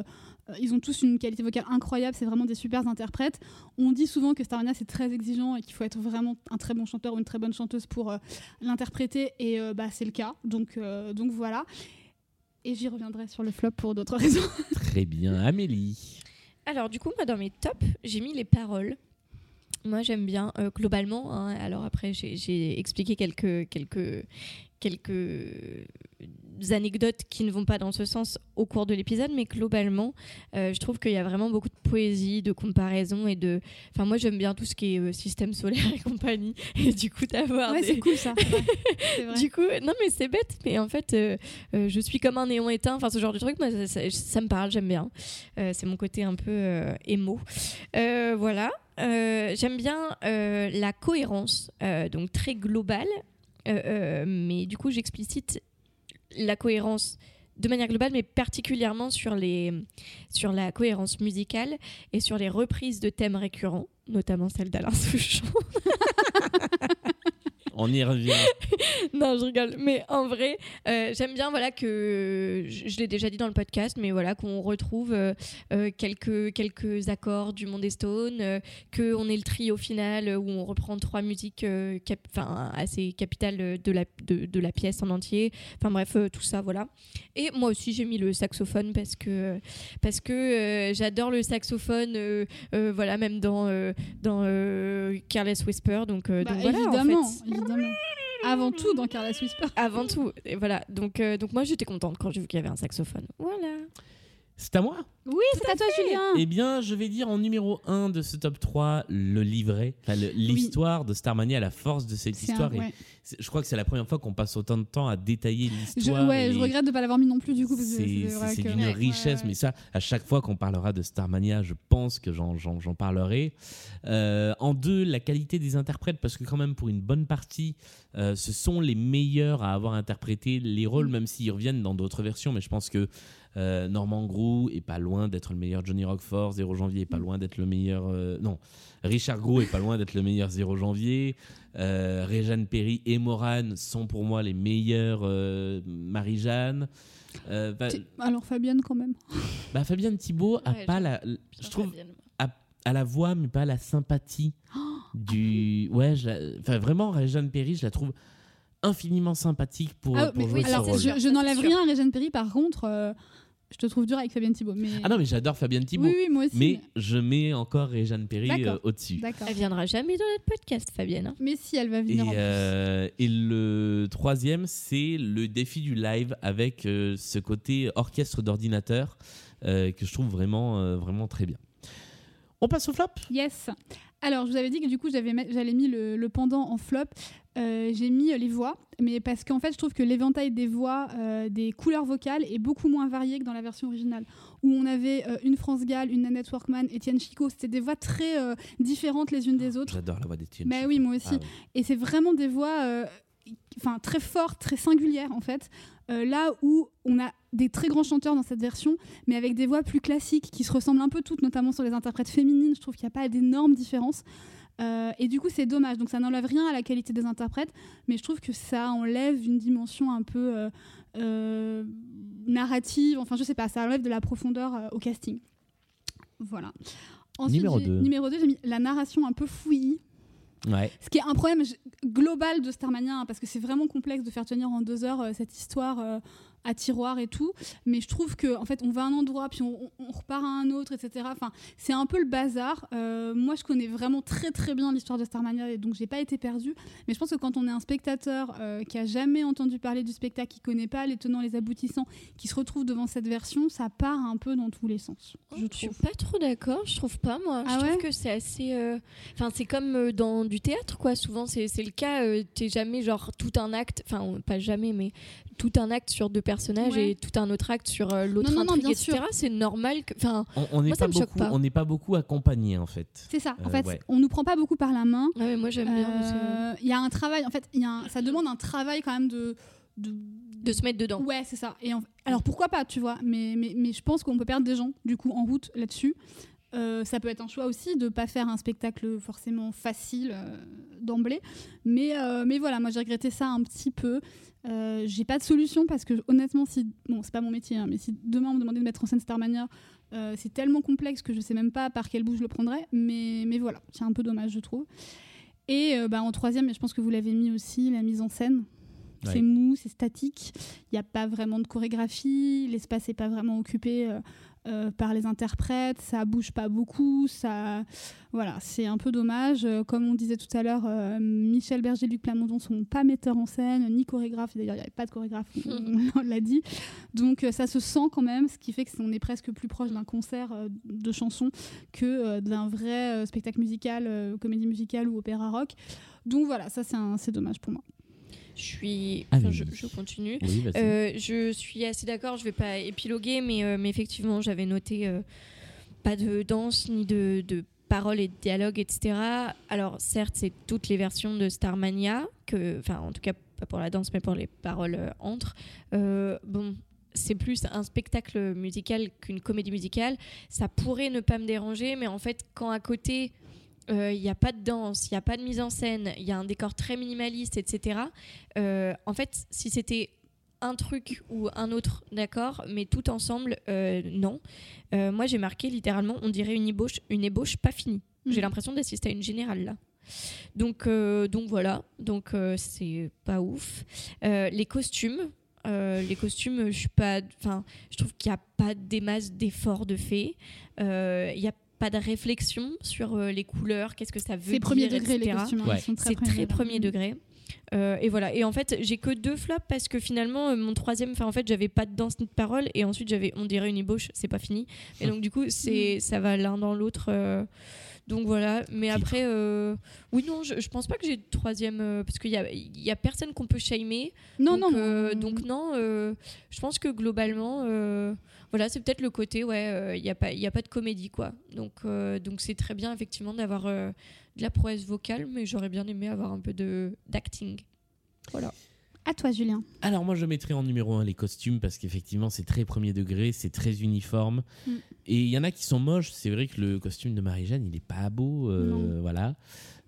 ils ont tous une qualité vocale incroyable. C'est vraiment des super interprètes. On dit souvent que Starmania c'est très exigeant et qu'il faut être vraiment un très bon chanteur ou une très bonne chanteuse pour euh, l'interpréter et euh, bah c'est le cas. Donc euh, donc voilà. Et j'y reviendrai sur le flop pour d'autres raisons. très bien. Amélie. Alors, du coup, moi, dans mes tops, j'ai mis les paroles. Moi, j'aime bien euh, globalement. hein, alors après, j'ai- j'ai expliqué quelques, quelques, quelques anecdotes qui ne vont pas dans ce sens au cours de l'épisode, mais globalement, euh, je trouve qu'il y a vraiment beaucoup de poésie, de comparaison et de. Enfin, moi, j'aime bien tout ce qui est euh, système solaire et compagnie. Et du coup, d'avoir ouais, des- c'est cool ça. Ouais, c'est vrai. du coup, non mais c'est bête, mais en fait, euh, je suis comme un néon éteint, enfin ce genre de truc, moi, ça, ça- ça me parle, j'aime bien. C'est mon côté un peu émo. Voilà. J'aime bien la cohérence, donc très globale, euh, euh, mais du coup, j'explicite la cohérence de manière globale, mais particulièrement sur, la cohérence musicale et sur les reprises de thèmes récurrents, notamment celle d'Alain Souchon. On y revient. non, je rigole. Mais en vrai, euh, j'aime bien voilà que je, je l'ai déjà dit dans le podcast, mais voilà qu'on retrouve euh, euh, quelques quelques accords du Monde des Stones, euh, que on est le trio final où on reprend trois musiques euh, cap- enfin assez capitales de la de, de la pièce en entier. Enfin bref, euh, tout ça voilà. Et moi aussi j'ai mis le saxophone parce que parce que euh, j'adore le saxophone. euh, euh, voilà même dans euh, dans euh, Careless Whisper. Donc euh, Bah, donc voilà en évidemment, fait. Avant tout dans Careless Whisper. Avant tout, et voilà. Donc, euh, donc moi j'étais contente quand j'ai vu qu'il y avait un saxophone. Voilà. C'est à moi Oui, c'est à toi, Julien. Eh bien, je vais dire en numéro 1 de ce top 3 le livret, enfin, le- l'histoire de Starmania, la force de cette C'est histoire. un- Et ouais. c'est- je crois que c'est la première fois qu'on passe autant de temps à détailler Je, l'histoire. ouais, et je les- regrette de pas l'avoir mis non plus du coup parce que C'est c'est vrai c'est que- d'une Ouais, richesse, ouais, ouais. mais ça, à chaque fois qu'on parlera de Starmania, je pense que j'en- j'en j'en parlerai. Euh, en deux, la qualité des interprètes, parce que quand même pour une bonne partie, euh, ce sont les meilleurs à avoir interprété les rôles, Mm. même s'ils reviennent dans d'autres versions. Mais je pense que euh, Norman Grou est pas loin d'être le meilleur Johnny Rockford, Zéro Janvier est pas loin d'être le meilleur. euh, non, Richard Grou est pas loin d'être le meilleur Zéro Janvier. Euh, Réjeanne Perry et Moran sont pour moi les meilleurs euh, Marie-Jeanne. Euh, bah, Alors Fabienne quand même. bah, Fabienne Thibault a Ouais, pas la, je trouve a, a la voix mais pas la sympathie du ouais je la- enfin vraiment Réjeanne Perry je la trouve infiniment sympathique pour, Ah, pour mais jouer ce alors rôle. je, je n'enlève rien à Régine Perry par contre euh, je te trouve dur avec Fabienne Thibault mais ah non mais j'adore Fabienne Thibault oui oui moi aussi mais je mets encore Réjeanne Perry euh, au-dessus d'accord Elle viendra jamais dans notre podcast, Fabienne. hein. mais si elle va et, venir en plus. euh, et le troisième c'est le défi du live avec euh, ce côté orchestre d'ordinateur euh, que je trouve vraiment euh, vraiment très bien on passe au flop? Yes. Alors, je vous avais dit que du coup, j'avais j'allais mis le, le pendant en flop. Euh, j'ai mis les voix, mais parce qu'en fait, je trouve que l'éventail des voix, euh, des couleurs vocales est beaucoup moins varié que dans la version originale, où on avait euh, une France Gall, une Nanette Workman, Étienne Chico. C'était des voix très différentes les unes des autres. j'adore la voix d'Étienne Bah Chico. oui, moi aussi. Ah oui. Et c'est vraiment des voix enfin, très fortes, très singulières en fait. Euh, là où on a des très grands chanteurs dans cette version, mais avec des voix plus classiques qui se ressemblent un peu toutes, notamment sur les interprètes féminines. Je trouve qu'il n'y a pas d'énormes différences. Euh, et du coup, c'est dommage. Donc, ça n'enlève rien à la qualité des interprètes, mais je trouve que ça enlève une dimension un peu euh, euh, narrative. Enfin, je sais pas, ça enlève de la profondeur au casting. Voilà. Ensuite, Numéro j'ai- deux. Numéro 2, j'ai mis la narration un peu fouillie. ouais Ce qui est un problème global de Starmania, hein, parce que c'est vraiment complexe de faire tenir en deux heures cette histoire. À tiroir et tout. Mais je trouve que en fait, on va à un endroit, puis on, repart à un autre, etc. Enfin, c'est un peu le bazar. Euh, moi, je connais vraiment très très bien l'histoire de Starmania, et donc j'ai pas été perdue. Mais je pense que quand on est un spectateur euh, qui a jamais entendu parler du spectacle, qui connaît pas les tenants, les aboutissants, qui se retrouve devant cette version, ça part un peu dans tous les sens. Je Je suis pas trop d'accord, je trouve pas moi. Ah je ouais trouve que c'est assez. euh, Enfin, c'est comme dans du théâtre, quoi. Souvent, c'est le cas. T'es jamais genre tout un acte, enfin, pas jamais, mais tout un acte sur deux personnages Ouais. et tout un autre acte sur euh, l'autre Non, non, non, intrigue, bien etc. sûr. C'est normal que. Enfin, On- On n'est Moi, ça pas me choque beaucoup, pas. on n'est pas beaucoup accompagné en fait. C'est ça. En Euh, fait, ouais. on nous prend pas beaucoup par la main. ouais, mais moi j'aime bien. Euh, Il y a un travail. En fait, il y a un- ça demande un travail quand même de. de De se mettre dedans. Ouais, c'est ça. Et en- Alors pourquoi pas, tu vois mais, mais, mais je pense qu'on peut perdre des gens, du coup, en route là-dessus. Euh, ça peut être un choix aussi de pas faire un spectacle forcément facile euh, d'emblée. Mais, euh, mais voilà, moi j'ai regretté ça un petit peu. Euh, j'ai pas de solution parce que honnêtement, si. Bon, c'est pas mon métier, hein, mais si demain on me demandait de mettre en scène Starmania, euh, c'est tellement complexe que je sais même pas par quel bout je le prendrais. Mais, mais voilà, c'est un peu dommage, je trouve. Et euh, bah, en troisième, mais je pense que vous l'avez mis aussi, la mise en scène. Ouais. C'est mou, c'est statique. Il n'y a pas vraiment de chorégraphie. L'espace n'est pas vraiment occupé euh, par les interprètes. Ça bouge pas beaucoup. Ça, voilà, c'est un peu dommage. Euh, comme on disait tout à l'heure, euh, Michel Berger, Luc Plamondon sont pas metteurs en scène ni chorégraphes. D'ailleurs, il n'y avait pas de chorégraphe. on, on l'a dit. Donc ça se sent quand même, ce qui fait que on est presque plus proche d'un concert de chansons que d'un vrai spectacle musical, comédie musicale ou opéra rock. Donc voilà, ça c'est dommage pour moi. Je suis. Enfin, je, je continue. Oui. Euh, je suis assez d'accord, je vais pas épiloguer, mais, euh, mais effectivement, j'avais noté euh, pas de danse, ni de, de paroles et de dialogues, etc. Alors, certes, c'est toutes les versions de Starmania, que, enfin, en tout cas, pas pour la danse, mais pour les paroles entre. Bon. C'est plus un spectacle musical qu'une comédie musicale. Ça pourrait ne pas me déranger, mais en fait, quand à côté, euh, il n'y a pas de danse, il n'y a pas de mise en scène, il y a un décor très minimaliste, etc. Euh, en fait, si c'était un truc ou un autre, d'accord, mais tout ensemble, euh, non. Euh, moi, j'ai marqué littéralement, on dirait une ébauche, une ébauche pas finie. J'ai Mhm. l'impression d'assister à une générale là. Donc, euh, donc voilà, donc euh, c'est pas ouf. Euh, les costumes, euh, les costumes, je suis pas, enfin, je trouve qu'il n'y a pas des masses d'efforts de fait. Euh, Il n'y a pas de réflexion sur euh, les couleurs, qu'est-ce que ça veut C'est dire, premier degré les etc. costumes. hein, Ouais. ils sont très C'est premier très degré. premier degré. Euh, et voilà. Et en fait, j'ai que deux flops parce que finalement, euh, mon troisième, enfin en fait, j'avais pas de danse ni de parole et ensuite j'avais, on dirait une ébauche, c'est pas fini. Et donc du coup, c'est, ça va l'un dans l'autre. Donc voilà. Mais Titre. après, euh, oui non, je, je pense pas que j'ai de troisième euh, parce qu'il y a, il y a personne qu'on peut shamer. Non, donc, non, euh, non. donc non. euh, je pense que globalement, euh, voilà, c'est peut-être le côté, ouais, euh, il y a pas, il y a pas de comédie quoi. Donc euh, donc c'est très bien effectivement d'avoir euh, de la prouesse vocale, mais j'aurais bien aimé avoir un peu de d'acting. Voilà. À toi, Julien. Alors moi je mettrais en numéro 1 les costumes parce qu'effectivement c'est très premier degré, c'est très uniforme. Mm. Et il y en a qui sont moches, c'est vrai que le costume de Marie-Jeanne il est pas beau, euh, voilà.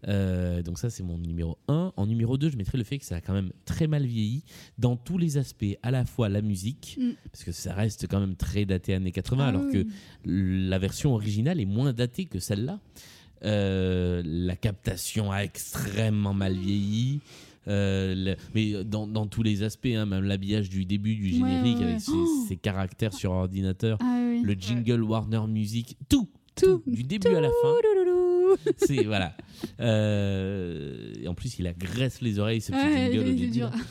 Euh, donc ça c'est mon numéro 1. En numéro 2 je mettrais le fait que ça a quand même très mal vieilli dans tous les aspects, à la fois la musique, Mm. parce que ça reste quand même très daté années 80 Ah alors oui. que la version originale est moins datée que celle-là. Euh, la captation a extrêmement mal vieilli. Euh, le- mais dans, dans tous les aspects, hein, même l'habillage du début du générique ouais, avec ses, Oh ses caractères sur ordinateur, Ah oui. le jingle Warner Music, tout, Tout. du début à la fin. C'est voilà. Euh, et en plus, il agresse les oreilles ce petit Ouais, jingle au début. là.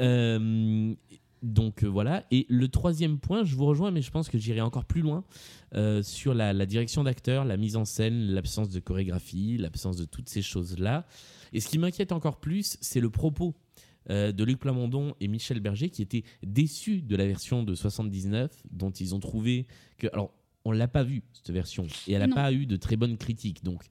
Euh, donc euh, voilà. Et le troisième point, je vous rejoins, mais je pense que j'irai encore plus loin sur la, la direction d'acteur, la mise en scène, l'absence de chorégraphie, l'absence de toutes ces choses-là. Et ce qui m'inquiète encore plus, c'est le propos euh, de Luc Plamondon et Michel Berger qui étaient déçus de la version de 79, dont ils ont trouvé que. Alors, on l'a pas vue, cette version, et elle n'a pas eu de très bonnes critiques. Donc,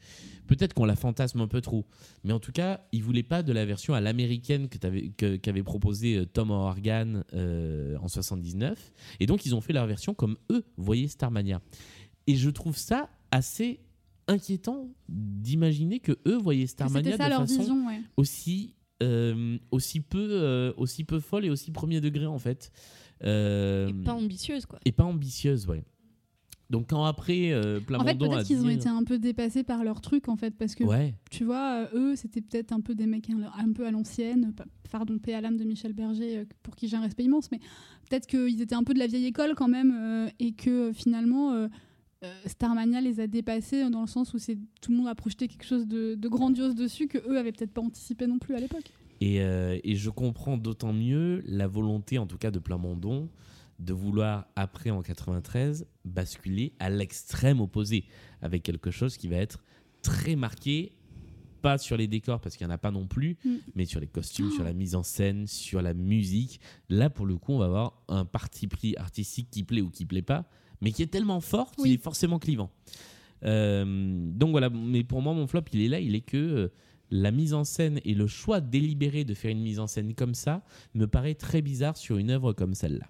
peut-être qu'on la fantasme un peu trop. Mais en tout cas, ils voulaient pas de la version à l'américaine que t'avais- que- qu'avait proposé euh, Tom Organ euh, en 79. Et donc, ils ont fait leur version comme eux voyaient Starmania. Et je trouve ça assez inquiétant d'imaginer que eux voyaient Starmania ça de leur façon vision, ouais. aussi euh, aussi peu euh, aussi peu folle et aussi premier degré en fait Euh, Et pas ambitieuse quoi. et pas ambitieuse ouais Donc quand après En fait, peut-être qu'ils ont été un peu dépassés par leur truc, en fait, parce que Ouais. tu vois, eux, c'était peut-être un peu des mecs un, peu à l'ancienne. pa- Pardon, paix à l'âme de Michel Berger, pour qui j'ai un respect immense, mais peut-être qu'ils étaient un peu de la vieille école quand même, et que finalement, Starmania les a dépassés euh, dans le sens où c'est tout le monde a projeté quelque chose de, de grandiose dessus que eux avaient peut-être pas anticipé non plus à l'époque. Et, euh, et je comprends d'autant mieux la volonté, en tout cas de Plamondon, de vouloir, après en 93, basculer à l'extrême opposé, avec quelque chose qui va être très marqué, pas sur les décors, parce qu'il n'y en a pas non plus, Mm. mais sur les costumes, sur la mise en scène, sur la musique. Là, pour le coup, on va avoir un parti pris artistique qui plaît ou qui plaît pas, mais qui est tellement fort qu'il Oui. est forcément clivant. Euh, donc voilà, mais pour moi, mon flop, il est là, il est que euh, la mise en scène et le choix délibéré de faire une mise en scène comme ça me paraît très bizarre sur une œuvre comme celle-là.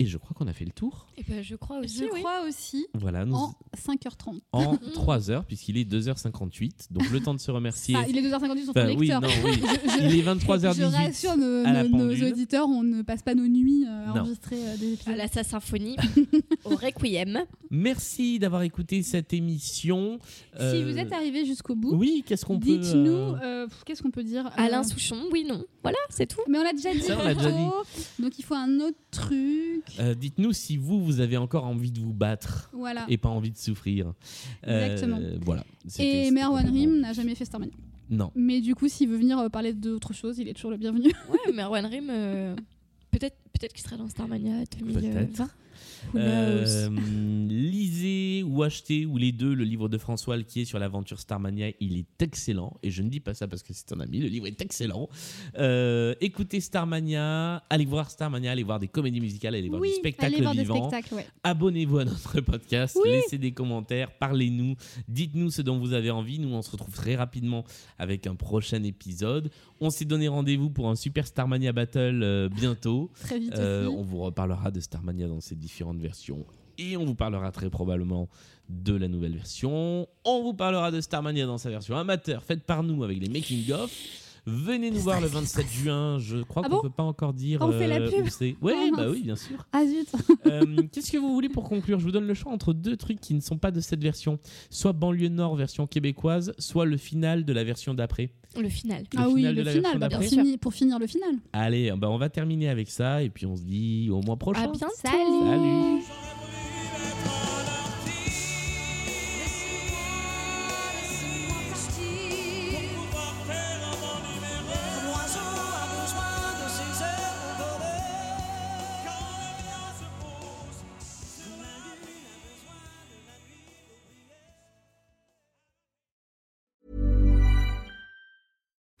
Et je crois qu'on a fait le tour. Et ben, je crois aussi. Je oui. crois aussi, Voilà, nous, en 5h30. en 3 heures, puisqu'il est 2h58. Donc le temps de se remercier. Ah, il est 2h58 sur Enfin, ton oui, lecteur. non, oui. Je- je- Il est Je 23h18. rassure nos, à la nos- nos pendule. auditeurs, on ne passe pas nos nuits euh, à Non. enregistrer euh, des épisodes. À la sa symphonie, au requiem. Merci d'avoir écouté cette émission. Si Euh, vous êtes arrivé jusqu'au bout, Oui, qu'est-ce qu'on peut. dites-nous, euh, euh, qu'est-ce qu'on peut dire euh, Alain Souchon, oui, non. Voilà, c'est tout. Mais on l'a déjà dit. Ça, on l'a déjà tantôt, Donc il faut un autre euh, Dites-nous si vous, vous avez encore envie de vous battre Voilà. et pas envie de souffrir. Euh, Exactement. voilà. C'était- Et Merwan. Rim n'a jamais fait Starmania. Non. Mais du coup, s'il veut venir euh, parler d'autre chose, il est toujours le bienvenu. Ouais, Merwan Rim, euh, peut-être peut qu'il sera dans Starmania 2020. Euh, lisez ou achetez, ou les deux, le livre de François Alquier sur l'aventure Starmania. Il est excellent. Et je ne dis pas ça parce que c'est un ami. Le livre est excellent. Euh, écoutez Starmania. Allez voir Starmania. Allez voir des comédies musicales. Allez voir oui, du spectacle voir vivant. ouais. Abonnez-vous à notre podcast, Oui. laissez des commentaires, parlez-nous, dites-nous ce dont vous avez envie. Nous, on se retrouve très rapidement avec un prochain épisode. On s'est donné rendez-vous pour un Super Starmania Battle euh, bientôt. Très vite aussi. on vous reparlera de Starmania dans ses différentes. Et on vous parlera très probablement de la nouvelle version. On vous parlera de Starmania dans sa version amateur, faite par nous avec les making-of. Venez nous voir le 27 juin. Je crois Ah qu'on bon peut pas encore dire On fait la euh, pub Oh, bah oui, bien sûr. Ah zut Euh, Qu'est-ce que vous voulez pour conclure? Je vous donne le choix entre deux trucs qui ne sont pas de cette version. Soit banlieue nord version québécoise, soit le final de la version d'après. Le final. Le Ah oui, final le la final, bah, pour, finir le final. Allez, bah, on va terminer avec ça et puis on se dit au mois prochain. À bientôt. Salut. Salut.